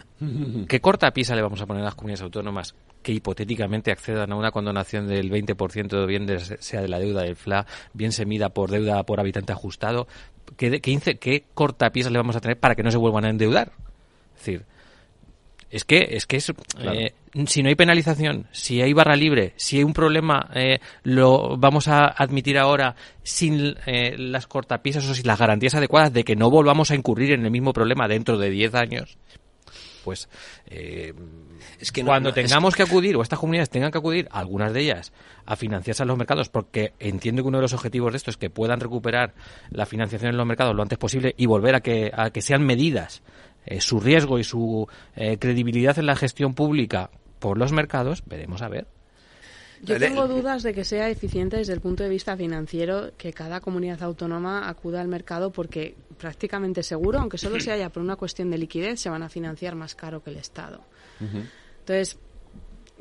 ¿Qué corta pisa le vamos a poner a las comunidades autónomas que hipotéticamente accedan a una condonación del 20% bien de- sea de la deuda del FLA, bien se mida por deuda por habitante ajustado? ¿Qué, qué, qué cortapisas le vamos a tener para que no se vuelvan a endeudar? Es decir, es que es que es eh, si no hay penalización, si hay barra libre, si hay un problema, eh, lo vamos a admitir ahora sin eh, las cortapisas o sin las garantías adecuadas de que no volvamos a incurrir en el mismo problema dentro de 10 años. Pues eh, Es que no- cuando no, es tengamos que acudir o estas comunidades tengan que acudir, algunas de ellas, a financiarse en los mercados, porque entiendo que uno de los objetivos de esto es que puedan recuperar la financiación en los mercados lo antes posible y volver a que, a que sean medidas eh, su riesgo y su eh, credibilidad en la gestión pública por los mercados, veremos a ver. Yo tengo dudas de que sea eficiente desde el punto de vista financiero que cada comunidad autónoma acuda al mercado porque prácticamente seguro, aunque solo se haya por una cuestión de liquidez, se van a financiar más caro que el Estado. Entonces,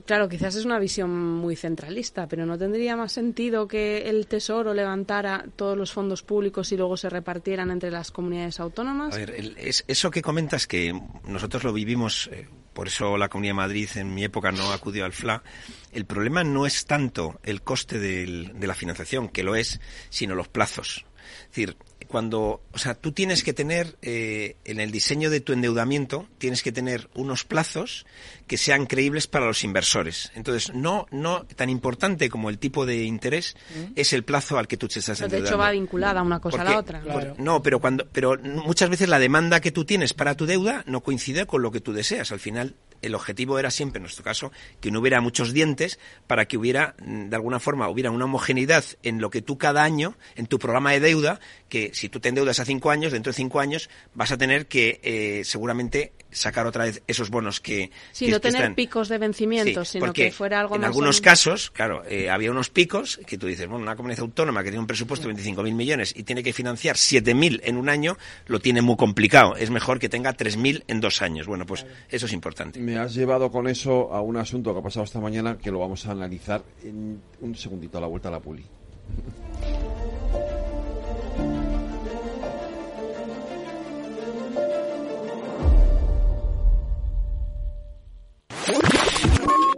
claro, quizás es una visión muy centralista, pero ¿no tendría más sentido que el Tesoro levantara todos los fondos públicos y luego se repartieran entre las comunidades autónomas? A ver, el- es- eso que comentas que nosotros lo vivimos, eh, por eso la Comunidad de Madrid en mi época no acudió al FLA, el problema no es tanto el coste de la financiación, que lo es, sino los plazos. Es decir, cuando, o sea, tú tienes que tener eh, en el diseño de tu endeudamiento tienes que tener unos plazos que sean creíbles para los inversores. Entonces, no, no tan importante como el tipo de interés es el plazo al que tú te estás Pero de endeudando. hecho va vinculada una cosa a la otra. por- no, pero cuando, pero muchas veces la demanda que tú tienes para tu deuda no coincide con lo que tú deseas. Al final, el objetivo era siempre, en nuestro caso, que no hubiera muchos dientes para que hubiera, mm, de alguna forma, hubiera una homogeneidad en lo que tú cada año, en tu programa de deuda, que si tú te endeudas a cinco años, dentro de cinco años vas a tener que eh, seguramente sacar otra vez esos bonos que, Sí, que- no que tener están- picos de vencimiento, Sí, sino porque que fuera algo en más o algunos casos, claro, eh, había unos picos que tú dices, bueno, una comunidad autónoma que tiene un presupuesto de 25.000 millones y tiene que financiar 7.000 en un año, lo tiene muy complicado. Es mejor que tenga 3.000 en dos años. Bueno, pues eso es importante. Me has llevado con eso a un asunto que ha pasado esta mañana que lo vamos a analizar en un segundito a la vuelta a la puli.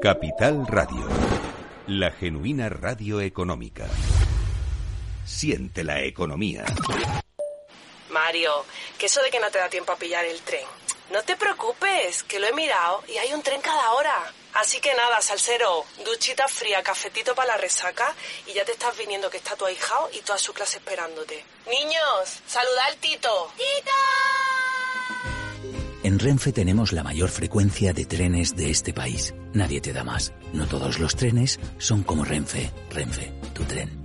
Capital Radio. La genuina radio económica. Siente la economía. Mario, que eso de que no te da tiempo a pillar el tren. No te preocupes, que lo he mirado y hay un tren cada hora. Así que nada, salsero, duchita fría, cafetito para la resaca y ya te estás viniendo que está tu ahijao y toda su clase esperándote. Niños, saluda al Tito. ¡Tito! En Renfe tenemos la mayor frecuencia de trenes de este país. Nadie te da más. No todos los trenes son como Renfe. Renfe, tu tren.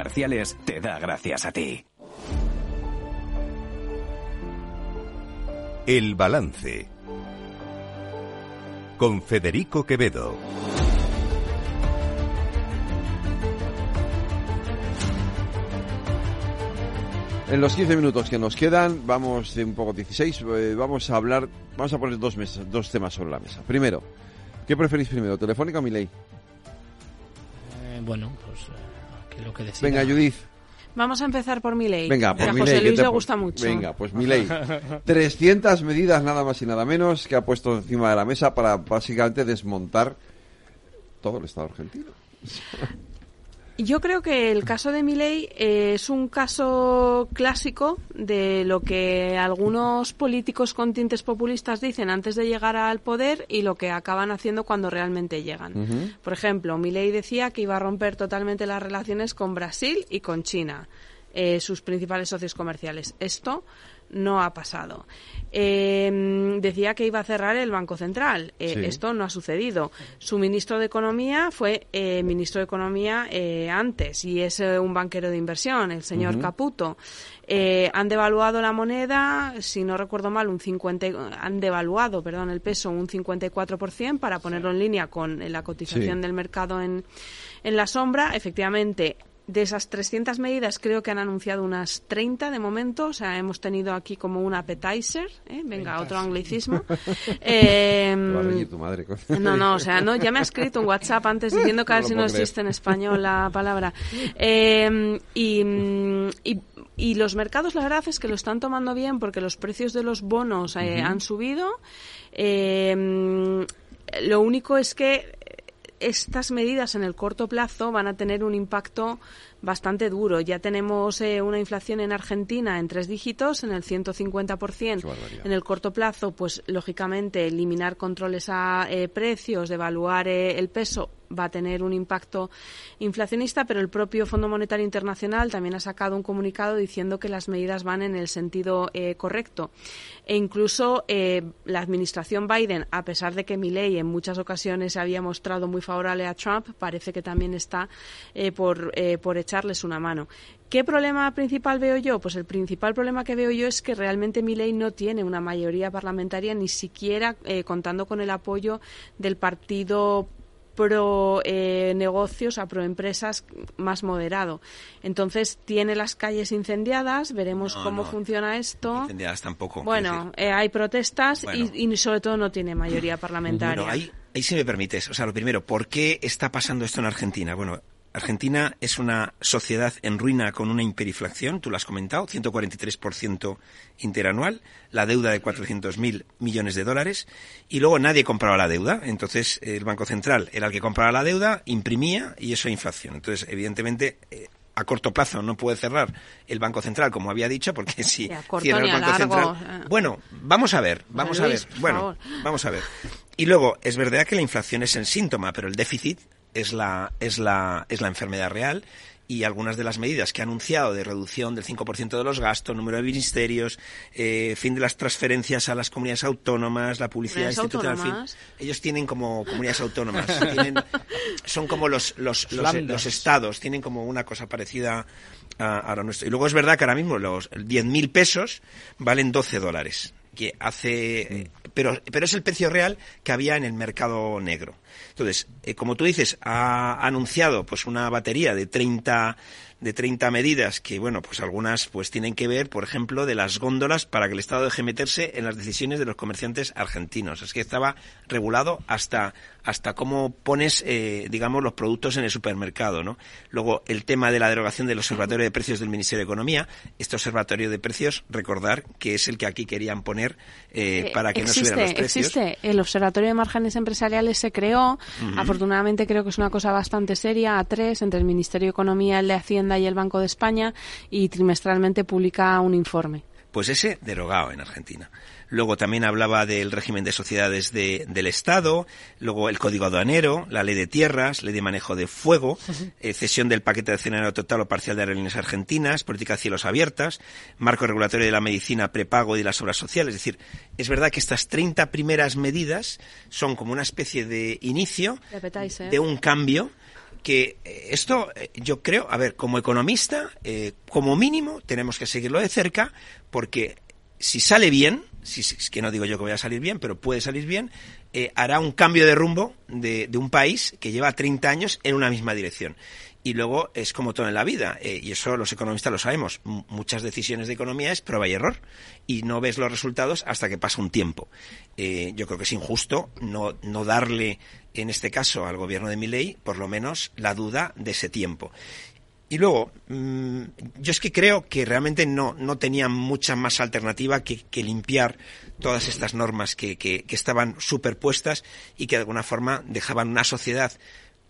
comerciales te da gracias a ti. El balance. Con Federico Quevedo. En los 15 minutos que nos quedan, vamos de un poco 16, eh, vamos a hablar, vamos a poner dos, mesas, dos temas sobre la mesa. Primero, ¿qué preferís primero, Telefónica o Miley? Eh, bueno, pues eh, Venga, Judith. Vamos a empezar por mi ley. Venga, por a mi José Luis le gusta mucho. Venga, pues mi ley. 300 medidas nada más y nada menos que ha puesto encima de la mesa para básicamente desmontar todo el Estado argentino. Yo creo que el caso de Milei eh, es un caso clásico de lo que algunos políticos con tintes populistas dicen antes de llegar al poder y lo que acaban haciendo cuando realmente llegan. Por ejemplo, Milei decía que iba a romper totalmente las relaciones con Brasil y con China, eh, sus principales socios comerciales. Esto no ha pasado. Eh, decía que iba a cerrar el Banco Central. Eh, esto no ha sucedido. Su ministro de Economía fue eh, ministro de Economía eh, antes y es un banquero de inversión, el señor Caputo. han devaluado la moneda, si no recuerdo mal, un 50, han devaluado, perdón, el peso un 54% para ponerlo en línea con la cotización del mercado en, en la sombra. Efectivamente, de esas 300 medidas creo que han anunciado unas 30 de momento, o sea, hemos tenido aquí como un appetizer, ¿eh? venga, otro anglicismo. eh, tu madre. no, no, o sea, no, ya me ha escrito un WhatsApp antes diciendo que a ver si no existe en español la palabra. Eh, y, y, y, los mercados, la verdad es que lo están tomando bien porque los precios de los bonos eh, han subido. Eh, lo único es que estas medidas en el corto plazo van a tener un impacto bastante duro. Ya tenemos eh, una inflación en Argentina en tres dígitos, en el 150%. En el corto plazo, pues lógicamente eliminar controles a eh, precios, devaluar eh, el peso va a tener un impacto inflacionista, pero el propio Fondo Monetario Internacional también ha sacado un comunicado diciendo que las medidas van en el sentido correcto. E incluso la administración Biden, a pesar de que Milley en muchas ocasiones se había mostrado muy favorable a Trump, parece que también está por, por echar echarles una mano. ¿Qué problema principal veo yo? Pues el principal problema que veo yo es que realmente mi ley no tiene una mayoría parlamentaria, ni siquiera eh, contando con el apoyo del partido pro eh, negocios, a pro empresas más moderado. Entonces tiene las calles incendiadas, veremos cómo funciona esto. Incendiadas tampoco. Bueno, eh, hay protestas y, sobre todo no tiene mayoría parlamentaria. ahí, ahí si me permites, o sea, lo primero, ¿por qué está pasando esto en Argentina? Bueno, Argentina es una sociedad en ruina con una hiperinflación, tú lo has comentado, 143% interanual, la deuda de 400.000 millones de dólares, y luego nadie compraba la deuda. Entonces, el Banco Central era el que compraba la deuda, imprimía y eso es inflación. Entonces, evidentemente, eh, a corto plazo no puede cerrar el Banco Central, como había dicho, porque si cierra el Banco Central. Eh. Bueno, vamos a ver, vamos a ver. Bueno, vamos a ver. Y luego, es verdad que la inflación es el síntoma, pero el déficit es la, es la, es la enfermedad real y algunas de las medidas que ha anunciado de reducción del 5% de los gastos, número de ministerios, eh, fin de las transferencias a las comunidades autónomas, la publicidad institucional, fin, ellos tienen como comunidades autónomas, son como los, los, los, estados, tienen como una cosa parecida a, a, lo nuestro. Y luego es verdad que ahora mismo los 10.000 pesos valen 12 dólares que hace eh, pero pero es el precio real que había en el mercado negro entonces eh, como tú dices ha anunciado pues una batería de 30 de 30 medidas que, bueno, pues algunas pues tienen que ver, por ejemplo, de las góndolas para que el Estado deje meterse en las decisiones de los comerciantes argentinos. Es que estaba regulado hasta, hasta cómo pones, eh, digamos, los productos en el supermercado, ¿no? Luego, el tema de la derogación del Observatorio de Precios del Ministerio de Economía. Este Observatorio de Precios, recordar que es el que aquí querían poner eh, eh, para que no subieran los precios. Existe. El Observatorio de Márgenes Empresariales se creó. Afortunadamente creo que es una cosa bastante seria, a tres, entre el Ministerio de Economía, el de Hacienda Hacienda y el Banco de España y trimestralmente publica un informe. Pues ese derogado en Argentina. Luego también hablaba del régimen de sociedades del Estado, luego el código aduanero, la ley de tierras, ley de manejo de fuego, eh, cesión del paquete de accionario total o parcial de aerolíneas argentinas, política de cielos abiertas, marco regulatorio de la medicina prepago y de las obras sociales. Es decir, es verdad que estas 30 primeras medidas son como una especie de inicio ¿eh? de un cambio que eh, esto yo creo, a ver, como economista, como mínimo tenemos que seguirlo de cerca porque si sale bien, si, que no digo yo que vaya a salir bien, pero puede salir bien, eh, hará un cambio de rumbo de, un país que lleva 30 años en una misma dirección. Y luego es como todo en la vida, eh, y eso los economistas lo sabemos. muchas decisiones de economía es prueba y error, y no ves los resultados hasta que pasa un tiempo. Eh, yo creo que es injusto no, no darle, en este caso, al gobierno de Miley, por lo menos la duda de ese tiempo. Y luego, mm, yo es que creo que realmente no, no tenía mucha más alternativa que, limpiar todas estas normas que, que, que estaban superpuestas y que de alguna forma dejaban una sociedad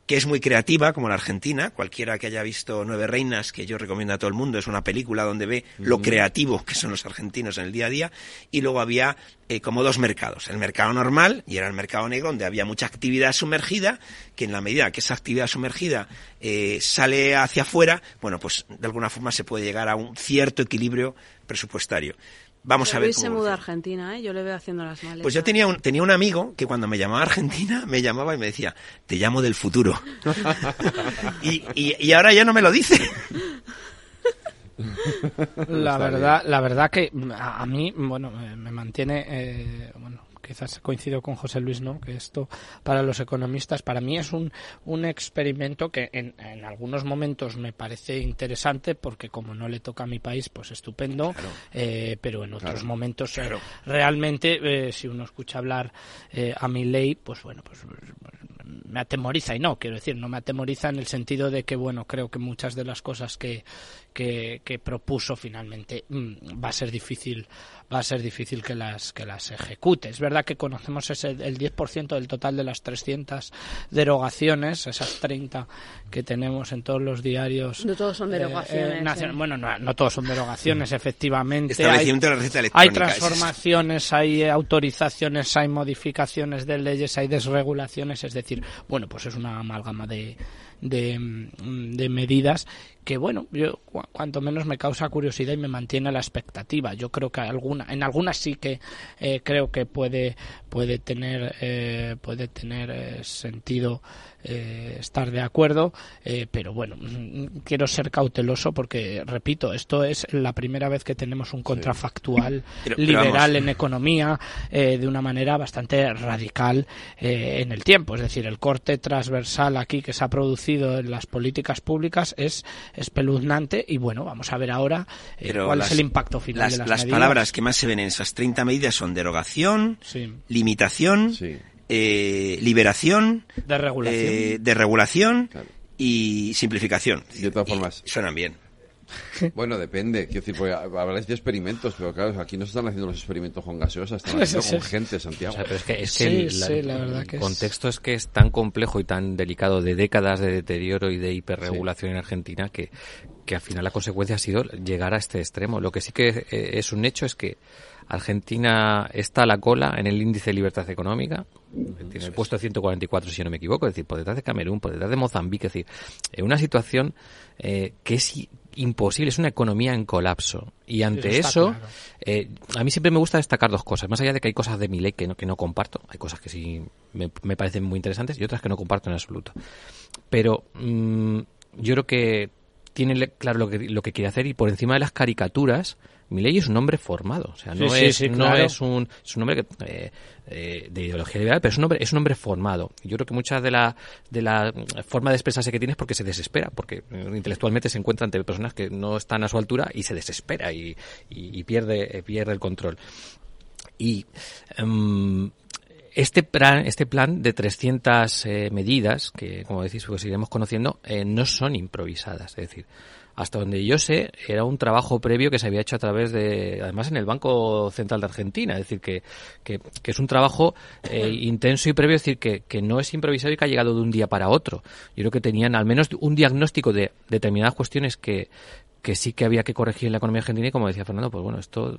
que es muy creativa, como la Argentina. Cualquiera que haya visto Nueve Reinas, que yo recomiendo a todo el mundo, es una película donde ve lo creativo que son los argentinos en el día a día. Y luego había eh, como dos mercados. El mercado normal y era el mercado negro, donde había mucha actividad sumergida, que en la medida que esa actividad sumergida eh, sale hacia afuera, bueno, pues de alguna forma se puede llegar a un cierto equilibrio presupuestario. Vamos a ver. Luis se muda a Argentina, ¿eh? Yo le veo haciendo las maletas. Pues yo tenía un, tenía un amigo que cuando me llamaba a Argentina, me llamaba y me decía, te llamo del futuro. y, y, ahora ya no me lo dice. La verdad, la verdad que a, mí, bueno, me, mantiene, eh, bueno, quizás coincido con José Luis, ¿no? Que esto para los economistas, para mí es un, un experimento que en, en algunos momentos me parece interesante porque como no le toca a mi país, pues estupendo, eh, pero en otros momentos eh, realmente, eh, si uno escucha hablar a mi ley, pues bueno, pues me atemoriza y no, quiero decir, no me atemoriza en el sentido de que, bueno, creo que muchas de las cosas que, que, propuso finalmente mm, va a ser difícil va a ser difícil que las que las ejecute. Es verdad que conocemos ese, el 10% del total de las 300 derogaciones, esas 30 que tenemos en todos los diarios. No todos son eh, derogaciones. Eh. Bueno, no, todos son derogaciones, efectivamente. Establecimiento hay, de la receta electrónica. Hay transformaciones, hay autorizaciones, hay modificaciones de leyes, hay desregulaciones, es decir, bueno, pues es una amalgama de, de, de medidas que bueno, yo cuanto menos me causa curiosidad y me mantiene la expectativa. Yo creo que alguna, en algunas sí que eh, creo que puede puede tener eh, puede tener eh, sentido estar de acuerdo, pero bueno, mm, quiero ser cauteloso porque, repito, esto es la primera vez que tenemos un contrafactual liberal en economía eh, de una manera bastante radical en el tiempo. Es decir, el corte transversal aquí que se ha producido en las políticas públicas es espeluznante y bueno, vamos a ver ahora cuál es el impacto final las, de las, las palabras que más se ven en esas 30 medidas son derogación, limitación, eh, liberación, de regulación, eh, de regulación y simplificación. De todas formas. suenan bien. Bueno, depende. Quiero decir, porque habláis de experimentos, pero claro, aquí no se están haciendo los experimentos con gaseosas, están haciendo con gente, Santiago. es que, es que el, contexto es... que es tan complejo y tan delicado de décadas de deterioro y de hiperregulación en Argentina que, que al final la consecuencia ha sido llegar a este extremo. Lo que sí que eh, es un hecho es que Argentina está a la cola en el índice de libertad económica, tiene el puesto 144 si no me equivoco, es decir, por detrás de Camerún, por detrás de Mozambique, es decir, en una situación eh, que es imposible, es una economía en colapso. Y ante eso, eh, a mí siempre me gusta destacar dos cosas, más allá de que hay cosas de mi ley que no, que no comparto, hay cosas que sí me, parecen muy interesantes y otras que no comparto en absoluto. Pero mm, yo creo que tiene claro lo que, lo que quiere hacer y por encima de las caricaturas, Milei es un hombre formado, o sea, no, es, no es, un, es un hombre eh, eh, de ideología liberal, pero es un hombre, es un hombre formado. Yo creo que mucha de la, de la forma de expresarse que tiene es porque se desespera, porque eh, intelectualmente se encuentra ante personas que no están a su altura y se desespera y, y, pierde, pierde el control. Y em, este plan, este plan de 300 eh, medidas, que como decís, pues iremos conociendo, eh, no son improvisadas. Es decir, hasta donde yo sé, era un trabajo previo que se había hecho a través de, además en el Banco Central de Argentina, es decir, que, que, es un trabajo eh, intenso y previo, es decir, que, que no es improvisado y que ha llegado de un día para otro. Yo creo que tenían al menos un diagnóstico de determinadas cuestiones que, que sí que había que corregir en la economía argentina y como decía Fernando, pues bueno, esto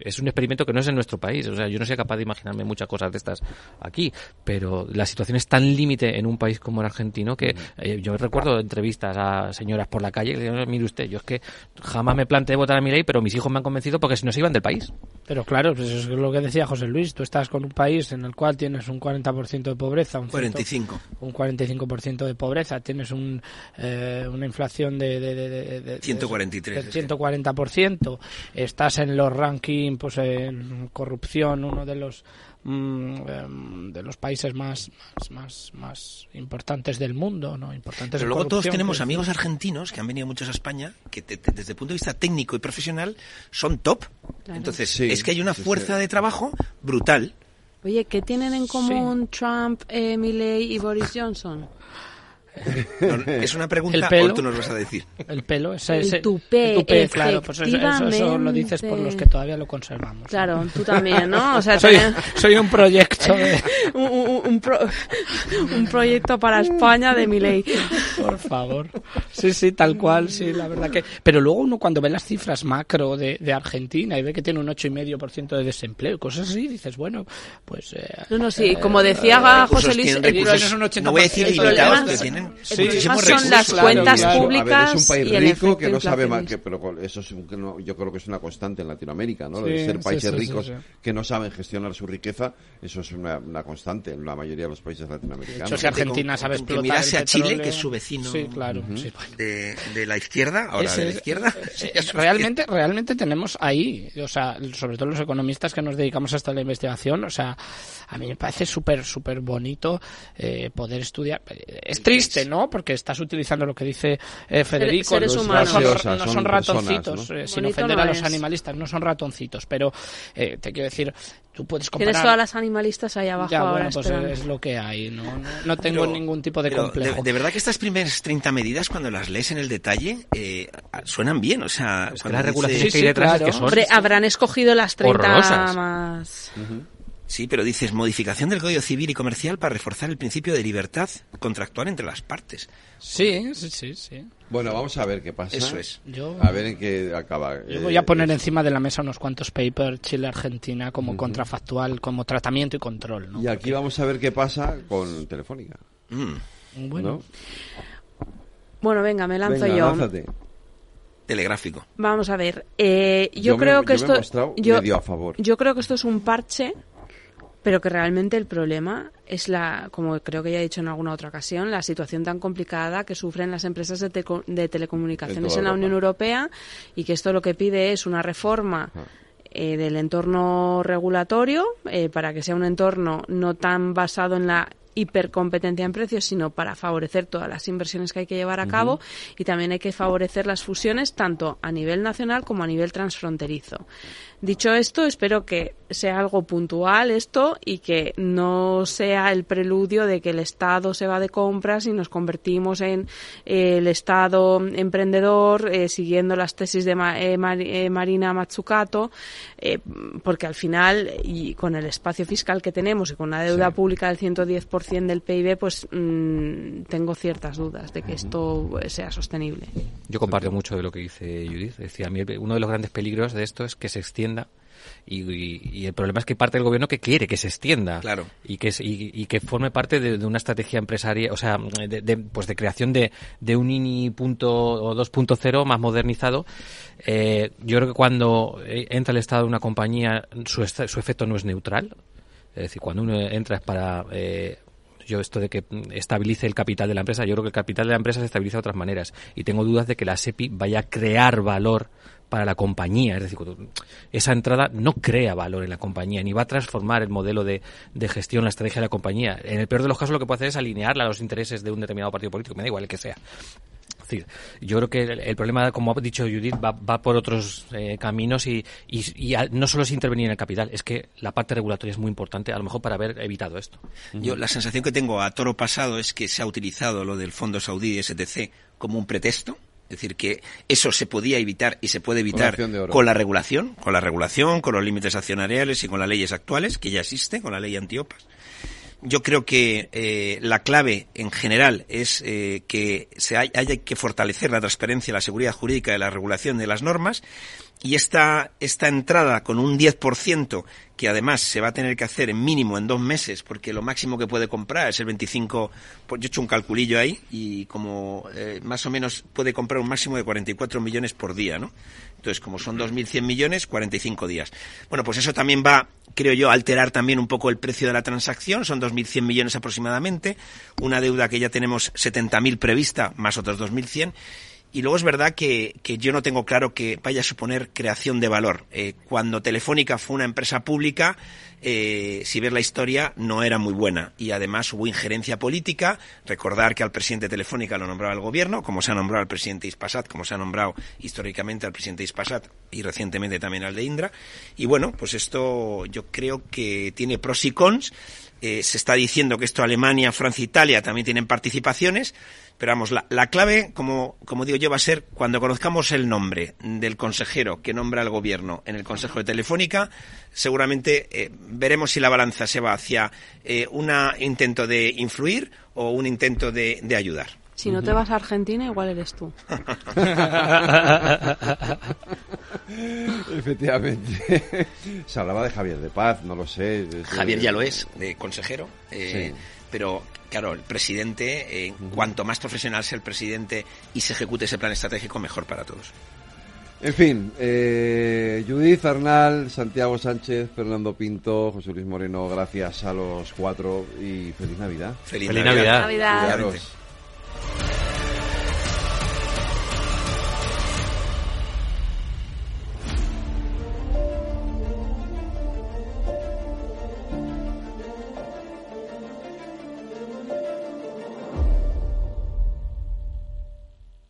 es un experimento que no es en nuestro país. O sea, yo no soy capaz de imaginarme muchas cosas de estas aquí, pero la situación es tan límite en un país como el argentino que eh, yo recuerdo entrevistas a señoras por la calle que decían, mire usted, yo es que jamás me planteé votar a mi ley, pero mis hijos me han convencido porque si no se iban del país. Pero claro, pues eso es lo que decía José Luis, tú estás con un país en el cual tienes un 40% de pobreza, un 45. un 45% de pobreza, tienes un, eh, una inflación de, de, de, de 143. 140%, estás en los rankings pues en corrupción, uno de los mm, em, de los países más, más, más, importantes del mundo, ¿no? Importantes Pero luego todos tenemos amigos argentinos que han venido muchos a España que desde el punto de vista técnico y profesional son top. Entonces, es que hay una fuerza de trabajo brutal. Oye, ¿qué tienen en común Trump, eh, Milley y Boris Johnson? Es una pregunta o tú nos vas a decir. El pelo, ese, el tupé, claro, pues eso, lo dices por los que todavía lo conservamos. Claro, tú también, ¿no? O sea, soy, soy un proyecto un, un, proyecto para España de mi ley. Por favor. Sí, sí, tal cual, sí, la verdad que... Pero luego uno cuando ve las cifras macro de, de Argentina y ve que tiene un 8,5% de desempleo, cosas así, dices, bueno, pues... Eh, no, no, sí, como decía eh, José Luis... no voy a decir limitados, que tienen Sí, son las cuentas públicas. es un país rico que no sabe más, que, pero eso es yo creo que es una constante en Latinoamérica, ¿no? de ser países ricos que no saben gestionar su riqueza, eso es una, constante en la mayoría de los países latinoamericanos. Eso si Argentina sabe explotar. Que mirase a Chile, que es su vecino claro, de, de, la izquierda, ahora de la izquierda. Eh, realmente, realmente tenemos ahí, o sea, sobre todo los economistas que nos dedicamos hasta la investigación, o sea, a mí me parece súper, súper bonito eh, poder estudiar. Es triste, ¿no? Porque estás utilizando lo que dice eh, Federico. no, son, ratoncitos, eh, sin ofender a los animalistas, no son ratoncitos. Pero te quiero decir, tú puedes comparar... Tienes todas las animalistas ahí abajo ya, ahora. Bueno, pues es lo que hay, ¿no? No, tengo ningún tipo de complejo. De, verdad que estas primeras 30 medidas, cuando las lees en el detalle, suenan bien, o sea... las regulaciones que hay detrás que son... habrán escogido las 30 más... Sí, pero dices modificación del Código Civil y Comercial para reforzar el principio de libertad contractual entre las partes. Sí, sí, sí. Bueno, vamos a ver qué pasa. Eso es. a ver en qué acaba. Yo voy a poner encima de la mesa unos cuantos papers Chile-Argentina como contrafactual, como tratamiento y control. Y aquí vamos a ver qué pasa con Telefónica. Mm. Bueno. Bueno, venga, me lanzo yo. Telegráfico. Vamos a ver. Eh, yo, creo que esto. yo, a favor. yo creo que esto es un parche pero que realmente el problema es la, como creo que ya he dicho en alguna otra ocasión, la situación tan complicada que sufren las empresas de, telecomunicaciones en la Unión Europea y que esto lo que pide es una reforma. Ah. Eh, del entorno regulatorio eh, para que sea un entorno no tan basado en la hipercompetencia en precios, sino para favorecer todas las inversiones que hay que llevar a cabo y también hay que favorecer las fusiones tanto a nivel nacional como a nivel transfronterizo. Dicho esto, espero que sea algo puntual esto y que no sea el preludio de que el Estado se va de compras y nos convertimos en eh, el Estado emprendedor eh, siguiendo las tesis de eh, Marina Matsukato, porque al final, y con el espacio fiscal que tenemos y con la deuda pública del 110% del PIB, pues mm, tengo ciertas dudas de que esto sea sostenible. Yo comparto mucho de lo que dice Judith. Decía, uno de los grandes peligros de esto es que se extienda. Y, el problema es que parte del gobierno que quiere que se extienda. Claro. y que y, que forme parte de, una estrategia empresaria o sea de, pues de creación de, de un INI punto o 2.0 más modernizado. Eh, yo creo que cuando entra el estado de una compañía su, su efecto no es neutral. Es decir cuando uno entra es para eh, yo esto de que estabilice el capital de la empresa, yo creo que el capital de la empresa se estabiliza de otras maneras. Y tengo dudas de que la SEPI vaya a crear valor para la compañía. Es decir, esa entrada no crea valor en la compañía, ni va a transformar el modelo de, de, gestión, la estrategia de la compañía. En el peor de los casos lo que puede hacer es alinearla a los intereses de un determinado partido político, me da igual el que sea. decir, yo creo que el, problema, como ha dicho Judith, va, por otros eh, caminos y, y, no solo es intervenir en el capital, es que la parte regulatoria es muy importante, a lo mejor para haber evitado esto. Yo la sensación que tengo a toro pasado es que se ha utilizado lo del Fondo Saudí STC como un pretexto es decir, que eso se podía evitar y se puede evitar con la regulación, con la regulación, con los límites accionariales y con las leyes actuales, que ya existen, con la ley antiopas. Yo creo que eh, la clave en general es eh, que se haya que fortalecer la transparencia, la seguridad jurídica de la regulación de las normas y esta, esta entrada con un 10% que además se va a tener que hacer en mínimo en dos meses, porque lo máximo que puede comprar es el 25, pues yo he hecho un calculillo ahí, y como eh, más o menos puede comprar un máximo de 44 millones por día, ¿no? Entonces, como son 2.100 millones, 45 días. Bueno, pues eso también va, creo yo, a alterar también un poco el precio de la transacción, son 2.100 millones aproximadamente, una deuda que ya tenemos 70.000 prevista, más otros 2.100, y luego es verdad que, yo no tengo claro que vaya a suponer creación de valor. Eh, cuando Telefónica fue una empresa pública, eh, si ves la historia, no era muy buena. Y además hubo injerencia política. Recordar que al presidente de Telefónica lo nombraba el gobierno, como se ha nombrado al presidente Ispasat, como se ha nombrado históricamente al presidente Ispasat y recientemente también al de Indra. Y bueno, pues esto yo creo que tiene pros y cons. Eh, se está diciendo que esto Alemania, Francia, Italia también tienen participaciones. Pero vamos, la, la clave, como, como, digo yo, va a ser cuando conozcamos el nombre del consejero que nombra el gobierno en el Consejo de Telefónica, seguramente eh, veremos si la balanza se va hacia eh, un intento de influir o un intento de, de ayudar. Si no te vas a Argentina, igual eres tú. Efectivamente. Se hablaba de Javier de Paz, no lo sé. Javier ya lo es, de consejero. Eh, pero claro, el presidente, cuanto más profesional sea el presidente y se ejecute ese plan estratégico, mejor para todos. En fin, eh, Judith Arnal, Santiago Sánchez, Fernando Pinto, José Luis Moreno, gracias a los cuatro y feliz Navidad. Feliz, Navidad. Navidad.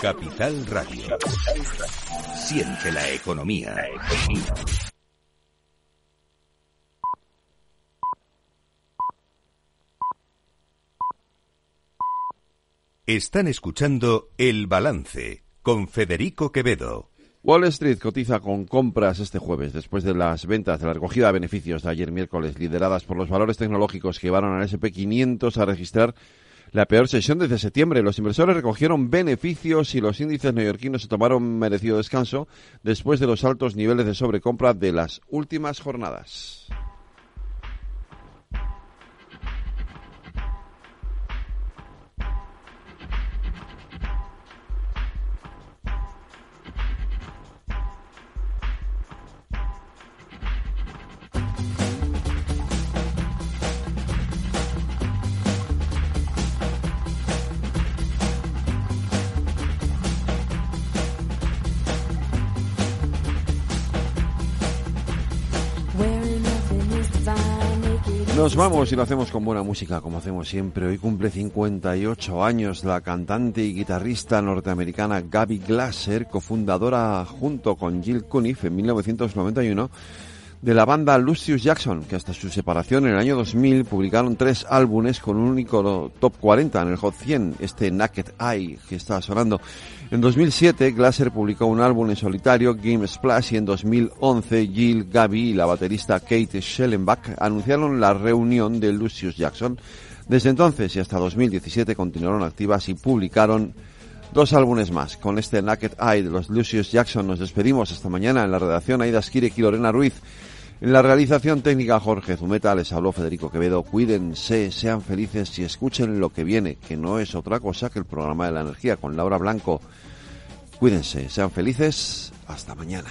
Capital Radio. Siente la economía. Están escuchando El Balance con Federico Quevedo. Wall Street cotiza con compras este jueves después de las ventas de la recogida de beneficios de ayer miércoles lideradas por los valores tecnológicos que llevaron al SP500 a registrar la peor sesión desde septiembre. Los inversores recogieron beneficios y los índices neoyorquinos se tomaron merecido descanso después de los altos niveles de sobrecompra de las últimas jornadas. Nos vamos y lo hacemos con buena música, como hacemos siempre. Hoy cumple 58 años la cantante y guitarrista norteamericana Gaby Glasser, cofundadora junto con Jill Cuniff en 1991 de la banda Lucius Jackson, que hasta su separación en el año 2000 publicaron tres álbumes con un único top 40 en el Hot 100, este Naked Eye que está sonando. En 2007, Glasser publicó un álbum en solitario, Game Splash, y en 2011, Jill Gaby y la baterista Kate Schellenbach anunciaron la reunión de Lucius Jackson. Desde entonces y hasta 2017 continuaron activas y publicaron dos álbumes más. Con este Naked Eye de los Lucius Jackson nos despedimos esta mañana en la redacción Aida Skirek y Lorena Ruiz. En la realización técnica Jorge Zumeta les habló Federico Quevedo. Cuídense, sean felices y escuchen lo que viene, que no es otra cosa que el programa de la energía con Laura Blanco. Cuídense, sean felices. Hasta mañana.